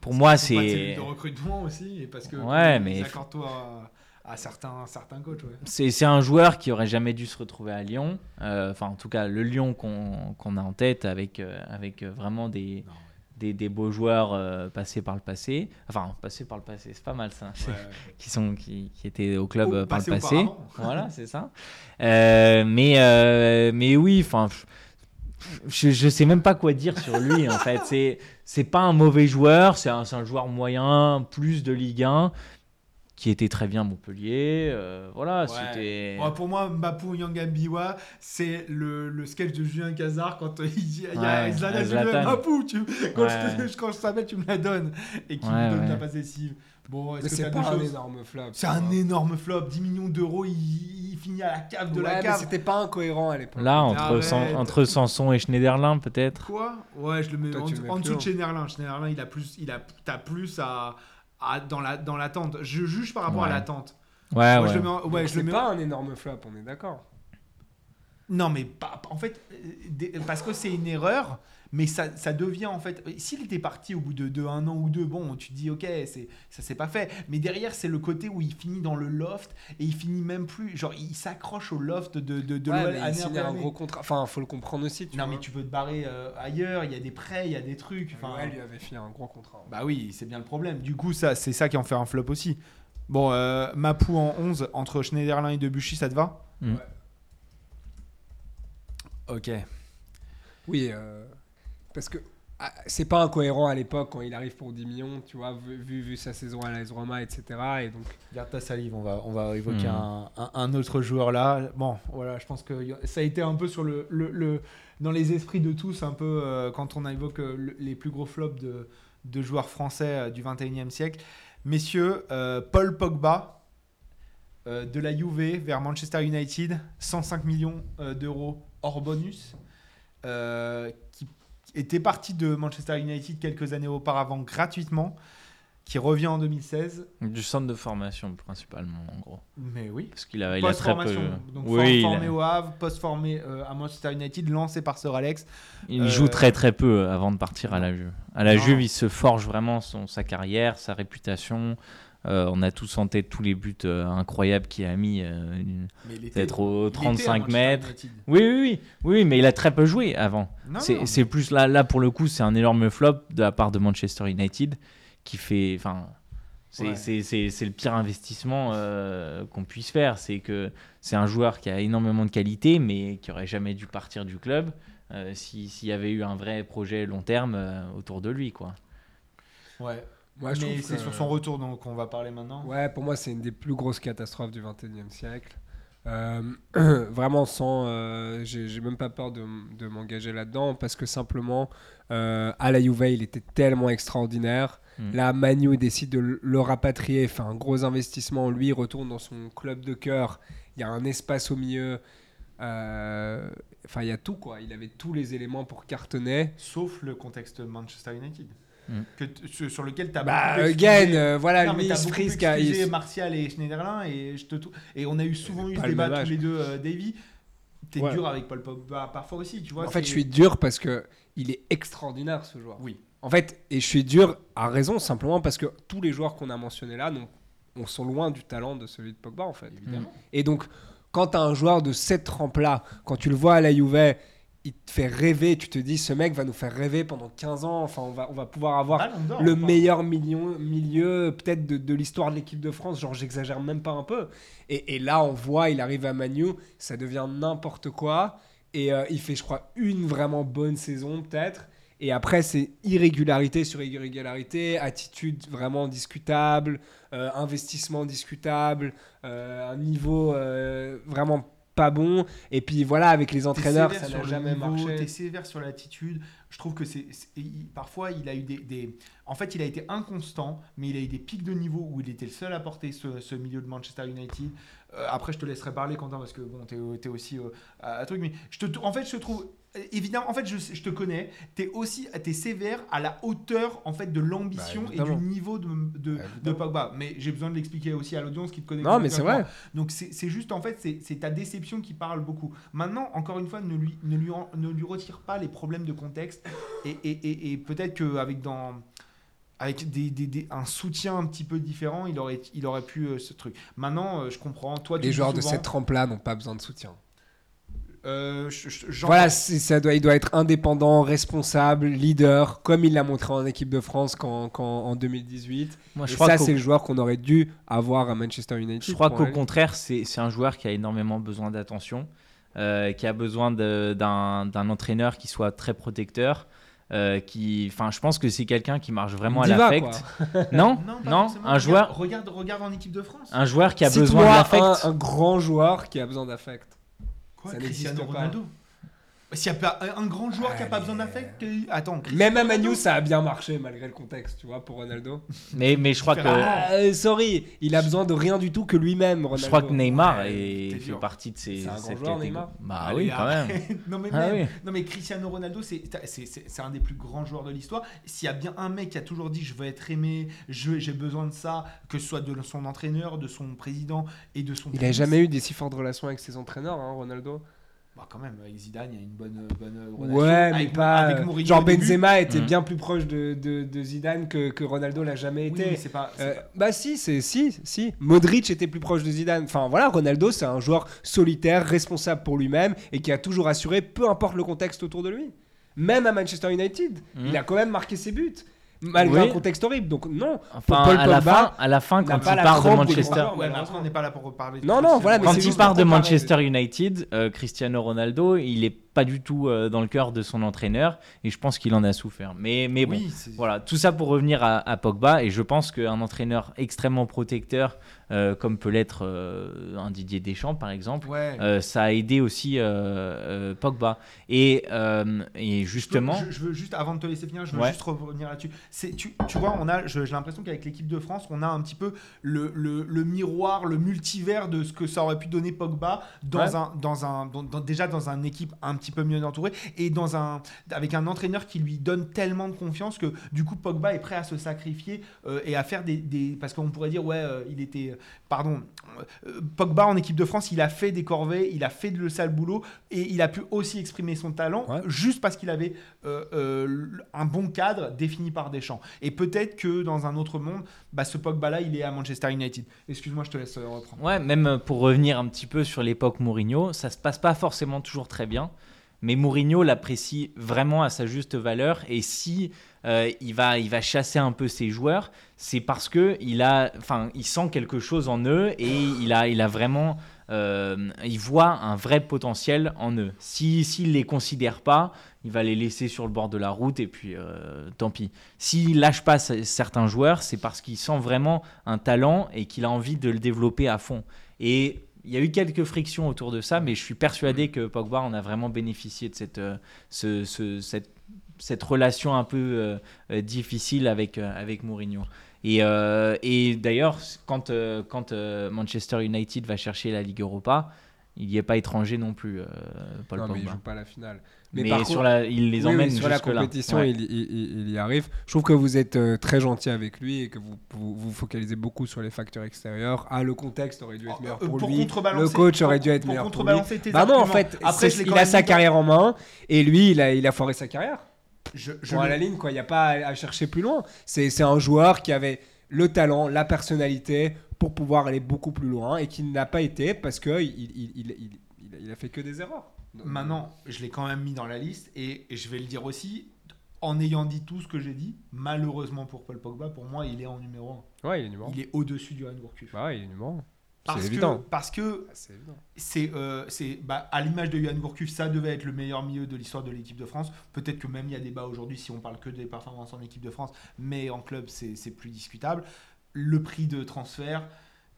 Pour moi c'est de recrutement aussi, et parce que Ouais, mais- accordent toi à, certains, certains coachs. Ouais. c'est un joueur qui aurait jamais dû se retrouver à Lyon. Euh, Enfin en tout cas le Lyon qu'on a en tête avec euh, avec euh, vraiment des Non, des, des beaux joueurs euh, passés par le passé. Enfin, passés par le passé, c'est pas mal ça. ouais. qui, sont, qui, qui étaient au club par le passé. Voilà, c'est ça. Euh, mais, euh, mais oui, enfin, je, je sais même pas quoi dire sur lui en fait. C'est, c'est pas un mauvais joueur, c'est un, c'est un joueur moyen, plus de Ligue 1, qui était très bien Montpellier. euh, voilà, Ouais. c'était. Pour moi, Mbappou Yangambiwa, c'est le, le sketch de Julien Cazard quand il dit il y a Ouais, Zlatan, Mbappou, tu, quand, Ouais. je te- quand je t'appelle, tu me la donnes. Et qui Ouais, me donne ouais. la passe décisive. Bon, Mais est-ce que c'est pas un énorme flop. C'est un vois. énorme flop. 10 millions d'euros, il, il finit à la cave de Ouais, la mais cave. c'était pas incohérent à l'époque. Là, entre. San- entre Sanson et Schneiderlin, peut-être. Quoi? Ouais, je le mets Toi, en, tu le mets en plus dessous de. Schneiderlin. Schneiderlin, il a plus, il a, t'as plus à, à- dans la dans l'attente. Je juge par rapport à l'attente. Ouais, Moi, ouais. je le mets, en- ouais, Donc, je le c'est mets. pas un énorme flop, on est d'accord. Non, mais pas, en fait, euh, parce que c'est une erreur, mais ça, ça devient en fait. S'il était parti au bout de, de un an ou deux, bon, tu te dis ok, c'est ça s'est pas fait. Mais derrière, c'est le côté où il finit dans le loft et il finit même plus. Genre, il s'accroche au loft de, de, de Ouais, il année signe après un gros contrat. Enfin, faut le comprendre aussi. Tu Non, vois. mais tu peux te barrer euh, ailleurs. Il y a des prêts, il y a des trucs. Enfin, Ouais, lui avait fait un gros contrat. Bah oui, c'est bien le problème. Du coup, ça, c'est ça qui en fait un flop aussi. Bon, euh, Mapou en 11 entre Schneiderlin et Debuchy, ça te va? Mm. Ok. Oui, euh, parce que ah, c'est pas incohérent à l'époque quand il arrive pour 10 millions, tu vois, vu, vu, vu sa saison à l'AS Roma, etc. Et donc, Garde ta salive, on va, on va évoquer Hmm. un, un- un autre joueur là. Bon, voilà, je pense que ça a été un peu sur le, le, le- dans les esprits de tous, un peu euh, quand on évoque euh, le- les plus gros flops de, de joueurs français euh, du 21e siècle. Messieurs, euh, Paul Pogba, euh, de la Juve vers Manchester United, 105 millions euh, d'euros hors bonus, euh, qui était parti de Manchester United quelques années auparavant gratuitement, qui revient en 2016. Du centre de formation principalement, en gros. Mais oui. Parce qu'il a, il a très peu. Donc Oui, il, formé a- au Havre, post-formé euh, à Manchester United, lancé par Sir Alex. il Euh, joue très très peu avant de partir à la Juve. À la Non. Juve, il se forge vraiment son, sa carrière, sa réputation. Euh, on a tous en tête tous les buts euh, incroyables qu'il a mis, euh, peut-être aux il était à 35 Manchester mètres. Oui, oui, oui, oui, mais il a très peu joué avant. C'est plus là, là pour le coup, c'est un énorme flop de la part de Manchester United qui fait, enfin, c'est Ouais. le pire investissement euh, qu'on puisse faire. C'est que c'est un joueur qui a énormément de qualité, mais qui aurait jamais dû partir du club si- s'il y avait eu un vrai projet long terme autour de lui, quoi. Ouais. Moi, je Mais c'est que- sur son retour donc qu'on va parler maintenant. Ouais, pour moi, c'est une des plus grosses catastrophes du 21e siècle. Euh, vraiment, sans. euh, J'ai j'ai même pas peur de, m'engager là-dedans parce que simplement, euh, à la Juve, il était tellement extraordinaire. Mm. Là, Manu décide de le- rapatrier, fait un gros investissement. Lui, il retourne dans son club de cœur. Il y a un espace au milieu. Euh, Enfin, il y a tout, quoi. Il avait tous les éléments pour cartonner. Sauf le contexte Manchester United. Mm. Que t- sur- lequel tu as Bah, again, euh, voilà, Non, mais lui, il excusé Martial et Schneiderlin et je te tou- et on a eu souvent eu ce débat tous les deux euh, Davy t'es Ouais. dur avec Paul Pogba parfois aussi tu vois En fait, je suis dur parce que il est extraordinaire, ce joueur. oui En fait, et je suis dur à raison simplement parce que tous les joueurs qu'on a mentionnés là, donc, on sont loin du talent de celui de Pogba en fait. évidemment Et donc, quand tu as un joueur de cette trempe-là, quand tu le vois à la Juve, il te fait rêver, tu te dis ce mec va nous faire rêver pendant 15 ans, enfin on va, on va pouvoir avoir le enfin. meilleur million, milieu peut-être de, de l'histoire de l'équipe de France, genre j'exagère même pas un peu. Et, et là on voit, il arrive à Manu, ça devient n'importe quoi, et euh, il fait je crois une vraiment bonne saison peut-être. Et après, c'est irrégularité sur irrégularité, attitude vraiment discutable, euh, investissement discutable, euh, un niveau vraiment pas bon. Et puis voilà, avec les entraîneurs, ça n'a jamais niveau, marché. T'es sévère sur l'attitude. Je trouve que c'est. Parfois, il a eu des, des- En fait, il a été inconstant, mais il a eu des pics de niveau où il était le seul à porter ce, ce milieu de Manchester United. Euh, après, je te laisserai parler, Quentin, parce que bon, t'es es aussi euh, à, à truc. Mais je te, en fait, je te trouve. Évidemment, en fait, je, je te connais. T'es aussi, t'es sévère à la hauteur en fait de l'ambition Bah, et du niveau de, de, Bah, de. Pogba. Mais j'ai besoin de l'expliquer aussi à l'audience qui te connaît. Non, mais c'est vrai. Donc c'est juste en fait c'est ta déception qui parle beaucoup. Maintenant encore une fois ne lui ne lui en- ne lui retire pas les problèmes de contexte et, et, et, et peut-être qu'avec dans avec des, des- des- un soutien un petit peu différent il aurait il aurait pu euh, ce truc. Maintenant euh, je comprends toi Les joueurs de cette trempe-là n'ont pas besoin de soutien. Euh, je- je- j'entends- Voilà, ça doit, il doit être indépendant, responsable, leader, comme il l'a montré en équipe de France quand, quand- en 2018. Moi, Et je crois ça, qu'au- c'est le joueur qu'on aurait dû avoir à Manchester United. Je crois qu'au contraire, c'est c'est un joueur qui a énormément besoin d'attention, euh, qui a besoin d'un d'un entraîneur qui soit très protecteur. euh, qui, enfin, je pense que c'est quelqu'un qui marche vraiment à l'affect. Non, Non, un Regarde- joueur, regarde regarde en équipe de France. un joueur qui a besoin de l'affect. un, un grand joueur qui a besoin d'affect. Ça Cristiano n'existe pas. S'il y a pas un, grand joueur qui a pas besoin d'affect, attends. Même à Manu, ça a bien marché malgré le contexte, tu vois, pour Ronaldo. Mais, mais je crois que. Ah, euh, sorry, il a besoin de rien du tout que lui-même, Ronaldo. je crois que Neymar Ouais, est, fait dur. partie de ces. C'est un grand joueur, catégorie. Neymar Bah Allez, oui, quand même. non, mais Ah même- oui. non mais Cristiano Ronaldo, c'est c'est- c'est- c'est un des plus grands joueurs de l'histoire. S'il y a bien un mec qui a toujours dit je veux être aimé, je- j'ai besoin de ça, que ce soit de son entraîneur, de son président et de son. Il a tennis. jamais eu des si fortes relations avec ses entraîneurs, hein, Ronaldo. Bah, quand même, avec Zidane, il y a une bonne, bonne relation. Ouais, mais Avec- pas. avec euh, Mourinho genre. Benzema était Mhm. bien plus proche de, de, de Zidane que, que Ronaldo l'a jamais été. mais c'est pas. Euh, pas- bah si, c'est si, si. Modric était plus proche de Zidane. Enfin voilà, Ronaldo c'est un joueur solitaire, responsable pour lui-même et qui a toujours assuré, peu importe le contexte autour de lui. Même à Manchester United, Mhm. il a quand même marqué ses buts malgré Oui. un contexte horrible. Donc non. Enfin, Paul à la fin, à la fin, quand il part de Manchester, grands Ouais, mais après, on n'est pas là pour parler. de Non, non, voilà, mais quand il part de. Manchester United, euh, Cristiano Ronaldo, il est pas du tout euh, dans le cœur de son entraîneur et je pense qu'il en a souffert. Mais, mais bon, Oui, voilà, tout ça pour revenir à, à Pogba et je pense qu'un entraîneur extrêmement protecteur euh, comme peut l'être euh, un Didier Deschamps par exemple, Ouais. euh, ça a aidé aussi Pogba. Et, et justement, Je, je veux juste, avant de te laisser finir, je veux Ouais. juste revenir là-dessus. Tu, tu vois, on a, je- j'ai l'impression qu'avec l'équipe de France, on a un petit peu le, le, le miroir, le multivers de ce que ça aurait pu donner Pogba dans Ouais. un, dans un, dans- dans- déjà dans une équipe un petit peu mieux entourée et dans un, avec un entraîneur qui lui donne tellement de confiance que du coup Pogba est prêt à se sacrifier euh, et à faire des, des- parce qu'on pourrait dire ouais, euh, il était, pardon, euh, Pogba en équipe de France, il a fait des corvées, il a fait le sale boulot et il a pu aussi exprimer son talent Ouais. juste parce qu'il avait euh, euh, un bon cadre défini par Deschamps. Et peut-être que dans un autre monde, bah, ce Pogba-là, il est à Manchester United. Excuse-moi, je te laisse reprendre. Ouais, même pour revenir un petit peu sur l'époque Mourinho, ça se passe pas forcément toujours très bien, mais Mourinho l'apprécie vraiment à sa juste valeur et si euh, il va il va chasser un peu ses joueurs, c'est parce que il a enfin il sent quelque chose en eux et il a il a vraiment euh, il voit un vrai potentiel en eux. Si s'il les considère pas, il va les laisser sur le bord de la route et puis euh, tant pis. S'il lâche pas certains joueurs, c'est parce qu'il sent vraiment un talent et qu'il a envie de le développer à fond. Et il y a eu quelques frictions autour de ça, mais je suis persuadé que Pogba en a vraiment bénéficié de cette, euh, ce- ce- cette, cette relation un peu euh, euh, difficile avec, avec Mourinho. Et, et d'ailleurs, quand, quand Manchester United va chercher la Ligue Europa, il n'y est pas étranger non plus, euh, Paul non, mais il Pogba. joue pas la finale. Mais, par sur contre- la, il les Oui, emmène oui, sur la compétition, Ouais. il, il- y arrive. Je trouve que vous êtes euh, très gentil avec lui et que vous, vous vous focalisez beaucoup sur les facteurs extérieurs. Ah, le contexte aurait dû être meilleur Euh, pour, lui. contrebalancer- Le coach aurait pour- dû être pour meilleur pour lui. contrebalancer tes Bah non, en fait, Après, il a sa carrière en main et lui, il a, il a foiré sa carrière. Je, je Bon, à la ligne, quoi. Il n'y a pas à, à chercher plus loin. C'est c'est un joueur qui avait le talent, la personnalité pour pouvoir aller beaucoup plus loin et qui n'a pas été parce que il, il, il, il- il- il a fait que des erreurs. Donc, Maintenant, je l'ai quand même mis dans la liste et, je vais le dire aussi. En ayant dit tout ce que j'ai dit, malheureusement pour Paul Pogba, pour moi, il est en numéro 1. Ouais, il est numéro Il est au-dessus du Gourcuff. Bah ouais, il est numéro un. Parce que, parce que Ah, C'est euh, bah, à l'image de Johan Gourcuff, ça devait être le meilleur milieu de l'histoire de l'équipe de France. Peut-être que même il y a débat aujourd'hui si on parle que des performances en équipe de France, mais en club c'est c'est plus discutable. Le prix de transfert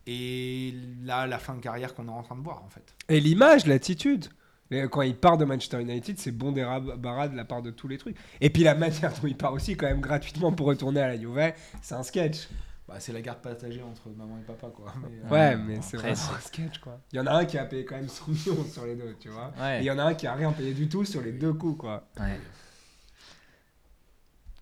et là la fin de carrière qu'on est en train de voir en fait. Et l'image, l'attitude. Quand il part de Manchester United, c'est bon débarras de la part de tous les trucs. Et puis la manière dont il part aussi, quand même gratuitement pour retourner à la Juve, c'est un sketch. Bah, c'est la garde partagée entre maman et papa quoi. Mais, euh, Ouais, Euh, mais c'est vraiment un sketch quoi. Il y en a un qui a payé quand même 100 millions sur les deux, tu vois. Ouais. Et il y en a un qui a rien payé du tout sur les deux coups quoi. Ouais.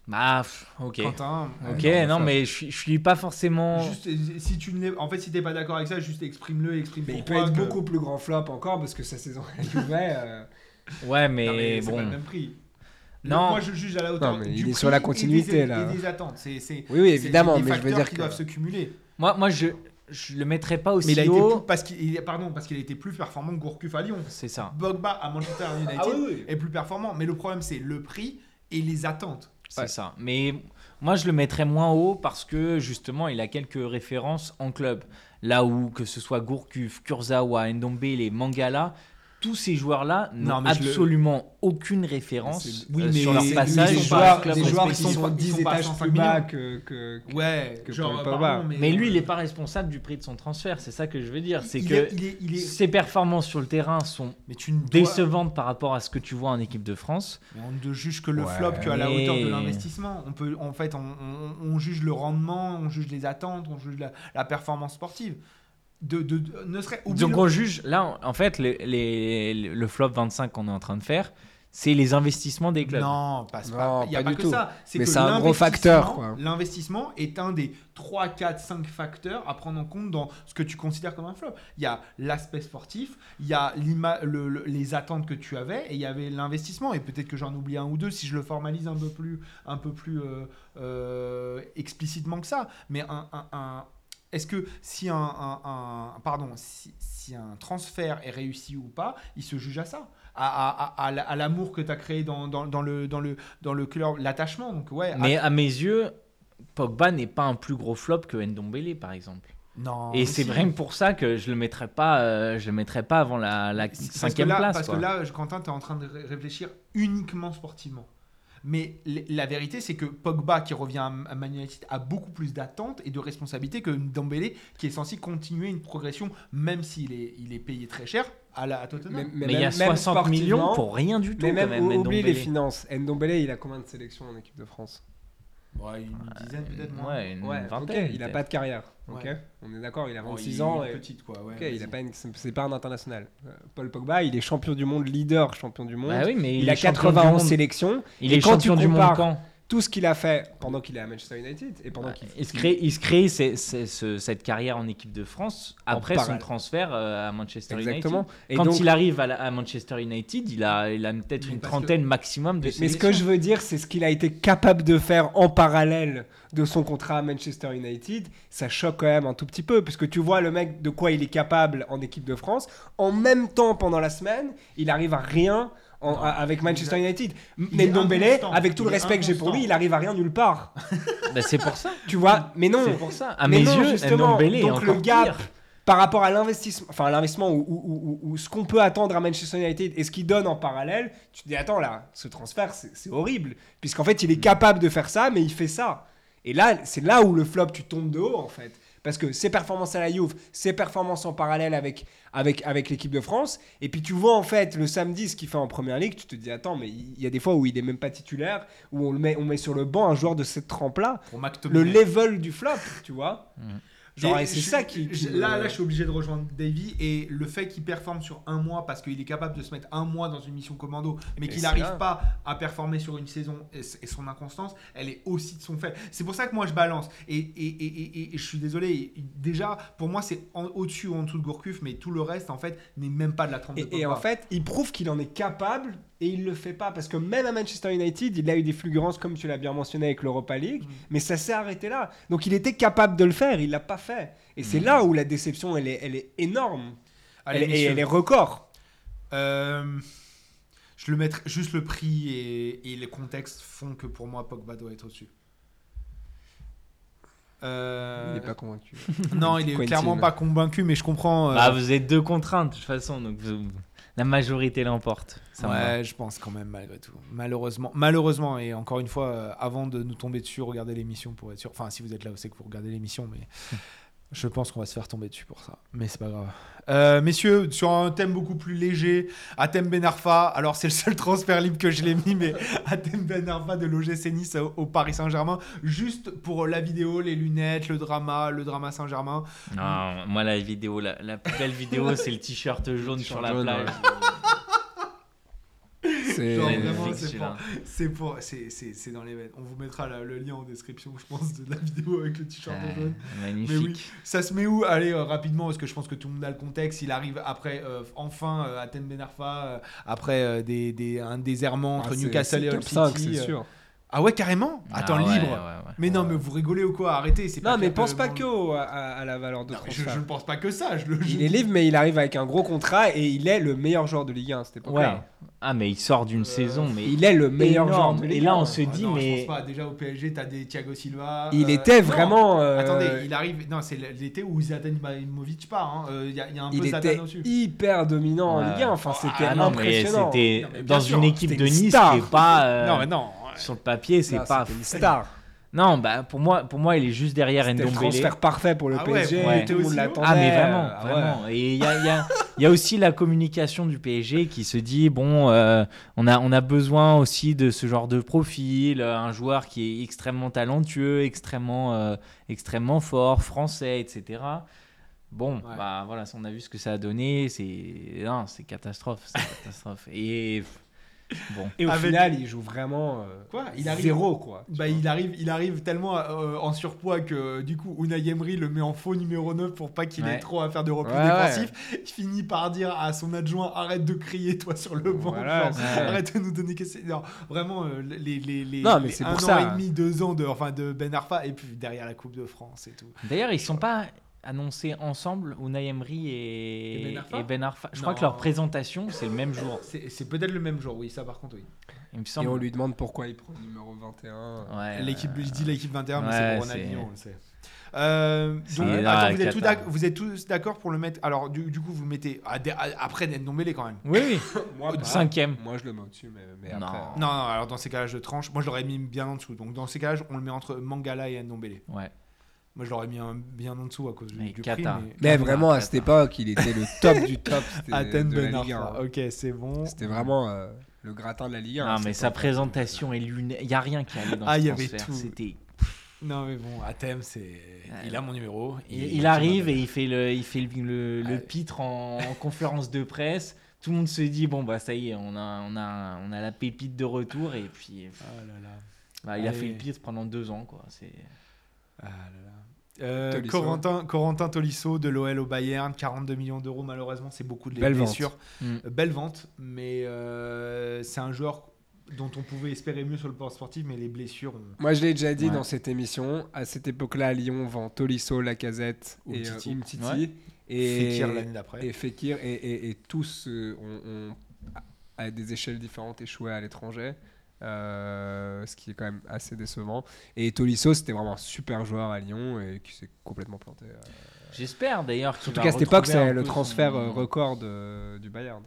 Bah, ok. Quentin, Ok, euh, non, mais je suis, je suis pas forcément. Juste, si tu ne en fait, si t'es pas d'accord avec ça, juste exprime-le, exprime Mais il peut être que- beaucoup plus grand flop encore parce que sa saison Juve, euh, Ouais, mais, Non, mais c'est bon. pas le même prix. Non. moi je juge à la hauteur Non, mais du il est prix sur la et des- continuité, et là. des attentes. C'est, c'est, Oui, oui, évidemment, des mais je veux dire qui que. doivent se cumuler. Moi, moi je, je le mettrais pas aussi Mais il a été haut. plus, parce qu'il il- pardon parce qu'il a été plus performant que Gourcuff à Lyon. C'est ça. Pogba à Manchester United Ah oui, oui. est plus performant, mais le problème c'est le prix et les attentes. C'est Ouais. ça. Mais moi, je le mettrais moins haut parce que justement, il a quelques références en club. Là où, que ce soit Gourcuff, Kurzawa, Ndombele, Mangala, tous ces joueurs-là n'ont le- absolument aucune référence oui, euh, mais sur leur passage. des joueurs, club des joueurs qui sont Ils sont 10 pas à étages 105 plus bas que, que, que- Ouais, que genre Paul pardon, Pogba. mais, Mais lui, il n'est pas responsable du prix de son transfert. C'est ça que je veux dire. C'est que est- il est, il est- ses performances sur le terrain sont mais tu ne dois- décevantes par rapport à ce que tu vois en équipe de France. Mais on ne juge que le Ouais. flop qu'à la Mais- hauteur de l'investissement. On peut, en fait, on, on- on juge le rendement, on juge les attentes, on juge la, la performance sportive. De, de, de- ne serait oublie Donc on juge, là, en fait, les- les- le flop 25 qu'on est en train de faire, c'est les investissements des clubs. Non, passe pas. Il n'y a pas pas, du que tout. ça. Mais c'est un gros facteur, l'investissement- est un des 3, 4, 5 facteurs à prendre en compte dans ce que tu considères comme un flop. Il y a l'aspect sportif, il y a l'ima- le- le- les attentes que tu avais et il y avait l'investissement. Et peut-être que j'en oublie un ou deux si je le formalise un peu plus, un peu plus euh, euh, explicitement que ça. Mais un, un- un- est-ce que si un, un- un- pardon, si, si un transfert est réussi ou pas, il se juge à ça, à, à- à- à la- à l'amour que tu as créé dans, dans- dans le dans le dans le club, l'attachement. Donc ouais. Mais à mes yeux, Pogba n'est pas un plus gros flop que Ndombele, par exemple. Non. Et c'est vraiment pour ça que je le mettrais pas, euh, je le mettrais pas avant la, la Parce que cinquième là- place. Parce quoi. que là, Quentin, tu es en train de ré- réfléchir uniquement sportivement. Mais la vérité, c'est que Pogba, qui revient à Man United, a beaucoup plus d'attentes et de responsabilités que Dembélé, qui est censé continuer une progression, même s'il est, il est payé très cher à, la, à Tottenham. mais il y a même- même 60 millions pour rien du tout. Mais quand même, même, ou- oublie les finances. Ndombele, il a combien de sélections en équipe de France? Ouais, une dizaine peut-être moins. Ouais, une Ouais, vingtaine. ok, il a peut-être. pas de carrière. Ok, Ouais. on est d'accord, il a Bon, 26 il- ans. il est et- petite, quoi. Ouais, Ok, il vas-y. a pas une- c'est pas un international. Euh, Paul Pogba, il est champion du monde, leader champion du monde. Bah oui, mais il, a champion du 91 monde. sélections. Il Et est quand tu champion du monde quand? Tout ce qu'il a fait pendant qu'il est à Manchester United et pendant qu'il il se crée, il se crée ce- cette carrière en équipe de France après son transfert euh, à Manchester Exactement. United. Et Quand donc, il arrive à, la- à Manchester United, il a, il a peut-être une parce que- trentaine maximum de mais, mais ce que je veux dire, c'est ce qu'il a été capable de faire en parallèle de son contrat à Manchester United. Ça choque quand même un tout petit peu, puisque tu vois le mec de quoi il est capable en équipe de France. En même temps, pendant la semaine, il arrive à rien en- Non, à- avec Manchester United. il Mais est Ndombele, inconstant. avec tout Il le respect que j'ai pour lui, il arrive à rien nulle part. Bah, c'est pour ça. Tu vois Mais non. C'est pour ça. À Mais mes non, yeux, justement, Ndombele donc le gap pire. par rapport à l'investissement, enfin l'investissement ou, ou- ou- ou- ou ce qu'on peut attendre à Manchester United et ce qu'il donne en parallèle, tu te dis attends là, ce transfert c'est horrible, puisqu'en fait il est capable de faire ça, mais il fait ça. Et là, c'est là où le flop, tu tombes de haut en fait. Parce que ses performances à la Juve, ses performances en parallèle avec, avec, avec l'équipe de France, et puis tu vois en fait le samedi ce qu'il fait en première ligue, tu te dis attends, mais il y a des fois où il est même pas titulaire, où on, le met, on met sur le banc un joueur de cette trempe-là. Pour Le level du flop, tu vois. Genre, Et et c'est ça qui. là, là, je suis obligé de rejoindre Davy et le fait qu'il performe sur un mois parce qu'il est capable de se mettre un mois dans une mission commando, mais qu'il n'arrive pas à performer sur une saison et, et son inconstance, elle est aussi de son fait. C'est pour ça que moi je balance. Et, et, et, et- et je suis désolé, déjà, pour moi, c'est en- au-dessus ou en dessous de Gourcuff, mais tout le reste, en fait, n'est même pas de la trempe de Et, en fait, il prouve qu'il en est capable et il le fait pas parce que même à Manchester United, il a eu des fulgurances comme tu l'as bien mentionné avec l'Europa League, Mm. mais ça s'est arrêté là. Donc il était capable de le faire, il l'a pas fait. Et c'est là où la déception elle est, elle est énorme. Allez, Elle est- et messieurs. elle est record. Euh, je le mettrai juste le prix et, et les contextes font que pour moi Pogba doit être au-dessus. Euh, Il est pas convaincu. Non, il est Quentin. clairement pas convaincu, mais je comprends. euh, Bah, vous êtes deux contraintes de toute façon, donc vous- la majorité l'emporte. Ça ouais, je pense quand même malgré tout. Malheureusement, malheureusement, et encore une fois, euh, avant de nous tomber dessus, regardez l'émission pour être sûr. Enfin, si vous êtes là, c'est que vous regardez l'émission, mais je pense qu'on va se faire tomber dessus pour ça. Mais c'est pas grave. Euh, messieurs, sur un thème beaucoup plus léger, Atem Ben Arfa. Alors c'est le seul transfert libre que je l'ai mis, mais Atem Ben Arfa de l'OGC Nice au, au Paris Saint-Germain, juste pour la vidéo, les lunettes, le drama, le drama Saint-Germain. Non, moi la vidéo, la, la plus belle vidéo, c'est le t-shirt jaune sur la jaune, plage. C'est pour, c'est, c'est, dans les veines. On vous mettra la- le lien en description, je pense, de la vidéo avec le t-shirt Ah, magnifique. Mais oui, ça se met où? Allez, euh, rapidement, parce que je pense que tout le monde a le contexte. Il arrive après, euh, enfin, euh, Athènes Ben Arfa, euh, après des, des, un déserrement entre Ah, Newcastle et Hull top 5, City. c'est sûr. Ah ouais, carrément Ah Attends, ouais, libre ouais, ouais. Mais non, mais vous rigolez ou quoi Arrêtez, c'est Non, pas mais pense pas que au- à, à la valeur de Non, mais je, ne pense pas que ça. Je le, je- Il est libre, mais il arrive avec un gros contrat et il est le meilleur joueur de Ligue 1 à cette Ouais. Ah, mais il sort d'une Euh, saison, mais Il est le meilleur joueur de Et Ligue là, 1. on se Ah dit, non, je mais pense pas. Déjà au PSG, t'as des Thiago Silva. Il euh, était vraiment. euh, Attendez, il arrive. Non, c'est l'été où Zlatan Ibrahimovic part. hein. Euh, Il y, a- il y a un il peu était hyper dominant en. Ligue 1. Enfin, c'était ah non, mais impressionnant. c'était mais dans une équipe c'était de Nice est pas euh, Non, mais non. Sur le papier, c'est pas. une star. Non, bah pour moi, pour moi, il est juste derrière C'était le Ndombele. transfert parfait pour le Ah PSG. ouais. Tout le monde Aussi haut l'attendait. Ah mais vraiment, Ah ouais. vraiment. Et il y a, il y a- il y a aussi la communication du PSG qui se dit bon, euh, on a on a besoin aussi de ce genre de profil, euh, un joueur qui est extrêmement talentueux, extrêmement euh, extrêmement fort, français, etc. Bon, Ouais. bah voilà, on a vu ce que ça a donné. C'est non, c'est catastrophe, c'est catastrophe. Et bon, Et au Avec- final, il joue vraiment euh, Quoi? Il arrive- zéro, quoi. Bah, il arrive, il arrive tellement euh, en surpoids que du coup Unai Emery le met en faux numéro 9 pour pas qu'il ait trop à faire de repli Ouais, défensif. Il finit par dire à son adjoint arrête de crier toi sur le banc, Voilà, genre, c'est- arrête de nous donner que c'est non, vraiment euh, les les les, Non, mais les un pour an ça. et demi deux ans de enfin de Ben Arfa et puis derrière la Coupe de France et tout. d'ailleurs, ils sont pas annoncés ensemble, Unai Emery Et et, Ben Arfa et Ben Arfa. Je Non. crois que leur présentation c'est le même jour. C'est peut-être le même jour, oui, ça par contre oui. Il me Et on lui demande pourquoi il prend le numéro 21. Ouais, L'équipe, ouais. je dis l'équipe 21, mais c'est pour Ronaldinho, on le sait. Euh, C'est- donc, attends, vous, êtes tous d'ac- vous êtes tous d'accord pour le mettre. Alors, du, du coup, vous le mettez à- à- après Ndombele quand même. Oui, oui. Moi, cinquième. Moi, je le mets au-dessus, mais, mais Non. après. Non, non, alors dans ces cas-là, je tranche. Moi, je l'aurais mis bien en dessous. Donc, dans ces cas-là, on le met entre Mangala et Ndombele. Ouais. Moi, je l'aurais mis un- bien en dessous à cause du, Mais du prix. Mais... Mais Ah, vraiment, à cette époque, il était le top du top Athènes de la Ben Ligue 1. Arfa. Ok, c'est bon. C'était vraiment euh, le gratin de la Ligue 1. Non, mais sa présentation est lunaire. Il n'y a rien qui allait dans Ah, ce il y avait tout. C'était. Non, mais bon, Athènes, c'est. Il a mon numéro. Il, arrive et il fait le, il fait le, le- le Ouais. pitre en, en conférence de presse. Tout le monde se dit bon bah ça y est, on a, on a, on a la pépite de retour et puis Ah là là. bah, il a Allez. fait le pitre pendant deux ans quoi. C'est Ah là là. Euh. Corentin, Corentin Tolisso de l'OL au Bayern, 42 millions d'euros. Malheureusement, c'est beaucoup de Belle vente. blessures. Mm. Euh, Belle vente, mais euh, c'est un joueur dont on pouvait espérer mieux sur le plan sportif, mais les blessures. Moi, je l'ai déjà dit Ouais. dans cette émission. À cette époque-là, à Lyon, on vend Tolisso, Lacazette et Umtiti. Umtiti. Ouais. Et, Fekir l'année d'après. et Fekir. Et, et- et tous euh, ont, ont, à des échelles différentes, échoué à l'étranger. Euh, ce qui est quand même assez décevant. Et Tolisso, c'était vraiment un super joueur à Lyon et qui s'est complètement planté. euh. J'espère d'ailleurs qu'il Surtout qu'à cette époque, c'est le transfert son- euh, record du Bayern.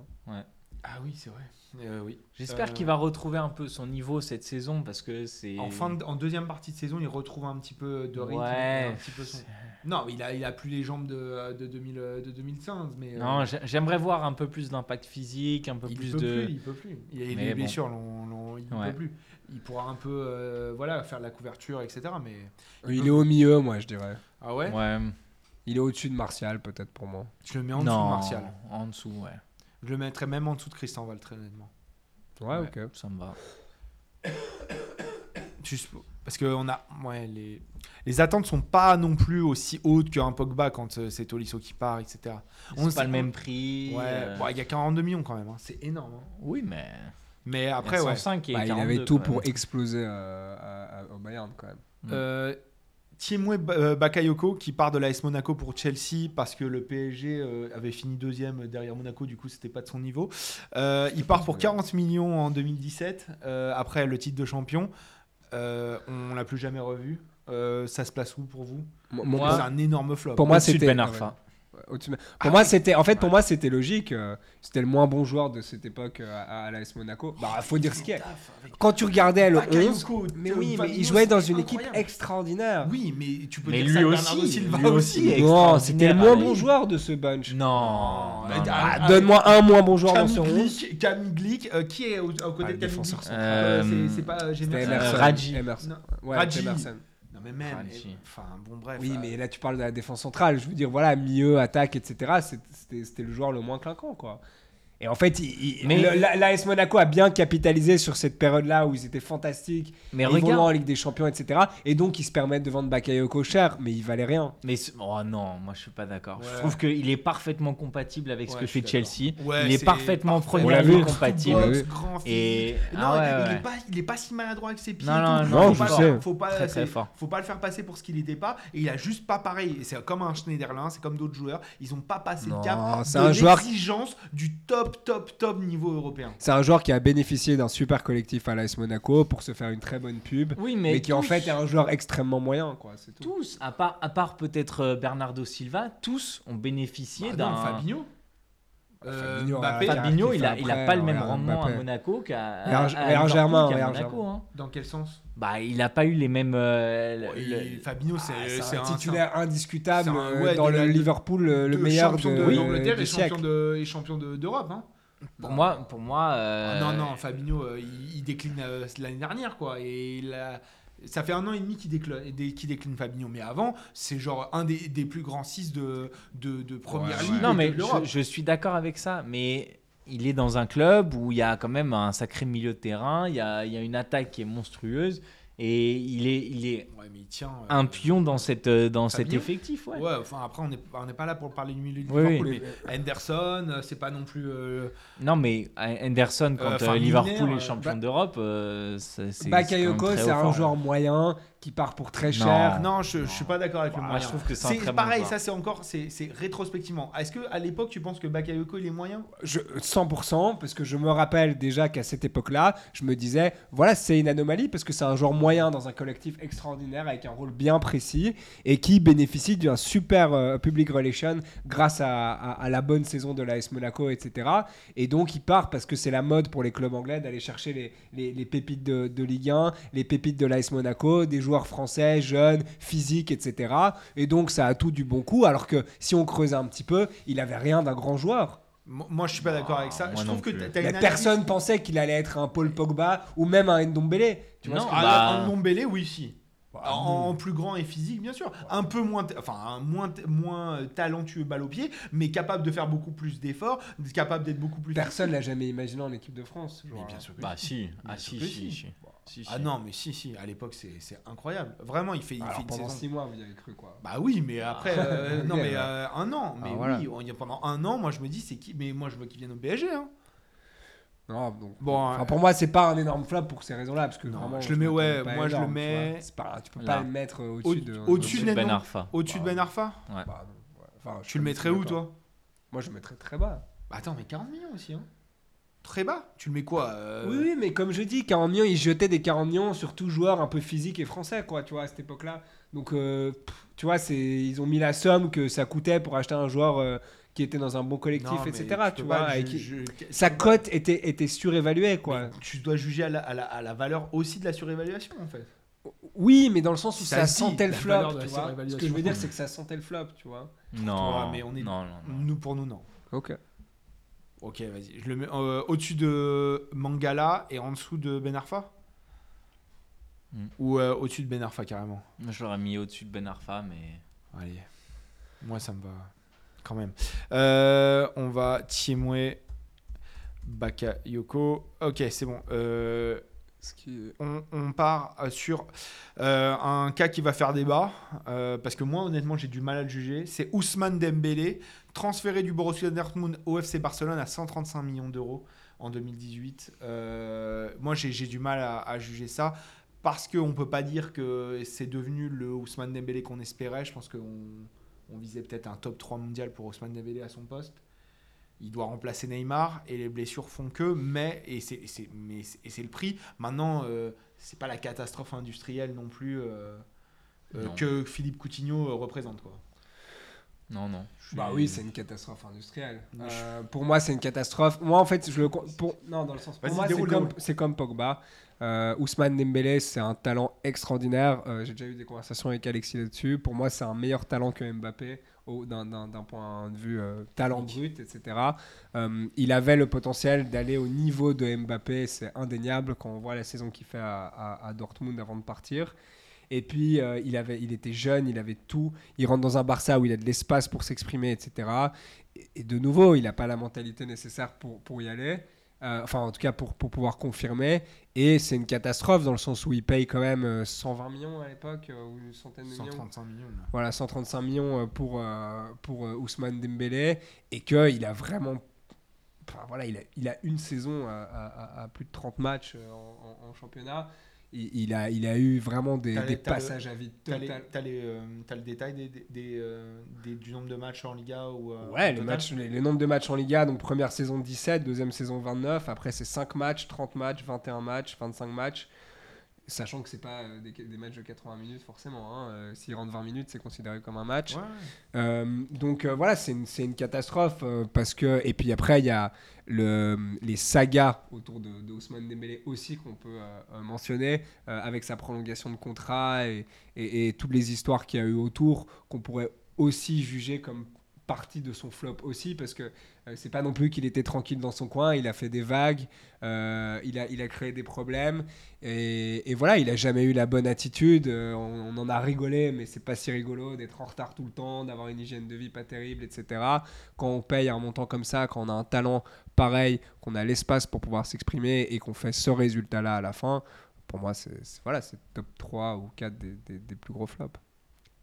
Ah oui, c'est vrai. Euh, oui. J'espère Euh, qu'il va retrouver un peu son niveau cette saison parce que c'est. En, fin de- en deuxième partie de saison, il retrouve un petit peu de rythme. Ouais. un petit peu son- Non, il a, il a plus les jambes de, de, 2000, de 2015. Mais, Non, euh, j'ai- j'aimerais voir un peu plus d'impact physique, un peu il plus peut de. plus, il peut plus. Il a Mais les bon. blessures, il Ouais. peut plus. Il pourra un peu euh, voilà, faire de la couverture, etc. Mais... Il est au milieu, moi, je dirais. Ah ouais, Ouais. Il est au-dessus de Martial, peut-être pour moi. Je le mets en non, dessous de Martial. En dessous, ouais. Je le mettrais même en dessous de Christian Val, très honnêtement. Ouais, Ouais, ok. Ça me va. Juste parce que on a, ouais, les, les attentes sont pas non plus aussi hautes qu'un Pogba quand euh, c'est Tolisso qui part, etc. On C'est pas le même prix. Ouais, euh, bon, il y a 42 millions quand même, hein. c'est énorme. hein. Oui, mais. Mais Après, après, ouais. 105 et Bah, il 42, avait tout pour exploser euh, à- à- au Bayern, quand même. Euh, Ba- euh, Bakayoko qui part de l'AS Monaco pour Chelsea parce que le PSG euh, avait fini deuxième derrière Monaco, du coup c'était pas de son niveau. Euh, il part pour 40 millions en 2017 euh, après le titre de champion. Euh, on l'a plus jamais revu. Euh, ça se place où pour vous? Mo- Moi, C'est un énorme flop. pour moi, c'était Ben Arfa. Ouais, au-dessus de- Pour moi, c'était en fait pour moi c'était logique. euh, C'était le moins bon joueur de cette époque euh, à, à l'AS Monaco. Bah, faut dire ce qu'il y a. Quand tu regardais le 11, Bakayoko, mais euh, oui, mais il jouait dans une équipe incroyable. extraordinaire. Oui, mais tu peux Mais dire lui ça aussi, Silva lui aussi est Non, c'était le moins bon joueur de ce bunch. Non, ah, ah, Donne-moi un moins bon joueur dans Camille ce 11. Glick, Camille Glick, euh, qui est au, aux Ah, côtés de Camille Glick. Euh, Euh, c'est- pas euh, Emerson. Radji. Emerson. Ouais. Emerson. Non mais même, et- enfin bon bref. Oui, euh, mais là tu parles de la défense centrale. Je veux dire, voilà, milieu, attaque, etc. c'était le joueur le moins clinquant, quoi. Et en fait, il- Mais- l'AS Monaco a bien capitalisé sur cette période-là où ils étaient fantastiques. Mais ils vont loin en regarde. Ligue des Champions, etc. Et donc ils se permettent de vendre Bakayoko cher, mais il valait rien. Mais oh non, moi je suis pas d'accord. Je trouve qu'il est parfaitement compatible avec ce que fait Chelsea. Ouais, il est c'est parfaitement parfait. premier On l'a ligne vu. compatible. Box. Et Non, ah ouais, il, est pas, il est pas si maladroit avec ses pieds. Non, non, non, faut je pas, sais. Faut pas, Très, très c'est- fort. faut pas le faire passer pour ce qu'il n'était pas. Et il a juste pas pareil. C'est comme un Schneiderlin, c'est comme d'autres joueurs. Ils ont pas passé le cap c'est de un joueur- l'exigence du top, top, top niveau européen. C'est un joueur qui a bénéficié d'un super collectif à l'AS Monaco pour se faire une très bonne pub, Oui, mais, mais, qui en fait est un joueur extrêmement moyen, quoi. C'est tout. tous, à part, à part peut-être euh, Bernardo Silva, tous ont bénéficié Bah d'un. Fabinho. Euh, Fabinho, Mbappé, ouais. Fabinho, il a, il a pas le même rendement Mbappé. à Monaco qu'à Germain, regarde Monaco. Hein. dans quel sens? Bah, il a pas eu les mêmes. euh, le- il- Fabinho, c'est Ah, un un titulaire indiscutable un- euh, ouais, dans de le de- Liverpool, le, meilleur champion de, et champion de- et champion de- d'Europe. hein. Pour moi, pour moi. euh, Ah non, non, Fabinho, euh, il, il décline euh, l'année dernière, quoi. Et il a- ça fait un an et demi qu'il décline, décline Fabinho. Mais avant, c'est genre un des, des plus grands 6 de, de, de première Ouais, ligue. ouais. Non, mais je suis d'accord avec ça, mais il est dans un club où il y a quand même un sacré milieu de terrain, il y a, il y a une attaque qui est monstrueuse, et il est, il est Ouais, mais il tient. euh, un pion dans, cette, euh, dans cet effectif. Ouais. Ouais, enfin après, on n'est on pas là pour parler du milieu de Oui, Liverpool. oui. Mais Henderson, euh, c'est pas non plus. euh, Non, mais Henderson, quand Euh, euh, Liverpool Milner, est champion bah- d'Europe, euh, c'est Bakayoko, c'est un fort. joueur moyen qui part pour très cher. Non, je, je suis pas d'accord avec le Ah, moyen. je trouve que c'est bon pareil, ça c'est encore, c'est c'est rétrospectivement. Est-ce que à l'époque tu penses que Bakayoko il est moyen? Je, 100%, parce que je me rappelle déjà qu'à cette époque-là, je me disais, voilà, c'est une anomalie, parce que c'est un joueur moyen dans un collectif extraordinaire, avec un rôle bien précis, et qui bénéficie d'un super euh, public relation grâce à, à- à la bonne saison de l'AS Monaco, etc. Et donc, il part parce que c'est la mode pour les clubs anglais d'aller chercher les, les- les pépites de, de Ligue 1, les pépites de l'AS Monaco, des joueurs français, jeunes, physiques, etc. Et donc, ça a tout du bon coup, alors que si on creuse un petit peu, il avait rien d'un grand joueur. Mo- Moi je suis pas d'accord avec ça. je trouve que Mais personne pensait qu'il allait être un Paul Pogba ou même un Ndombele. Tu vois Non, ce que- Ah, Bah- un Ndombele, oui, si. Bah, en, en plus grand et physique, bien sûr. Un peu moins, enfin, un moins, moins talentueux balle au pied, mais capable de faire beaucoup plus d'efforts, capable d'être beaucoup plus. Personne l'a jamais imaginé en équipe de France. ce Mais bien sûr que Bah si. ah si, si, si. si. Si, Ah si. non, mais si, si, à l'époque c'est c'est incroyable. Vraiment, il fait, il Alors fait une pendant saison. 6 mois, vous y avez cru quoi. Bah oui, mais après, euh, non, mais euh, un an. Mais Ah, voilà. oui, on y a pendant un an, moi je me dis, c'est qui Mais moi je veux qu'il vienne au PSG. Hein. Non, donc, Bon, euh, pour moi, c'est pas un énorme flop pour ces raisons-là. Parce que Non, vraiment, je le mets, ouais, moi, je le mets pas, tu peux là. pas le mettre euh, au-dessus de. Au-dessus Ben. Arfa. Au-dessus de Ouais. Ben Arfa Ouais. Bah, non, ouais. Enfin, je Tu le mettrais où toi Moi, je le mettrais très bas. Bah attends, mais 40 millions aussi. Hein. Très bas. Tu le mets quoi euh, Oui, oui, mais comme je dis, 40 millions, ils jetaient des 40 millions sur tout joueur un peu physique et français, quoi, tu vois, à cette époque-là. Donc, euh, pff, tu vois, c'est, ils ont mis la somme que ça coûtait pour acheter un joueur euh, qui était dans un bon collectif, Non, etc. tu Tu vois, et qui- sa tu peux pas- cote était, était surévaluée, quoi. Tu dois juger à la, à la- à la valeur aussi de la surévaluation en fait. Oui, mais dans le sens où Ça ça, sentait le flop, tu vois. Ce que je veux dire, c'est que ça sentait le flop, tu vois. Non, mais on est- non, non, non. Nous pour nous non. Ok. Ok, vas-y. Je le mets euh, au-dessus de Mangala et en dessous de Ben Arfa Hmm. Ou euh, au-dessus de Ben Arfa carrément Moi, je l'aurais mis au-dessus de Ben Arfa, mais Allez. Moi ça me va quand même. Euh, on va Tiemwe Bakayoko. Ok, c'est bon. Euh, on, on part euh, sur euh, un cas qui va faire débat, parce que moi, honnêtement, j'ai du mal à le juger. C'est Ousmane Dembélé, transféré du Borussia Dortmund au FC Barcelone à 135 millions d'euros en 2018. Euh, moi, j'ai j'ai du mal à, à juger ça, parce qu'on ne peut pas dire que c'est devenu le Ousmane Dembélé qu'on espérait. Je pense qu'on on visait peut-être un top 3 mondial pour Ousmane Dembélé à son poste. Il doit remplacer Neymar et les blessures font que, mais et c'est mais et le prix. Maintenant, euh, c'est pas la catastrophe industrielle non plus euh, euh, Non. que Philippe Coutinho euh, représente quoi. non, non. Bah oui, c'est une catastrophe industrielle. Euh, pour moi, c'est une catastrophe. Moi, en fait, je le pour non dans le sens. Pour moi, comme, c'est comme Pogba. Euh, Ousmane Dembélé, c'est un talent extraordinaire. Euh, J'ai déjà eu des conversations avec Alexis là-dessus. Pour moi, c'est un meilleur talent que Mbappé d'un- point de vue euh, talent brut, etc. Il avait le potentiel d'aller au niveau de Mbappé, c'est indéniable quand on voit la saison qu'il fait à, à- à Dortmund avant de partir. Et puis, euh, il, avait, il était jeune, il avait tout. Il rentre dans un Barça où il a de l'espace pour s'exprimer, etc. Et, et de nouveau, il n'a pas la mentalité nécessaire pour, pour y aller. Euh, enfin, en tout cas, pour, pour pouvoir confirmer. Et c'est une catastrophe dans le sens où il paye quand même euh, 120 millions à l'époque, euh, ou une centaine de millions. 135 millions. là. Voilà, 135 millions euh, pour, euh, pour euh, Ousmane Dembélé. Et qu'il a vraiment. Enfin, voilà, il a, il a une saison à, à- à- à plus de 30 matchs euh, en, en- en championnat. Il, il a, il a eu vraiment des, des t'as le- passages à vide total. t'as euh, le détail des, des- euh, du nombre de matchs en Liga ou euh, Ouais, les, matchs, les, les nombres de matchs en Liga, donc première saison 17, deuxième saison 29, après c'est 5 matchs, 30 matchs, 21 matchs, 25 matchs, sachant que c'est pas euh, des, des matchs de 80 minutes forcément, hein. Euh, s'il rentre 20 minutes c'est considéré comme un match. Ouais. Euh, donc euh, voilà, c'est une, une catastrophe parce que et puis après il y a le, les sagas autour de, de Ousmane Dembélé aussi qu'on peut mentionner avec sa prolongation de contrat et, et- et toutes les histoires qu'il y a eu autour qu'on pourrait aussi juger comme partie de son flop aussi parce que c'est pas non plus qu'il était tranquille dans son coin, il a fait des vagues, euh, il, a, créé des problèmes et, voilà, il a jamais eu la bonne attitude. euh, on, en a rigolé, mais c'est pas si rigolo d'être en retard tout le temps, d'avoir une hygiène de vie pas terrible, etc. Quand on paye un montant comme ça, quand on a un talent pareil, qu'on a l'espace pour pouvoir s'exprimer et qu'on fait ce résultat-là à la fin, pour moi, c'est voilà, top 3 ou 4 des, des- des plus gros flops.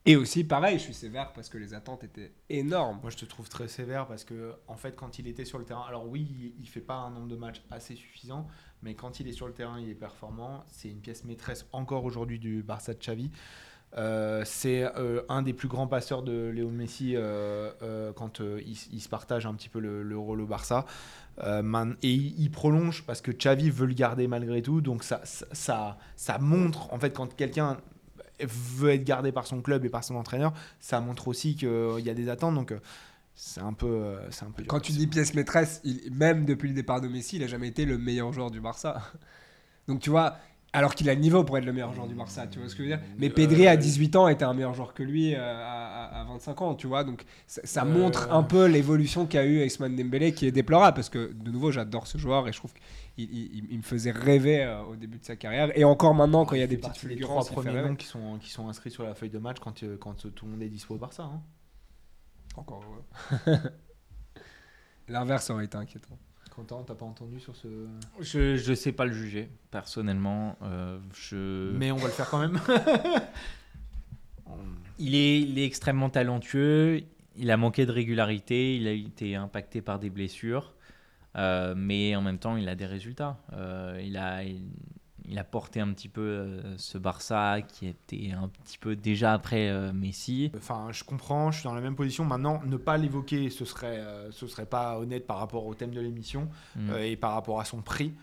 Et aussi, pareil, je suis sévère parce que les attentes étaient énormes. Moi, je te trouve très sévère parce que, en fait, quand il était sur le terrain, alors oui, il- fait pas un nombre de matchs assez suffisant, mais quand il est sur le terrain, il est performant. C'est une pièce maîtresse encore aujourd'hui du Barça de Xavi. Euh, c'est euh, un des plus grands passeurs de Léo Messi euh, quand il, se partage un petit peu le, le rôle au Barça. Man- et il, prolonge parce que Xavi veut le garder malgré tout. Donc ça, ça, ça montre, en fait, quand quelqu'un veut être gardé par son club et par son entraîneur, ça montre aussi qu'il y a des attentes. Donc euh, c'est un peu, euh, c'est un peu. Quand tu dis pièce maîtresse, même depuis le départ de Messi, il a jamais été le meilleur joueur du Barça. Donc tu vois, alors qu'il a le niveau pour être le meilleur joueur du Barça, tu vois ce que je veux dire Mais Euh, Pedri à 18 ans était un meilleur joueur que lui euh, à, à- à 25 ans, tu vois. Donc ça, ça Euh, montre un peu l'évolution qu'a eu Ousmane Dembélé qui est déplorable parce que de nouveau j'adore ce joueur et je trouve qu'il il, me faisait rêver au début de sa carrière et encore maintenant quand il y a des petites fulgurances, trois premiers noms qui sont, qui sont inscrits sur la feuille de match quand, quand tout le monde est dispo au Barça. hein. Encore ouais. L'inverse aurait été inquiétant. Quentin, t'as pas entendu sur ce. Je je sais pas le juger personnellement. euh, je Mais on va le faire quand même. il est il est extrêmement talentueux. Il a manqué de régularité. Il a été impacté par des blessures. euh, mais en même temps, il a des résultats. Euh, il a il, il a porté un petit peu euh, ce Barça qui était un petit peu déjà après euh, Messi. Enfin, je comprends, je suis dans la même position. Maintenant, ne pas l'évoquer, ce serait, euh, ce serait pas honnête par rapport au thème de l'émission Mm. euh, et par rapport à son prix.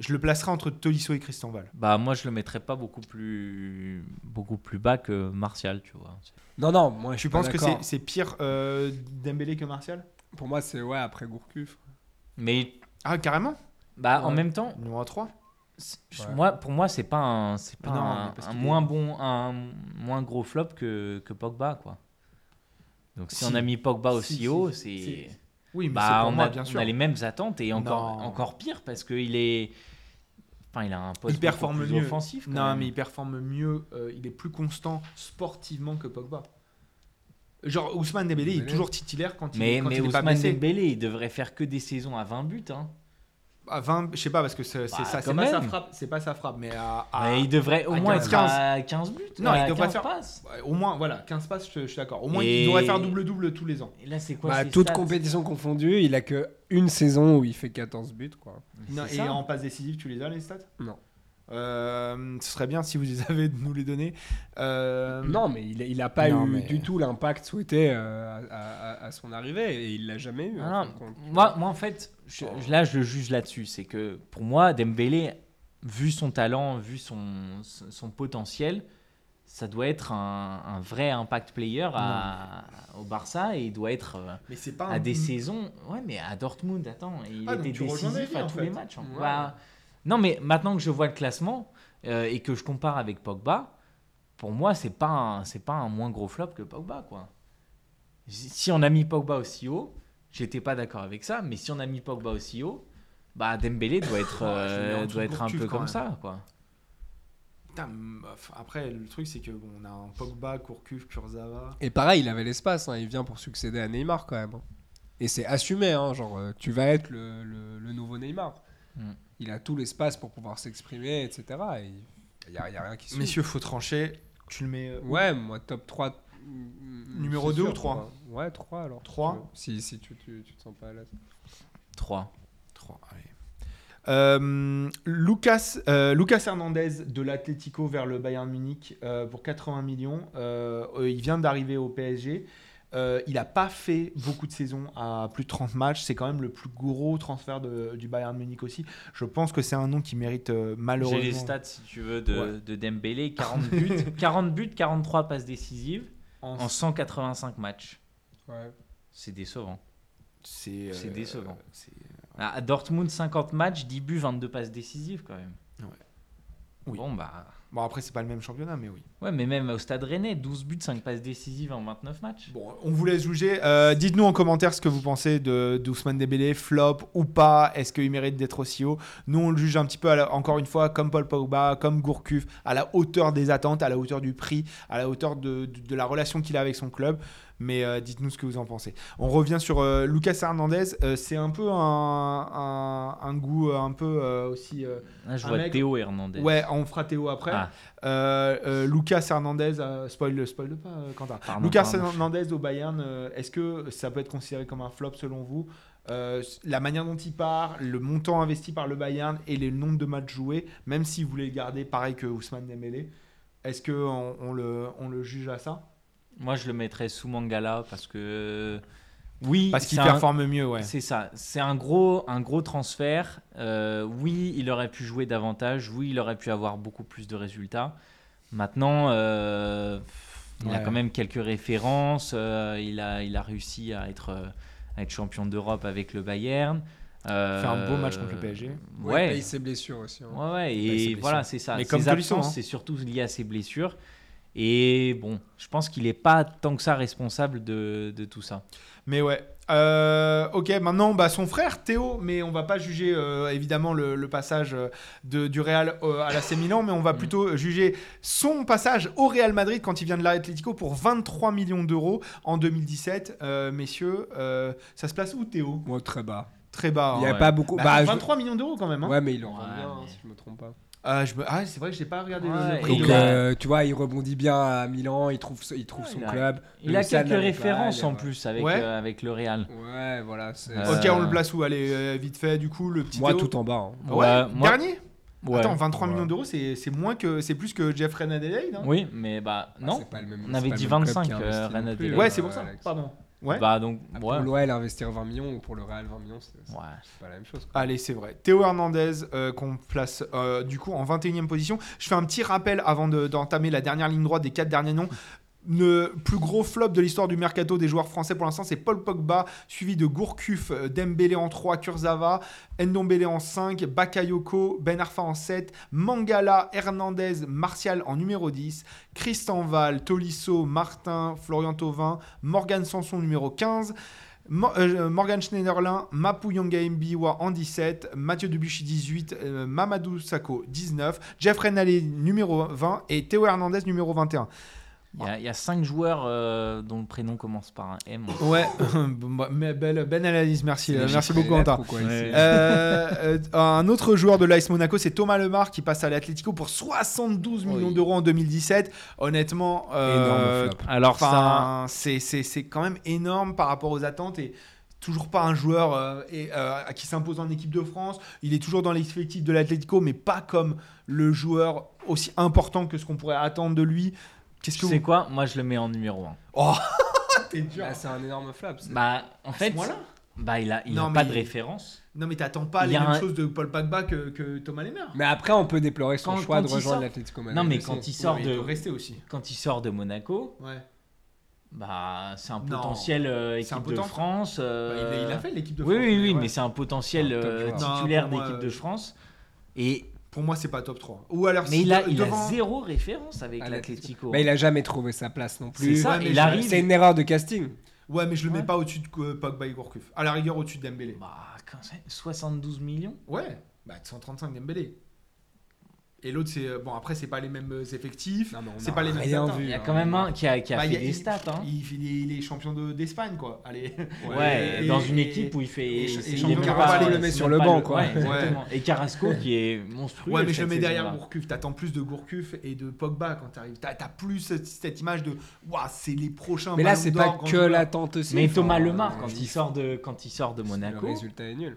Je le placerai entre Tolisso et Christian Val. Bah moi je le mettrais pas beaucoup plus beaucoup plus bas que Martial, tu vois. Non, non, moi je Tu suis pas penses que c'est pire euh, Dembélé que Martial? Pour moi, c'est ouais, après Gourcuff. Mais Ah, carrément? Bah en même temps, Numéro 3 c'est- je- Ouais. moi pour moi c'est pas un c'est pas non, un, moins est- bon un moins gros flop que, que Pogba quoi. Donc si, Si. on a mis Pogba Si, aussi si, haut, si. c'est Si. Oui, mais bah on, moi, a, bien on a les mêmes attentes et encore Non. encore pire parce que il est enfin il a un poste Il performe plus mieux. offensif. Non, même. mais il performe mieux, euh, il est plus constant sportivement que Pogba. Genre, Ousmane Dembélé, il est toujours titulaire quand il, mais quand mais il est pas Ousmane blessé. Dembélé, il devrait faire que des saisons à 20 buts hein. À 20, je sais pas, parce que c'est c'est Bah, ça, c'est pas sa frappe, c'est pas sa frappe, mais à, à- Mais il devrait au moins 15, être à 15 buts. Non, à il devrait 15 faire- passes. au moins, voilà, 15 passes, je, je suis d'accord. Au moins, Et- il devrait faire double-double tous les ans. Et là, c'est quoi Bah, toute compétition confondue, il a que une saison où il fait 14 buts, quoi. Non, et ça. en passe décisive, tu les as, les stats? Non. Euh, ce serait bien si vous les avez de nous les donner. Euh, Non, mais il, il a pas non, eu mais- du tout l'impact souhaité euh, à, à- à son arrivée et il l'a jamais eu. Ah, moi, moi, en fait, je- je- là, je le juge là-dessus. C'est que pour moi, Dembélé, vu son talent, vu son, son potentiel, ça doit être un, un vrai impact player à- au Barça et il doit être euh, Mais c'est pas à un- des saisons. Ouais, mais à Dortmund, attends, il Ah, était décisif à tous fait. les matchs. hein. Ouais. Bah, non, mais maintenant que je vois le classement euh, et que je compare avec Pogba, pour moi, c'est pas un- c'est pas un moins gros flop que Pogba, quoi. Si on a mis Pogba aussi haut, j'étais pas d'accord avec ça, mais si on a mis Pogba aussi haut, bah Dembélé doit être, mets en euh, doit être un peu comme même. ça, quoi. Putain. Après, le truc, c'est que bon, on a un Pogba, Courcuff, Kurzawa. Et pareil, il avait l'espace, hein, il vient pour succéder à Neymar quand même. hein. Et c'est assumé, hein, genre euh, tu vas être le, le- le nouveau Neymar. Mm. Il a tout l'espace pour pouvoir s'exprimer, etc. Et il n'y a, a rien qui suit. Messieurs, faut trancher. Tu le mets. euh, Ouais, moi top 3. mm, Numéro c'est deux sûr, ou trois quoi. Ouais, 3 alors. Trois si tu veux. Si, tu, tu, tu te sens pas à l'aise. 3. 3, allez. Euh, Lucas, euh, Lucas Hernandez de l'Atlético vers le Bayern Munich euh, pour 80 millions. Euh, euh, il vient d'arriver au PSG. Euh, il n'a pas fait beaucoup de saisons à plus de 30 matchs. C'est quand même le plus gros transfert de- du Bayern Munich aussi. Je pense que c'est un nom qui mérite euh, malheureusement. J'ai les stats, si tu veux, de, Ouais. de Dembélé 40 buts, 40 buts, 43 passes décisives En- en 185 matchs. Ouais. C'est décevant. C'est c'est décevant. c'est- À à Dortmund, 50 matchs, 10 buts, 22 passes décisives quand même. Ouais. Oui. Bon, bah. Bon, après, c'est pas le même championnat, mais oui. Ouais, mais même au stade rennais, 12 buts, 5 passes décisives en 29 matchs. Bon, on vous laisse juger. Euh, Dites-nous en commentaire ce que vous pensez de d'Ousmane Dembélé, flop ou pas? Est-ce qu'il mérite d'être aussi haut? Nous, on le juge un petit peu, la- encore une fois, comme Paul Pogba, comme Gourcuff, à la hauteur des attentes, à la hauteur du prix, à la hauteur de, de- de la relation qu'il a avec son club. Mais euh, dites-nous ce que vous en pensez. On revient sur euh, Lucas Hernandez. Euh, c'est un peu un, un, un goût un peu aussi. Là, je Un vois mec- Théo Hernandez. Ouais, on fera Théo après. Ah. Lucas Hernandez, spoil, spoil pas, Quentin. Pardon, Lucas pardon. Hernandez au Bayern, est-ce que ça peut être considéré comme un flop selon vous? Euh, La manière dont il part, le montant investi par le Bayern et le nombre de matchs joués, même si vous voulez le garder pareil que Ousmane Dembélé, est-ce qu'on on le, on le juge à ça? Moi, je le mettrais sous Mangala parce que. Oui, Parce qu'il un- performe mieux, ouais. C'est ça. C'est un gros, un gros transfert. Euh, oui, il aurait pu jouer davantage. Oui, il aurait pu avoir beaucoup plus de résultats. Maintenant, euh, il a quand même quelques références. euh, il, a, il a réussi à être, euh, à être champion d'Europe avec le Bayern. Euh, Fait un beau match contre le PSG. Ouais, il Ouais. paye ses blessures aussi. hein. Ouais, ouais, et voilà, c'est ça. Mais comme absences, hein. c'est surtout lié à ses blessures. Et bon, je pense qu'il n'est pas tant que ça responsable de, de tout ça. Mais ouais. Euh, ok, maintenant, bah, son frère Théo, mais on va pas juger euh, évidemment le, le passage euh, de, du Real euh, à l'AC Milan, mais on va plutôt juger son passage au Real Madrid quand il vient de l'Atlético pour 23 millions d'euros en 2017. Euh, messieurs, euh, ça se place où Théo? Ouais, très bas. Très bas. Il n'y hein. a ouais. pas beaucoup. Bah, Bah, je- 23 millions d'euros quand même. hein. Ouais, mais il en Ouais, bien, mais- si je me trompe pas. Euh, je me- Ah, c'est vrai que j'ai pas regardé le- Ouais, le prix. il Donc, a- euh, tu vois, il rebondit bien à Milan, il trouve, il trouve Ouais, son il a- club. Il a quelques références en plus avec, Ouais. euh, avec le Real. Ouais, voilà. Euh, Ok, on le place où? Allez, euh, vite fait, du coup, le petit Moi, Théo. tout en bas. hein. Ouais, Ouais, moi- dernier? Ouais. Attends, 23 Ouais. millions d'euros, c'est c'est moins que c'est plus que Jeffrey Adelaide. hein Oui, mais bah Ah, non. c'est pas le même- on avait pas dit le même club 25, qui investit euh. Ouais, euh, c'est pour ça. Alex. Pardon. Ouais. Bah donc Ah, ouais. Pour l'OL, investir 20 millions ou pour le Real 20 millions, c'est Ouais. pas la même chose. quoi. Allez, c'est vrai. Théo Hernandez, euh, qu'on place euh, du coup en 21e position. Je fais un petit rappel avant de- d'entamer la dernière ligne droite des quatre derniers noms. Le plus gros flop de l'histoire du mercato des joueurs français pour l'instant, c'est Paul Pogba, suivi de Gourcuff, euh, Dembélé en 3, Kurzawa, Ndombele en 5, Bakayoko, Ben Arfa en 7, Mangala, Hernandez, Martial en numéro 10, Christian Val, Tolisso, Martin, Florian Thauvin, Morgan Sanson numéro 15, Mo- euh, Morgan Schneiderlin, Mapu Yonga Mbiwa en 17, Mathieu Debuchy 18, euh, Mamadou Sakho 19, Jeffrey Nallé numéro 20 et Théo Hernandez numéro 21. Il y, a, il y a cinq joueurs euh, dont le prénom commence par un M. Ouais, Bon, mais belle, belle analyse, merci, euh, merci beaucoup Ouais. ici Euh, euh, un autre joueur de l'AS Monaco, c'est Thomas Lemar qui passe à l'Atlético pour 72 millions Oui. d'euros en 2017. Honnêtement, euh. Alors ça, c'est c'est- c'est quand même énorme par rapport aux attentes et toujours pas un joueur euh, et, euh, qui s'impose en équipe de France. Il est toujours dans l'effectif de l'Atlético, mais pas comme le joueur aussi important que ce qu'on pourrait attendre de lui. Qu'est-ce tu que sais vous... quoi Moi je le mets en numéro 1. Oh, t'es dur. Bah, c'est un énorme flop. c'est- Bah en fait, bah il a, il Non, a pas mais- de référence. Non, mais t'attends pas Il les mêmes un- choses de Paul Pogba que, que Thomas Lemar. Mais après, on peut déplorer son Quand- choix quand de rejoindre sort- l'Atlético Madrid. Non mais quand il sort de rester aussi. quand il sort de Monaco, Ouais. bah c'est un potentiel euh, un équipe de. France. Bah, euh, il, a, il a fait l'équipe de Oui France. oui oui, ouais. mais c'est un potentiel euh, titulaire d'équipe de France. Et Pour moi, c'est pas top 3. Ou alors, mais si il a, de- il a zéro référence avec l'Atlético. Mais il a jamais trouvé sa place non C'est plus. ça, Ouais, mais il je- arrive. C'est une erreur de casting. Ouais, mais je le mets pas au-dessus de euh, Pogba et Gourcuff. À la rigueur, au-dessus de Dembélé. Bah, quand c'est 72 millions. Ouais, bah 135 Dembélé. Et l'autre, c'est. euh, Bon, après, c'est pas les mêmes euh, effectifs. C'est pas les mêmes rien stats, vu. Il y a hein. quand même un qui a, qui a Bah, fait a- des stats. Hein. Il, il est, il est champion de- d'Espagne, quoi. Allez. Ouais, Et- dans une équipe où il fait. et- et il même pas- le met sur le banc, quoi. ouais, exactement. Et Carrasco qui est monstrueux. Ouais, mais je le mets derrière. Gourcuff. T'attends plus de Gourcuff et de Pogba quand t'arrives. T'as as plus cette, cette image de. Waouh, c'est les prochains. Mais là, c'est pas que l'attente aussi. Mais Thomas Lemar, quand il- il sort de, quand il sort de Le Monaco, résultat est nul.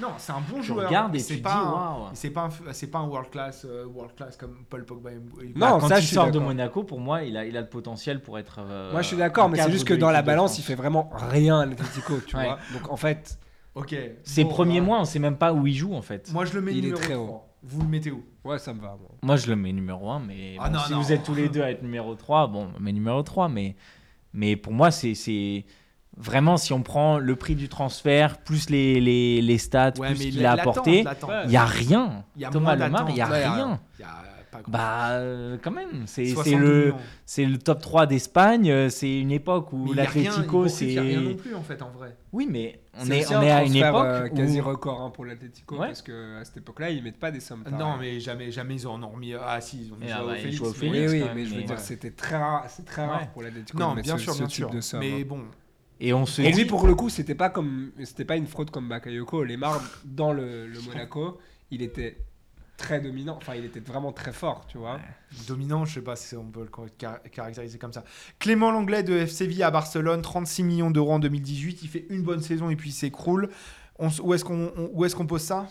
Non, c'est un bon tu joueur. regardes mais et tu c'est dis pas un- waouh. C'est pas, un- c'est pas un world class, euh, world class comme Paul Pogba. Non, quand ça, il je sort de. Monaco, pour moi, il a, il a le potentiel pour être. euh, Moi, je suis d'accord, mais c'est juste que dans la balance, il fait vraiment rien à l'Atlético, tu Ouais. vois. Donc en fait, Ok. Ses Bon, premiers bah, mois, on sait même pas où il joue en fait. Moi, je le mets Il est numéro très 3. Vous le mettez où? Ouais, ça me va. moi. Moi, je le mets numéro 1, mais Ah bon, non, si non. vous êtes tous les deux à être numéro 3, bon, mais numéro 3, mais, mais pour moi, c'est- c'est vraiment si on prend le prix du transfert, plus les, les, les stats, Ouais, plus ce qu'il a apporté. Ouais. il n'y a rien. Y a Thomas Lemar, il n'y a d'attente. rien. Il y a pas grand Bah, euh, quand même, c'est c'est 62 le, c'est le top 3 d'Espagne. euh, C'est une époque où y a l'Atlético, Gourcuff, il y a rien non c'est. plus en fait en vrai. Oui, mais on C'est est, on un est à une époque. euh, où- quasi record hein, pour l'Atletico Ouais. parce que à cette époque-là ils mettent pas des sommes. Non, mais jamais, jamais ils en ont remis. Ah si, ils ont mis ah bah, Félix, Félix. oui, oui, mais je veux dire, ouais. c'était très rare, c'est très rare Ouais. pour l'Atletico. Non, bien ce- sûr, ce bien type sûr. de somme, Mais bon, Et on se Et dit. lui, pour le coup, c'était pas comme, c'était pas une fraude comme Bakayoko. Lemar dans le, le Monaco, il était très dominant. Enfin, il était vraiment très fort, tu vois. dominant, je sais pas si on peut le car- caractériser comme ça. Clément Langlais de FC Séville à Barcelone, 36 millions d'euros en 2018. Il fait une bonne saison et puis il s'écroule. Où est-ce qu'on on- où est-ce qu'on pose ça?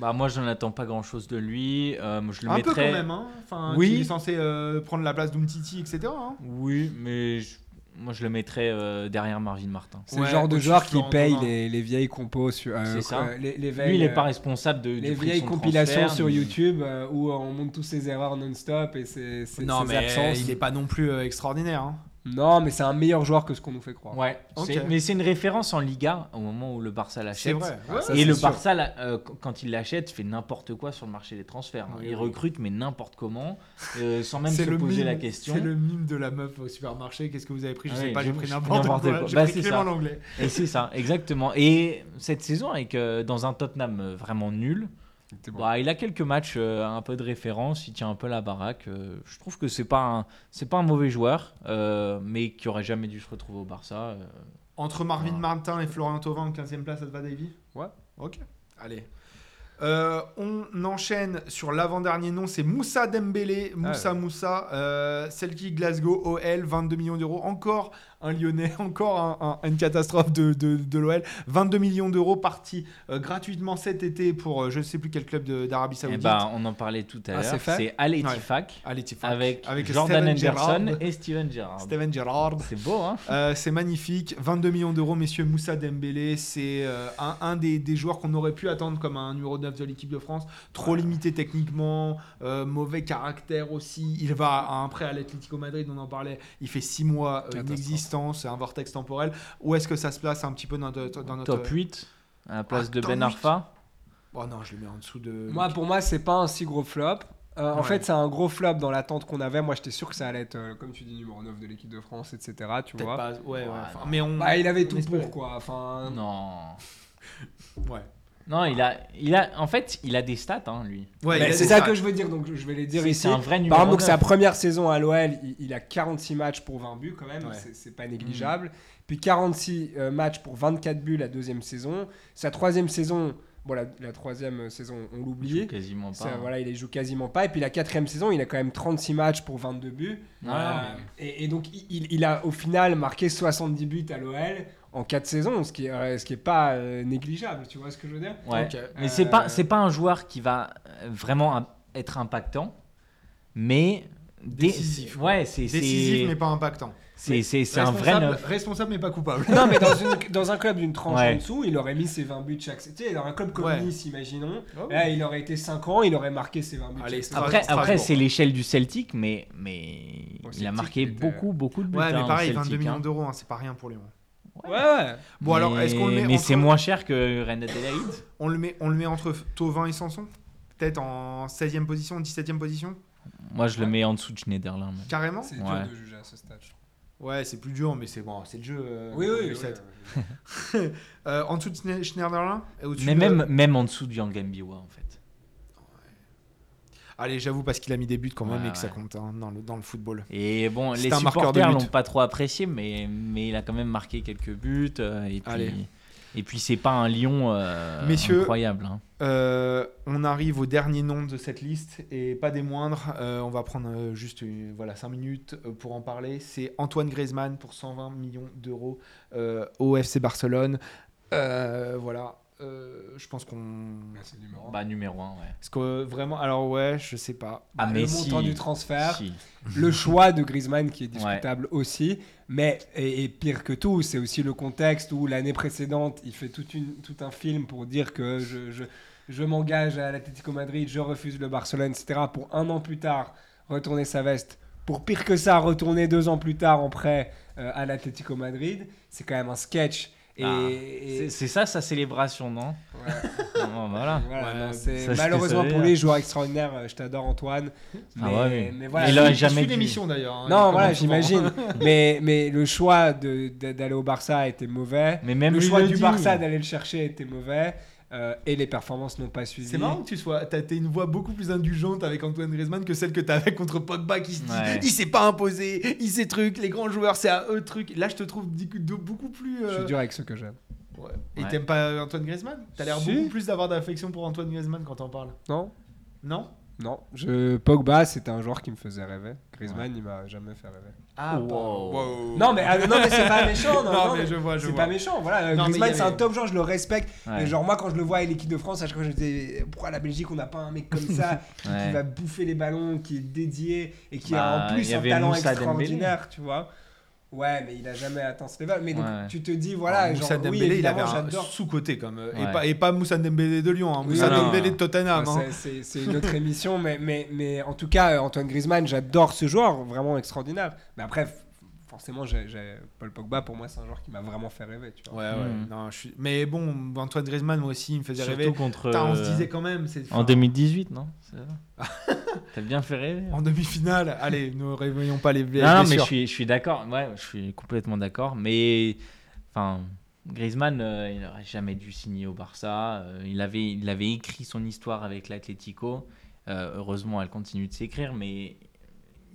Bah, moi, je n'attends pas grand chose de lui. Euh, je le Un peu quand même. Hein enfin, Oui. Il est censé euh, prendre la place d'Umtiti, etc. hein. Oui, mais je- moi, je le mettrais euh, derrière Marvin Martin. C'est Ouais, le genre de joueur qui paye les, les vieilles compos sur. euh, C'est ça. quoi, Les, les Lui, il n'est euh, pas responsable de, du les prix de vieilles son compilations sur mais- YouTube euh, où on montre tous ses erreurs non-stop et ses, ses- Non, ses mais absences. il n'est pas non plus euh, extraordinaire. hein. Non, mais c'est un meilleur joueur que ce qu'on nous fait croire. Ouais, c'est- mais c'est une référence en Liga au moment où le Barça C'est l'achète. vrai. Ah, Ouais. ça, Et c'est le sûr. Barça, euh, qu- quand il l'achète, fait n'importe quoi sur le marché des transferts. hein. Oui, il oui. recrute, mais n'importe comment, euh, sans même C'est se poser mime- la question. C'est le mime de la meuf au supermarché. Qu'est-ce que vous avez pris Je Ah sais pas, j'ai pris n'importe quoi. quoi. J'ai Bah, pris c'est ça. Langlais. Et c'est ça, exactement. Et cette saison, avec euh, dans un Tottenham euh, vraiment nul, bon. bah, il a quelques matchs euh, un peu de référence, il tient un peu la baraque. euh, je trouve que c'est pas un, c'est pas un mauvais joueur, euh, mais qui aurait jamais dû se retrouver au Barça. euh. Entre Marvin. Martin et Florian Thauvin en 15e place, ça te va, Davy? Ouais. Ok. Allez. Euh, on enchaîne sur l'avant-dernier nom, c'est Moussa Dembélé. Moussa Ah ouais. Moussa, euh, Celtic Glasgow, OL, 22 millions d'euros. Encore un Lyonnais, encore un- un- une catastrophe de, de, de l'OL. 22 millions d'euros partis euh, gratuitement cet été pour euh, je ne sais plus quel club d'Arabie Eh Saoudite. ben, on en parlait tout à Ah, l'heure. c'est Al Ettifaq Allez, Tifak. avec, Avec Jordan Steven Anderson Gerrard. et Steven Gerrard. Steven Gerrard. C'est beau, hein Euh, c'est magnifique, 22 millions d'euros, messieurs Moussa Dembélé. C'est un, un des, des joueurs qu'on aurait pu attendre comme un numéro 9 de l'équipe de France. Trop limité techniquement, mauvais caractère aussi. Il va à un prêt à l'Atlético Madrid, on en parlait. Il fait 6 mois euh, Catastrophe. C'est un vortex temporel. Où est-ce que ça se place un petit peu dans notre. Dans notre... Top 8 à la place Ah, de Ben 8. Arfa. Oh non, je le mets en dessous de. Moi, pour moi, c'est pas un si gros flop. Euh, En fait, c'est un gros flop dans l'attente qu'on avait. Moi, j'étais sûr que ça allait être, euh, comme tu dis, numéro 9 de l'équipe de France, etc. Tu vois. pas. Ouais, ouais. Ouais, enfin, non. mais on. Bah, il avait on tout espérait. pour quoi. Enfin, Non. Ouais. Non, il a, il a, en fait, il a des stats, hein, lui. Ouais, mais il a c'est ça stats. que je veux dire, donc je vais les dire C'est ici. c'est un vrai Par numéro exemple, donc, sa 9. première saison à l'OL, il, il a 46 matchs pour 20 buts quand même, Ouais. c'est- pas négligeable. Puis 46 euh, matchs pour 24 buts la deuxième saison. Sa troisième saison, bon, la, la troisième saison, on Il l'oublie. joue quasiment pas. Ça, hein. voilà, il les joue quasiment pas. Et puis la quatrième saison, il a quand même 36 matchs pour 22 buts. Euh, mais- et, et donc, il, il a au final marqué 70 buts à l'OL en 4 saisons, ce qui est, euh, ce qui est pas euh, négligeable. Tu vois ce que je veux dire Ouais. Ok. Mais c'est Euh, pas, c'est pas un joueur qui va euh, vraiment im- être impactant, mais dé- Décisif. Ouais, c'est Décisif, mais pas impactant. c'est c'est c'est un vrai Responsable- neuf. Responsable, mais pas coupable. Non, mais dans, une- dans un club d'une tranche Ouais. en dessous, il aurait mis ses 20 buts chaque saison. Tu sais, dans un club comme Ouais. Nice, imaginons. Oh. Là, il aurait été 5 ans, il aurait marqué ses 20 buts Allez, chaque saison. Après, après c'est l'échelle du Celtic, mais mais il a marqué était- beaucoup beaucoup de buts. Ouais, hein, mais au pareil, Celtic, 22 millions hein. d'euros, hein, c'est pas rien pour Lyon. Ouais, ouais. Bon, alors, est-ce qu'on le met Mais entre- c'est moins cher que Rennes Adelaide On le met, on le met entre Tovin et Sanson Peut-être en 16e position, 17e position? Moi, je le mets en dessous de Schneiderlin. Carrément? C'est Ouais. dur de juger à ce stade. je. Ouais, c'est plus dur, mais c'est bon, c'est le jeu. euh, Oui, oui, oui. Euh, en dessous de Schne- Schneiderlin Mais de- même même en dessous de Yang Mbiwa en fait. Allez, j'avoue, parce qu'il a mis des buts quand même Ouais, et que ça compte hein, dans, le, dans le football. Et bon, les supporters l'ont pas trop apprécié, mais, mais il a quand même marqué quelques buts. euh, et Allez. puis, et puis c'est pas un lion euh, Messieurs, incroyable. hein. Euh, on arrive au dernier nom de cette liste et pas des moindres. Euh, on va prendre juste une- voilà, 5 minutes pour en parler. C'est Antoine Griezmann pour 120 millions d'euros au FC Barcelone. Voilà. Euh, je pense qu'on. Ouais, c'est le numéro un. Bah numéro 1, ouais. Parce que vraiment, alors ouais, je sais pas. Ah, Bah, mais le si. montant du transfert, Si. le choix de Griezmann qui est discutable aussi, mais et, et pire que tout, c'est aussi le contexte où l'année précédente, il fait toute une, tout un film pour dire que je, je, je m'engage à l'Atlético Madrid, je refuse le Barcelone, etc. Pour un an plus tard retourner sa veste. Pour pire que ça, retourner deux ans plus tard en prêt euh, à l'Atlético Madrid, c'est quand même un sketch. Et, Ah, et- C'est ça sa célébration, non? Ouais. Non, Voilà. Voilà, Ouais, non, c'est- ça, je malheureusement pour lui, joueur extraordinaire, euh, je t'adore Antoine. Mais, Ah ouais, mais voilà. Il a jamais l'émission d'ailleurs. hein, Non, il voilà, j'imagine. mais, mais le choix d'aller au Barça a été mauvais. Mais même le choix le du dit. Barça d'aller le chercher a été mauvais. Euh, et les performances n'ont pas suivi. C'est marrant que tu sois. T'as une voix beaucoup plus indulgente avec Antoine Griezmann que celle que t'avais contre Pogba qui se dit Ouais. il s'est pas imposé, il s'est truc, les grands joueurs c'est à eux truc. Là je te trouve du coup, de- beaucoup plus. Je euh, suis dur avec ceux que j'aime. ouais. Et Ouais. t'aimes pas Antoine Griezmann? T'as l'air Si. beaucoup plus d'avoir d'affection pour Antoine Griezmann quand t'en parles. Non Non? Non. Je... Pogba, c'était un joueur qui me faisait rêver. Griezmann, il m'a jamais fait rêver. Ah, Wow. wow. Non, mais, ah, non, mais c'est pas méchant. Non, Non, non, mais mais je vois, je C'est pas méchant. Voilà, Non, Griezmann, c'est un top joueur, je le respecte. Ouais. Et genre, moi, quand je le vois à l'équipe de France, à chaque fois, je me dis pourquoi la Belgique, on n'a pas un mec comme ça qui, qui Ouais. va bouffer les ballons, qui est dédié et qui Bah, a en plus un talent Moussa extraordinaire, tu vois. Ouais, mais il a jamais atteint ce level. Mais donc, Ouais. tu te dis, voilà, Alors, genre, Moussa oui, Dembélé, il avait évidemment, un j'adore. sous-côté comme. euh, Et, Ouais. pas, et pas Moussa Dembélé de Lyon, hein, Moussa non, Dembélé non. de Tottenham. hein. C'est- une autre émission, mais, mais, mais en tout cas, euh, Antoine Griezmann, j'adore ce joueur, vraiment extraordinaire. Mais après, forcément, j'ai j'ai- Paul Pogba, pour moi, c'est un joueur qui m'a vraiment fait rêver. Tu vois. Ouais, ouais. Mm. Non, je suis... Mais bon, Antoine Griezmann, moi aussi, il me faisait Surtout rêver. contre. On se euh, disait quand même. c'est- En enfin, 2018, non? C'est T'as bien fait rêver. En demi-finale, allez, ne réveillons pas les les Non, non, mais je blessures. suis, je suis d'accord. Ouais, je suis complètement d'accord. Mais enfin, Griezmann, euh, il n'aurait jamais dû signer au Barça. Euh, il, avait, il avait écrit son histoire avec l'Atlético. Euh, heureusement, elle continue de s'écrire, mais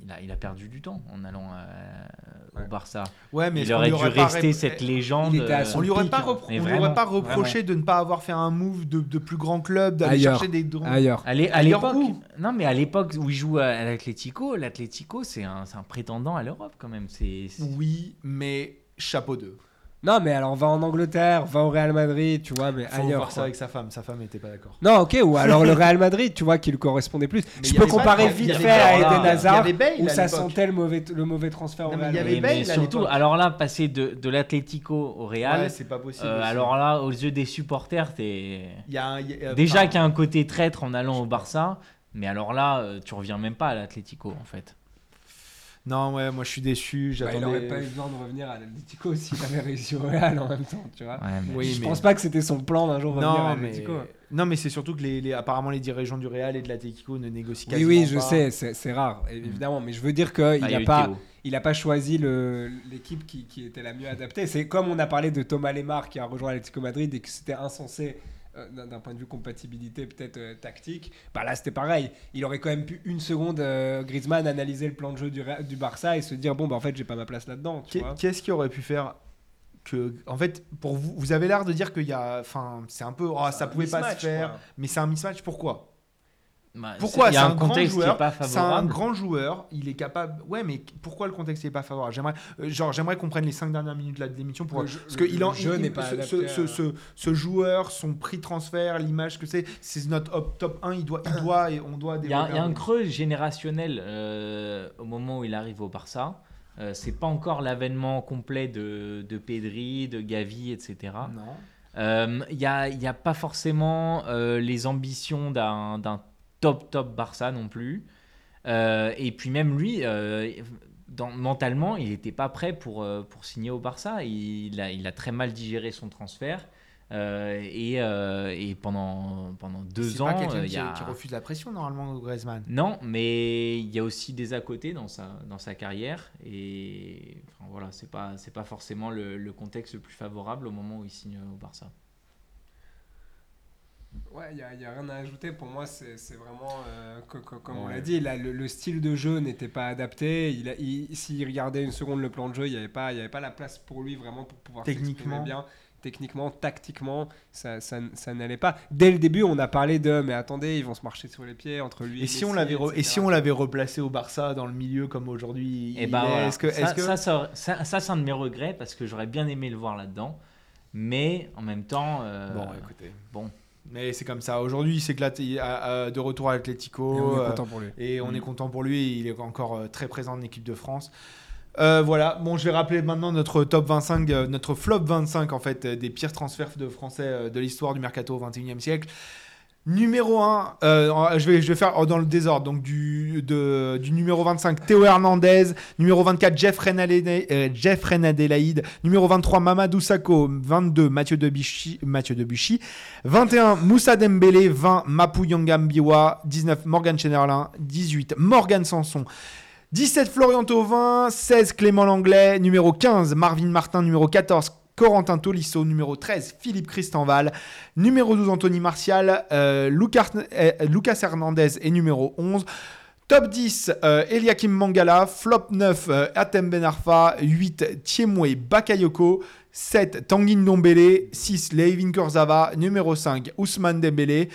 il a, il a perdu du temps en allant euh, Ouais. au Barça. Ouais, mais il aurait dû rester ré- cette légende. il était à euh, son On lui aurait pic, pas, hein. repro- Mais on lui vraiment, aurait pas reproché de ne pas avoir fait un move de, de plus grand club, d'aller chercher des drones. Ailleurs. À l'époque, non mais à l'époque où il joue à, à l'Atlético, l'Atlético c'est un, prétendant à l'Europe quand même. Oui, mais chapeau 2. Non, mais alors va en Angleterre, va au Real Madrid, tu vois, mais Faut ailleurs. voir ça quoi. avec sa femme. Sa femme n'était pas d'accord. Non, ok, ou alors le Real Madrid, tu vois, qui lui correspondait plus. Mais Je peux comparer vite fait à Eden Hazard, Bale où à ça sentait le mauvais, le mauvais transfert Non, au mais Real il y avait Madrid. mais Bale à surtout, alors là, passer de, de l'Atlético au Real, Ouais, c'est pas possible. euh, alors là, aux yeux des supporters, t'es il y a, un- il y a- euh, déjà enfin, qu'il y a un côté traître en allant au Barça, mais alors là, euh, tu reviens même pas à l'Atlético en fait. Non, ouais, moi je suis déçu. Bah, il J'attendais. aurait pas eu besoin de revenir à l'Atlético s'il avait réussi au Real en même temps, tu vois. Ouais, mais- Oui, je mais- pense pas que c'était son plan d'un jour revenir à Non, mais... l'Atlético. non, mais c'est surtout que les, les- apparemment les dirigeants du Real et de l'Atlético ne négocient Oui, quasiment oui, je pas. sais, c'est c'est rare, évidemment, mais je veux dire qu'il Ah, il y a n'a pas, Théo. il a pas choisi le- l'équipe qui, qui était la mieux adaptée. C'est comme on a parlé de Thomas Lemar qui a rejoint l'Atlético Madrid et que c'était insensé d'un d'un point de vue compatibilité peut-être euh, tactique. Bah là, c'était pareil. Il aurait quand même pu une seconde euh, Griezmann analyser le plan de jeu du, Barça et se dire bon bah en fait j'ai pas ma place là-dedans. Qu'est-ce qui aurait pu faire que, en fait, pour vous, vous avez l'air de dire qu'il y a, enfin, c'est un peu, oh, ça un pouvait pas se faire, quoi. mais c'est un mismatch. Pourquoi? Bah, Pourquoi c'est- un, un grand joueur. C'est un grand joueur. Il est capable. Ouais, mais pourquoi le contexte n'est pas favorable? J'aimerais, euh, genre, j'aimerais qu'on prenne les cinq dernières minutes de la- de l'émission pour Le parce que le- il en, le jeu il- n'est pas ce, adapté ce, à- ce, ce- ce joueur, son prix de transfert, l'image que c'est, c'est notre top, top 1. Il doit, il doit et on doit Il y, a, développer. il y a un creux générationnel euh, au moment où il arrive au Barça. Euh, c'est pas encore l'avènement complet de, de Pedri, de Gavi, etc. Non. Euh, Il n'y a, il y a pas forcément euh, les ambitions d'un d'un top top Barça non plus. Euh, et puis même lui, euh, dans- mentalement, il n'était pas prêt pour, euh, pour signer au Barça. Il a, il a très mal digéré son transfert. Et, et pendant, pendant deux ans, pas il y a... qui refuse la pression normalement, Griezmann. Non, mais il y a aussi des à côté dans sa, dans sa carrière. Et enfin, voilà, c'est pas, c'est pas forcément le, le contexte le plus favorable au moment où il signe au Barça. Ouais, il n'y a, y a rien à ajouter. Pour moi, c'est c'est vraiment, euh, co- co- comme on l'a dit, là, le, le style de jeu n'était pas adapté. Il a- il- S'il regardait une seconde le plan de jeu, il n'y avait, pas- y avait pas la place pour lui vraiment pour pouvoir s'exprimer Techniquement. bien. Techniquement, tactiquement, ça, ça, ça n'allait pas. Dès le début, on a parlé de mais attendez, ils vont se marcher sur les pieds entre lui et, Et si on Messi, l'avait et si on l'avait replacé au Barça dans le milieu comme aujourd'hui Et bah est, voilà. est-ce que, ça, que- ça, ça, ça- ça, c'est un de mes regrets parce que j'aurais bien aimé le voir là-dedans. Mais en même temps, euh, bon écoutez bon. Mais c'est comme ça aujourd'hui il s'éclate de retour à Et l'Atlético on est euh, content pour lui. et on Mm. est content pour lui il est encore euh, très présent en équipe de France Euh, voilà, bon, je vais rappeler maintenant notre top 25, euh, notre flop 25 en fait, des pires transferts de français de l'histoire du mercato au 21e siècle. Numéro 1, je, vais, je vais faire dans le désordre. Donc du, numéro 25, Théo Hernandez. Numéro 24, Jeff Renadelaide. euh, Jeff Renadelaide. Numéro 23, Mamadou Sakho. 22, Mathieu Debuchy. Mathieu Debuchy. 21, Moussa Dembélé. 20, Mapou Yangambiwa. 19, Morgan Schneiderlin. 18, Morgan Sanson. 17, Florian Thauvin. 16, Clément Langlais. Numéro 15, Marvin Martin. Numéro 14, Corentin Tolisso. Numéro 13, Philippe Christenval. Numéro 12, Anthony Martial. euh, Lucas, euh, Lucas Hernandez est numéro 11. Top 10, euh, Eliakim Mangala. Flop 9, euh, Atem Ben Arfa. 8, Thiemwe Bakayoko. 7, Tanguy Ndombele. 6, Levin Kurzava. Numéro 5, Ousmane Dembélé.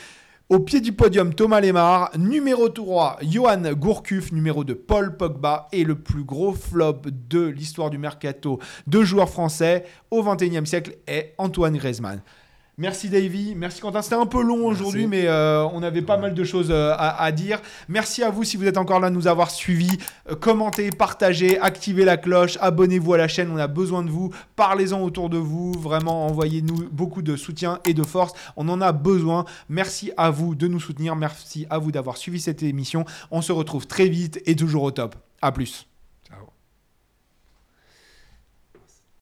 Au pied du podium, Thomas Lemar. Numéro 3, Johan Gourcuff. Numéro 2, Paul Pogba. Et le plus gros flop de l'histoire du mercato de joueurs français au XXIe siècle est Antoine Griezmann. Merci Davy, merci Quentin. C'était un peu long aujourd'hui, mais euh, on avait pas mal de choses euh, à, à dire. Merci à vous si vous êtes encore là de nous avoir suivis. Euh, commentez, partagez, activez la cloche, abonnez-vous à la chaîne. On a besoin de vous. Parlez-en autour de vous. Vraiment, envoyez-nous beaucoup de soutien et de force. On en a besoin. Merci à vous de nous soutenir. Merci à vous d'avoir suivi cette émission. On se retrouve très vite et toujours au top. À plus.